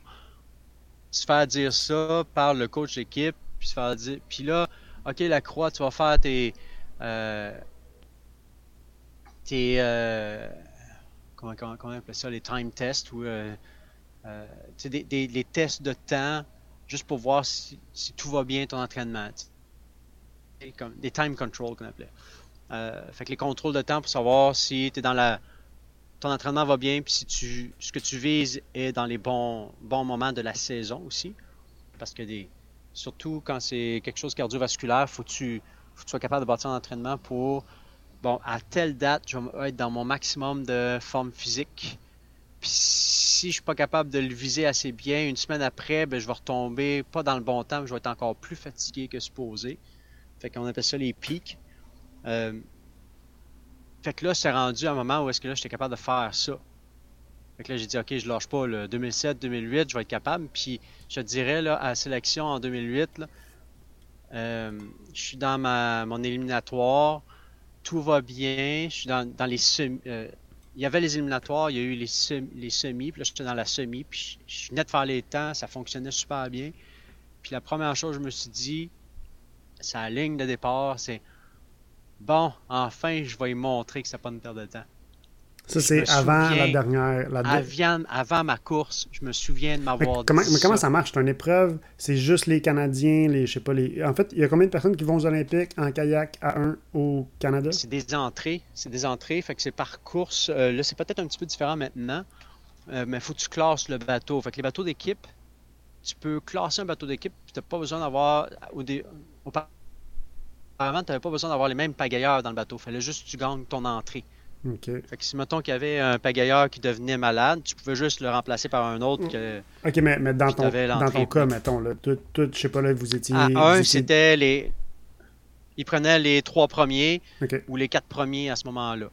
se faire dire ça par le coach d'équipe, puis se faire dire. Puis là, ok, la croix, tu vas faire tes. Euh, tes. Euh, comment, comment, comment, on appelle ça? Les time tests ou. Euh, euh des, des, les tests de temps juste pour voir si, si tout va bien ton entraînement. Des time control qu'on appelait. Euh, fait que les contrôles de temps pour savoir si tu dans la ton entraînement va bien puis si tu ce que tu vises est dans les bons bons moments de la saison aussi parce que des Surtout quand c'est quelque chose cardiovasculaire, faut tu, faut que tu sois capable de bâtir un entraînement pour, bon, à telle date, je vais être dans mon maximum de forme physique. Puis si je suis pas capable de le viser assez bien, une semaine après, ben, je vais retomber pas dans le bon temps, je vais être encore plus fatigué que supposé. Fait qu'on appelle ça les pics. Euh, fait que là, c'est rendu à un moment où est-ce que là, j'étais capable de faire ça. Fait que là, j'ai dit, OK, je lâche pas. le 2007, 2008, je vais être capable. Puis, je dirais, là, à la sélection en 2008, euh, je suis dans mon éliminatoire. Tout va bien. Je suis dans, les semis. Euh, il y avait les éliminatoires, il y a eu les, semis, les semis. Puis là, j'étais dans la semi. Puis, je, venais de faire les temps. Ça fonctionnait super bien. Puis, la première chose, je me suis dit, sa ligne de départ, c'est bon, enfin, je vais lui montrer que c'est pas une perte de temps. Ça, c'est avant la dernière. avant, ma course, je me souviens de m'avoir comment, Mais comment ça marche? C'est une épreuve? C'est juste les Canadiens, les, je sais pas, les... En fait, il y a combien de personnes qui vont aux Olympiques en kayak à 1 au Canada? C'est des entrées. C'est des entrées, fait que c'est par course. Euh, là, c'est peut-être un petit peu différent maintenant. euh, mais il faut que tu classes le bateau. Fait que les bateaux d'équipe, tu peux classer un bateau d'équipe, tu n'as pas besoin d'avoir. Au dé... Auparavant, tu n'avais pas besoin d'avoir les mêmes pagailleurs dans le bateau. Il fallait juste que tu gagnes ton entrée. OK. Fait que si, mettons qu'il y avait un pagailleur qui devenait malade, tu pouvais juste le remplacer par un autre que. OK, mais, mais dans, ton, dans ton cas, mettons, là, tout, tout, je sais pas, là, vous étiez... À un, étiez- c'était les. Ils prenaient les trois premiers ou les quatre premiers à ce moment-là.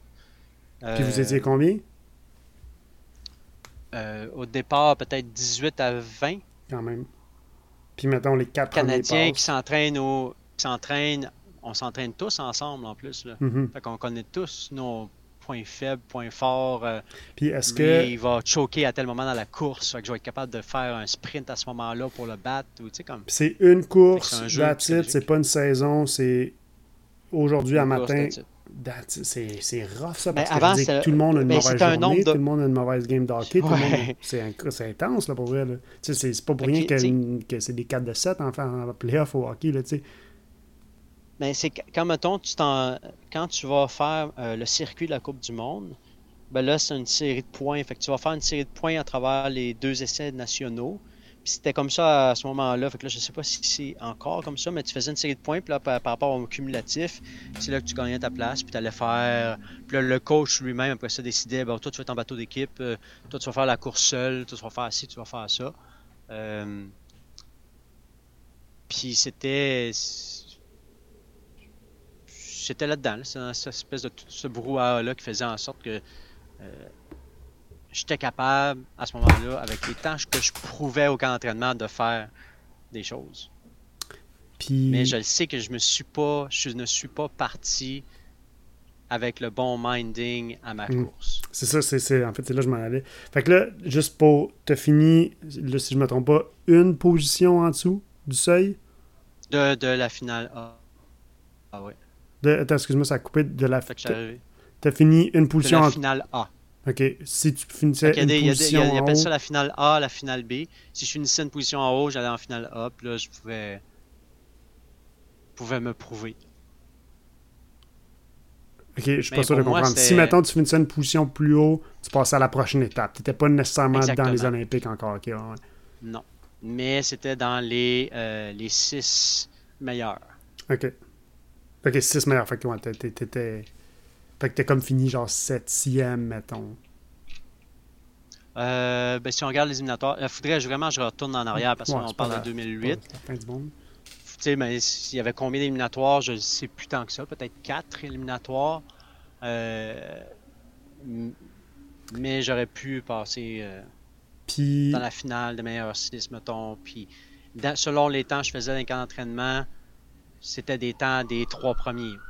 Puis vous Euh, étiez combien, euh, au départ, peut-être 18 à 20 quand même? Puis mettons, les quatre Canadiens premiers qui s'entraînent au. qui s'entraînent. On s'entraîne tous ensemble en plus. Là. Mhm. Fait qu'on connaît tous nos points faibles, points forts. euh, Puis est-ce que... il va choquer à tel moment dans la course. Fait que je vais être capable de faire un sprint à ce moment-là pour le battre. Ou, tu sais, comme. C'est une course, un that's it, c'est pas une saison, c'est aujourd'hui à matin. C'est c'est rough ça, parce que avant, c'était- tout le monde a une ben, mauvaise un journée, de- tout le monde a une mauvaise game d'hockey, Ouais. C'est intense là, pour vrai. C'est pas pour rien que, que, que c'est des 4 de 7 en, en playoff au hockey. Là, Mais c'est quand, mettons, tu quand tu vas faire euh, le circuit de la Coupe du Monde, ben là, c'est une série de points. Fait que tu vas faire une série de points à travers les deux essais nationaux. Puis c'était comme ça à ce moment-là. Fait que là, je sais pas si c'est encore comme ça, mais tu faisais une série de points. Puis là, par, par rapport au cumulatif, c'est là que tu gagnais ta place. Puis tu allais faire. Puis là, le coach lui-même, après ça, décidait ben, toi, tu vas être en bateau d'équipe. euh, toi, tu vas faire la course seule. Toi, tu vas faire ci, tu vas faire ça. Euh, Puis c'était. C'était là-dedans. là. C'est dans cette espèce de tout ce brouhaha-là qui faisait en sorte que euh, j'étais capable, à ce moment-là, avec les tâches que je prouvais au camp d'entraînement, de faire des choses. Puis, Mais je le sais que je me suis pas, je ne suis pas parti avec le bon minding à ma Mm. course. c'est ça, c'est, en fait, c'est là que je m'en allais. Fait que là, juste pour. T'as fini, là, si je me trompe pas, une position en dessous du seuil? De, de la finale A. Ah ouais. De, attends, excuse-moi, ça a coupé de la. Suis T'as, fini une De position la en finale A. Ok, si tu finissais une des- il y il y position a- ils en appellent haut, ça la finale A, la finale B. Si je finissais une position en haut, j'allais en finale A, puis là, je pouvais, pouvais me prouver. Ok, je suis Mais pas sûr de moi, comprendre. Si, mettons, tu finissais une position plus haut, tu passais à la prochaine étape. Tu n'étais pas nécessairement dans les Olympiques encore. Ok, ouais, ouais. Non. Mais c'était dans les, euh, les six meilleurs. Ok. Ok, 6 meilleurs. Fait que, ouais, t'étais. Fait que t'es comme fini, genre 7e, mettons. Euh, ben, si on regarde les éliminatoires, il faudrait vraiment que je retourne en arrière parce Ouais, qu'on parle de grave. 2008. C'est la fin du monde. Tu sais, mais s'il y avait combien d'éliminatoires, je ne sais plus tant que ça. Peut-être quatre éliminatoires. Euh, mais j'aurais pu passer euh, Puis, dans la finale de meilleur 6, mettons. Puis, dans- selon les temps que je faisais dans les camps d'entraînement, c'était des temps des trois premiers.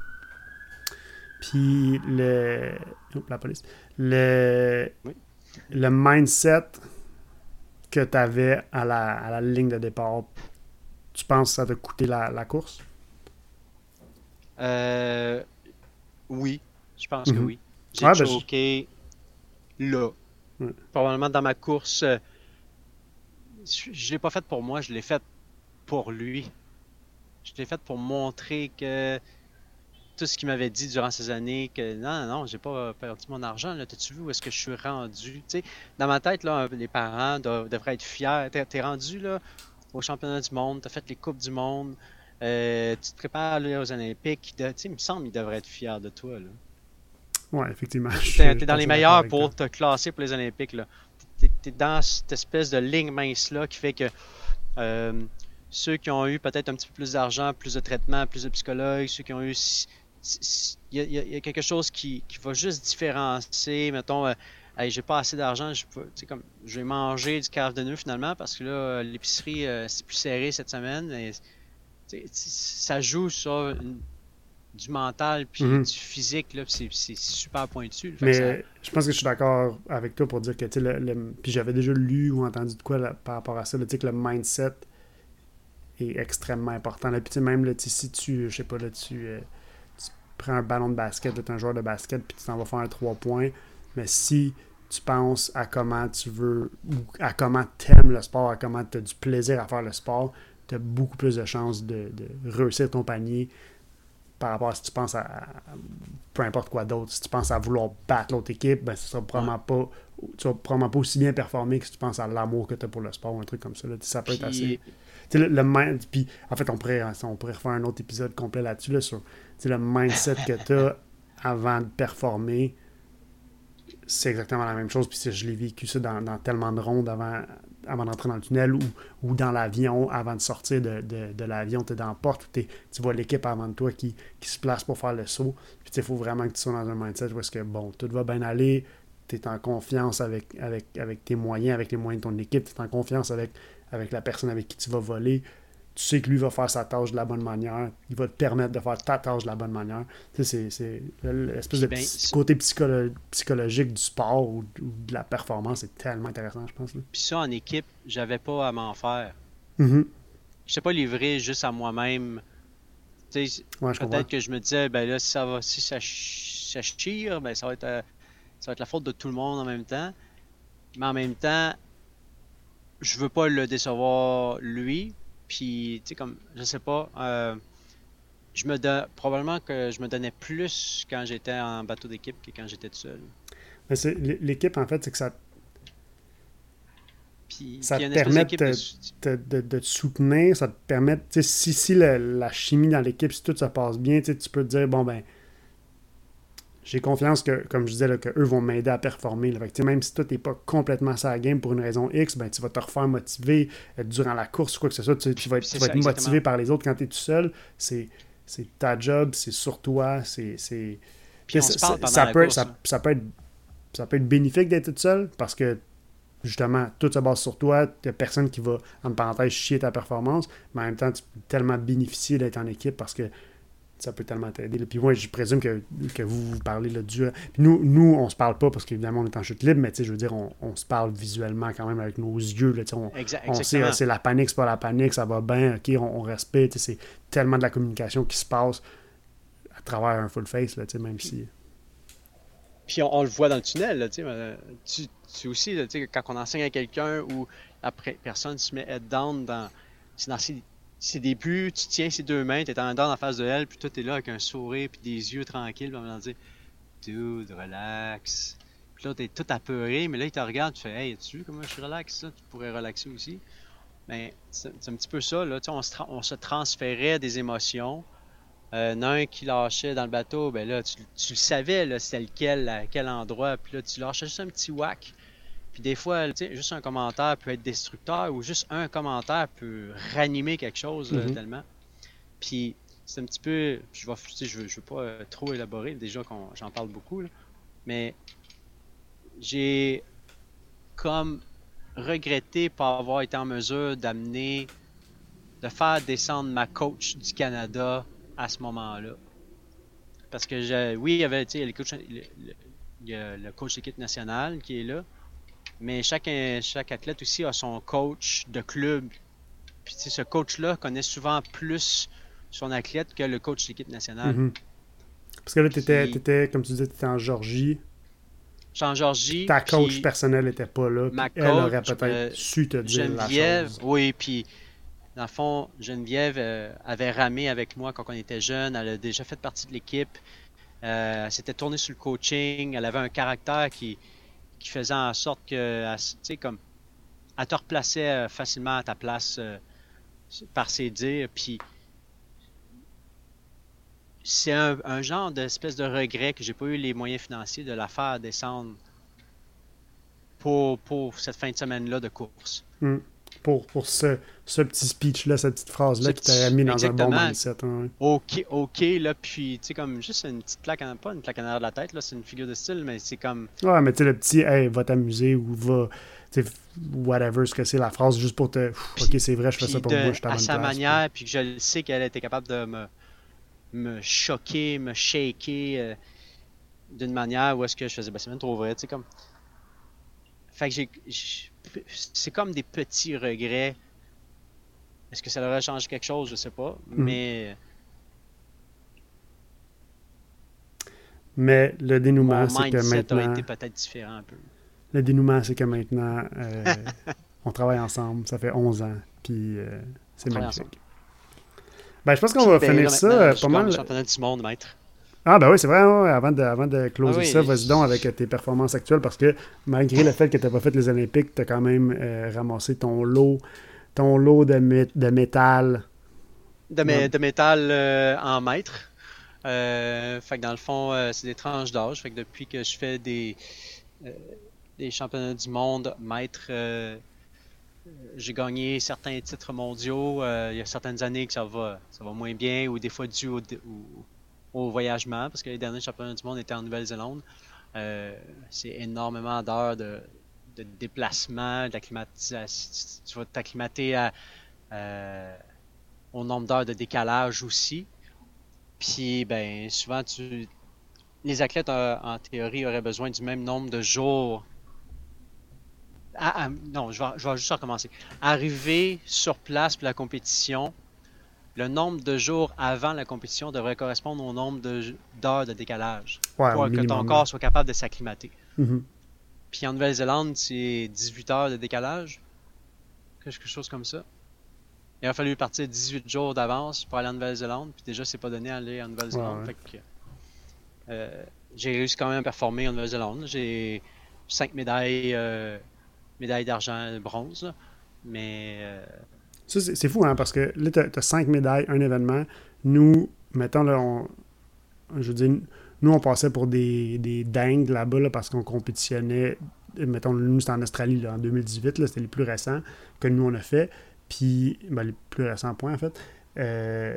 puis le. Oups, la police. Le. Oui. Le mindset que tu avais à la, à la ligne de départ, tu penses que ça t'a coûté la, la course? Euh, oui, je pense que Mhm. oui. J'ai Ouais, ben, je- choqué là. Ouais. Probablement dans ma course. euh, je ne l'ai pas fait pour moi, je l'ai fait pour lui. Je l'ai fait pour montrer que tout ce qu'il m'avait dit durant ces années, que non, non, j'ai pas perdu mon argent. Là, t'as-tu vu où est-ce que je suis rendu? Dans ma tête, là, les parents doivent- devraient être fiers. T'es, rendu là, au championnat du monde, t'as fait les coupes du monde, euh, tu te prépares à aller aux Olympiques. De- il me semble qu'ils devraient être fiers de toi. Là. Ouais, effectivement. T'es, dans les meilleurs pour te classer pour les Olympiques. Là. T'es, t'es dans cette espèce de ligne mince-là qui fait que euh, ceux qui ont eu peut-être un petit peu plus d'argent, plus de traitement, plus de psychologues, ceux qui ont eu. Il y, a- il y quelque chose qui, qui va juste différencier. Mettons, euh, Hey, j'ai pas assez d'argent, je, peux- comme, je vais manger du cave de nœud finalement parce que là, l'épicerie, euh, c'est plus serré cette semaine. Et, ça joue sur une- du mental puis Mhm. du physique, là, c'est, super pointu. Mais ça- je pense que je suis d'accord avec toi pour dire que, tu sais, le, le- puis j'avais déjà lu ou entendu de quoi là, par rapport à ça, là, tu sais, que le mindset est extrêmement important. Là. Puis, tu sais, même, là, tu si tu, je sais pas, là, tu, euh, tu prends un ballon de basket, tu es un joueur de basket, puis tu t'en vas faire un 3 points, mais si tu penses à comment tu veux, ou à comment t'aimes le sport, à comment tu as du plaisir à faire le sport, tu as beaucoup plus de chances de, de réussir ton panier par rapport à si tu penses à, à- peu importe quoi d'autre. Si tu penses à vouloir battre l'autre équipe, ben ce sera probablement pas tu vas probablement pas aussi bien performer que si tu penses à l'amour que tu as pour le sport ou un truc comme ça. Ça peut être assez. Le, le, en fait, on pourrait, on pourrait refaire un autre épisode complet là-dessus, là, sur le mindset que tu as avant de performer. C'est exactement la même chose. Puis je l'ai vécu ça dans, tellement de rondes avant, avant d'entrer dans le tunnel ou, ou dans l'avion avant de sortir de, de, de l'avion. Tu es dans la porte, tu vois l'équipe avant de toi qui, qui, se place pour faire le saut. Puis il faut vraiment que tu sois dans un mindset où est-ce que, bon, tout va bien aller, tu es en confiance avec, avec, avec tes moyens, avec les moyens de ton équipe, tu es en confiance avec, avec la personne avec qui tu vas voler. Tu sais que lui va faire sa tâche de la bonne manière. Il va te permettre de faire ta tâche de la bonne manière. Tu sais, c'est l'espèce de ben, côté psychologique du sport ou, de la performance. C'est tellement intéressant, je pense. Puis ça, en équipe, j'avais pas à m'en faire. Mm-hmm. Je sais pas livré juste à moi-même. peut-être que je me disais, ben là, si ça va, si ça, ça chire, ben ça va être euh, ça va être la faute de tout le monde en même temps. Mais en même temps, je veux pas le décevoir lui. Puis, tu sais, comme, je sais pas, euh, je me donne, probablement que je me donnais plus quand j'étais en bateau d'équipe que quand j'étais tout seul. L'équipe, en fait, c'est que ça. ça te permet de, de, de, te soutenir, ça te permet, si, si la chimie dans l'équipe, si tout se passe bien, tu peux te dire, bon, ben, j'ai confiance que, comme je disais, là, que eux vont m'aider à performer. même si toi, tu n'es pas complètement ça game pour une raison X, ben, tu vas te refaire motiver euh, durant la course ou quoi que ce soit. Tu, vas être, motivé par les autres quand tu es tout seul. C'est ta job, c'est sur toi. c'est ça, peut, ça, peut être, ça peut être bénéfique d'être tout seul parce que justement, tout se base sur toi. A personne qui va, en parenthèse, chier ta performance. Mais en même temps, tu peux tellement bénéficier d'être en équipe parce que ça peut tellement t'aider. Puis moi, je présume que, que vous, vous parlez là, du... Puis nous, nous, on se parle pas parce qu'évidemment, on est en chute libre, mais je veux dire, on, on, se parle visuellement quand même avec nos yeux. Là, on, on sait, c'est la panique, c'est pas la panique, ça va bien, ok, on, respecte. C'est tellement de la communication qui se passe à travers un full face, là, même si... Puis on, le voit dans le tunnel, là, tu, tu aussi, là, quand on enseigne à quelqu'un ou après personne se met head down dans, dans ces ses débuts, tu tiens ses deux mains, tu es en dedans en face de elle, puis toi, tu es là avec un sourire, puis des yeux tranquilles, puis on dire Dude, relax. Puis là, tu es tout apeuré, mais là, il te regarde, tu fais Hey, tu vu comment je suis relax, Tu pourrais relaxer aussi. Mais c'est un petit peu ça, là. On, se on se transférait des émotions. Euh, un qui lâchait dans le bateau, ben là, tu, tu le savais, là, c'était lequel, à quel endroit, puis là, tu lâchais juste un petit whack. Puis des fois, juste un commentaire peut être destructeur ou juste un commentaire peut ranimer quelque chose mhm. tellement. Puis c'est un petit peu, je vais, je veux, je veux pas euh, trop élaborer, déjà qu'on j'en parle beaucoup, mais j'ai comme regretté pas avoir été en mesure d'amener, de faire descendre ma coach du Canada à ce moment-là. Parce que oui, il y avait le coach, le, le, le coach d'équipe nationale qui est là, mais chaque, chaque athlète aussi a son coach de club. Puis ce coach-là connaît souvent plus son athlète que le coach de l'équipe nationale. Mhm. Parce que là, tu étais, comme tu disais, tu étais en Georgie. en Georgie. Ta coach personnelle n'était pas là. Ma elle aurait peut-être euh, su te dire Geneviève, la chose. Oui, puis dans le fond, Geneviève euh, avait ramé avec moi quand on était jeune. Elle a déjà fait partie de l'équipe. Euh, elle s'était tournée sur le coaching. Elle avait un caractère qui, qui faisait en sorte que, tu sais, comme, te replaçait euh, facilement à ta place euh, par ses dires, puis c'est un, genre d'espèce de regret que j'ai pas eu les moyens financiers de la faire descendre pour, pour cette fin de semaine-là de course. Hmm. Pour, pour ce, ce petit speech-là, cette petite phrase-là qui t'a mis dans un bon mindset. Hein, ok, ok, là, puis, tu sais, comme juste une petite plaque, en, pas une plaque en arrière de la tête, là, c'est une figure de style, mais c'est comme. Ouais, mais tu sais, le petit, hey, va t'amuser ou va, tu sais, whatever, ce que c'est la phrase, juste pour te. ok, c'est vrai, je fais ça pour moi, je À sa manière, puis que je sais qu'elle était capable de me, me choquer, me shaker euh, d'une manière où est-ce que je faisais, ben, c'est même trop vrai, tu sais, comme. Fait que j'ai. C'est comme des petits regrets est-ce que ça aurait changé quelque chose? Je sais pas. Hmm. Mais. Mais le dénouement, c'est que maintenant. aurait été peut-être différent un peu. Le dénouement, c'est que maintenant, euh, on travaille ensemble. Ça fait 11 ans. Puis euh, c'est magnifique. Ben, je pense qu'on va finir ça euh, pas mal. championnat du monde, maître. Ah, ben oui, c'est vrai. avant, de, avant de closer ah ça, vas-y donc avec tes performances actuelles parce que malgré le fait que tu n'as pas fait les Olympiques, tu as quand même euh, ramassé ton lot, ton lot de, de métal. De, de métal euh, en mètres. Euh, fait que dans le fond, c'est des tranches d'âge. Fait que depuis que je fais des, des championnats du monde maître, j'ai gagné certains titres mondiaux. il y a certaines années que ça va, ça va moins bien ou des fois dû au au voyagement, parce que les derniers championnats du monde étaient en Nouvelle-Zélande. Euh, c'est énormément d'heures de, déplacement, d'acclimatisation. Tu vas t'acclimater au nombre d'heures de décalage aussi. Puis, ben, souvent, tu, les athlètes, euh, en théorie, auraient besoin du même nombre de jours. Non, je vais, je vais juste recommencer. Arriver sur place pour la compétition, le nombre de jours avant la compétition devrait correspondre au nombre d'heures de, décalage pour que ton corps soit capable de s'acclimater. Mm-hmm. Puis en Nouvelle-Zélande, c'est 18 heures de décalage, quelque chose comme ça. Il a fallu partir 18 jours d'avance pour aller en Nouvelle-Zélande, puis déjà, c'est pas donné à aller en Nouvelle-Zélande. Euh, j'ai réussi quand même à performer en Nouvelle-Zélande. J'ai 5 médailles, euh, médailles d'argent, bronze, mais euh, c'est fou, hein, parce que là, tu as, cinq médailles, un événement. Nous, mettons, là, on, je veux dire, nous, on passait pour des, des dingues là-bas parce qu'on compétitionnait. Mettons, nous, c'était en Australie là, en 2018, c'était les plus récents que nous, on a fait. Puis, ben, les plus récents points, en fait. Euh,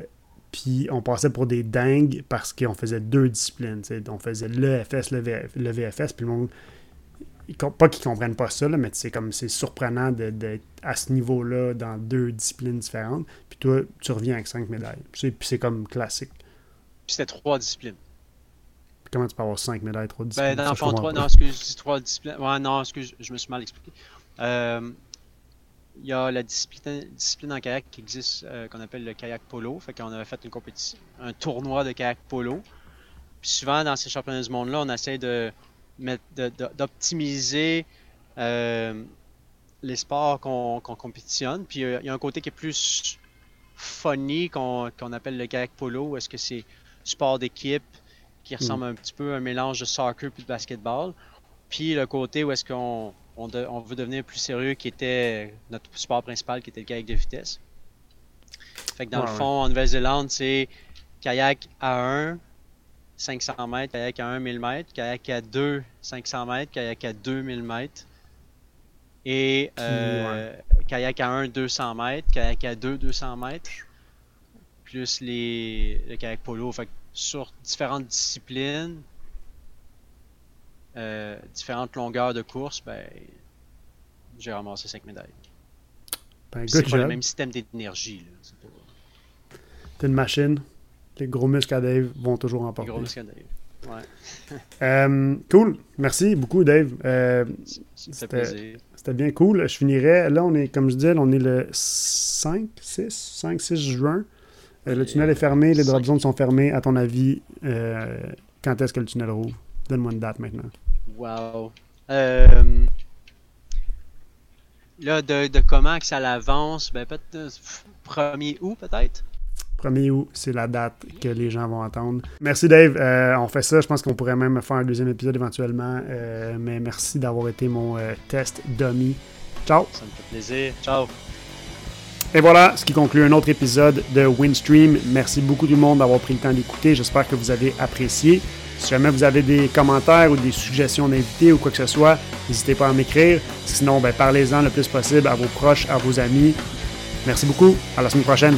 puis, on passait pour des dingues parce qu'on faisait deux disciplines. On faisait l'EFS, le, le VFS, puis le monde pas qu'ils comprennent pas ça, mais c'est comme c'est surprenant d'être à ce niveau-là dans deux disciplines différentes. Puis toi, tu reviens avec cinq médailles. Puis c'est comme classique. Puis c'était trois disciplines. comment tu peux avoir cinq médailles, trois disciplines? Ben, dans le fond, trois, non, excuse, trois disciplines. Ouais, non, excuse, je me suis mal expliqué. Euh, il y a la discipline, discipline en kayak qui existe, euh, qu'on appelle le kayak polo. Fait qu'on avait fait une compétition, un tournoi de kayak polo. Puis souvent, dans ces championnats du monde-là, on essaie de d'optimiser euh, les sports qu'on compétitionne. Puis euh, il y a un côté qui est plus funny qu'on appelle le kayak polo, est-ce que c'est sport d'équipe qui ressemble mm. un petit peu à un mélange de soccer puis de basketball. Puis le côté où est-ce qu'on on, veut devenir plus sérieux, qui était notre sport principal, qui était le kayak de vitesse. Fait que dans le fond, en Nouvelle-Zélande, c'est kayak à 1, 500 mètres, kayak à 1 1000 mètres, kayak à 2, 500 mètres, kayak à 2000 mètres. Et euh, kayak à 1, 200 mètres, kayak à 2, 200 mètres. Plus les, le kayak polo. Fait sur différentes disciplines, euh, différentes longueurs de course, ben, j'ai ramassé 5 médailles. Ben, c'est pas le même système d'énergie. T'es une machine. Les gros muscles à Dave vont toujours en porter. Les gros muscles à Dave. Ouais. Euh, cool. Merci beaucoup, Dave. Euh, C'était bien cool. Je finirais. Là, on est, comme je disais, on est le 5, 6, 5, 6 juin. Euh, le tunnel est fermé, les drop zones sont fermés. À ton avis, quand est-ce que le tunnel rouvre? Donne-moi une date maintenant. Wow. là, de, de, comment que ça l'avance, ben peut-être 1er août, peut-être? 1er août, c'est la date que les gens vont attendre. Merci Dave, euh, on fait ça. Je pense qu'on pourrait même faire un deuxième épisode éventuellement. Euh, mais merci d'avoir été mon euh, test dummy. Ciao. Ça me fait plaisir. Ciao. Et voilà ce qui conclut un autre épisode de Windstream. Merci beaucoup tout le monde d'avoir pris le temps d'écouter. J'espère que vous avez apprécié. Si jamais vous avez des commentaires ou des suggestions d'invités ou quoi que ce soit, n'hésitez pas à m'écrire. Sinon, ben, parlez-en le plus possible à vos proches, à vos amis. Merci beaucoup. À la semaine prochaine.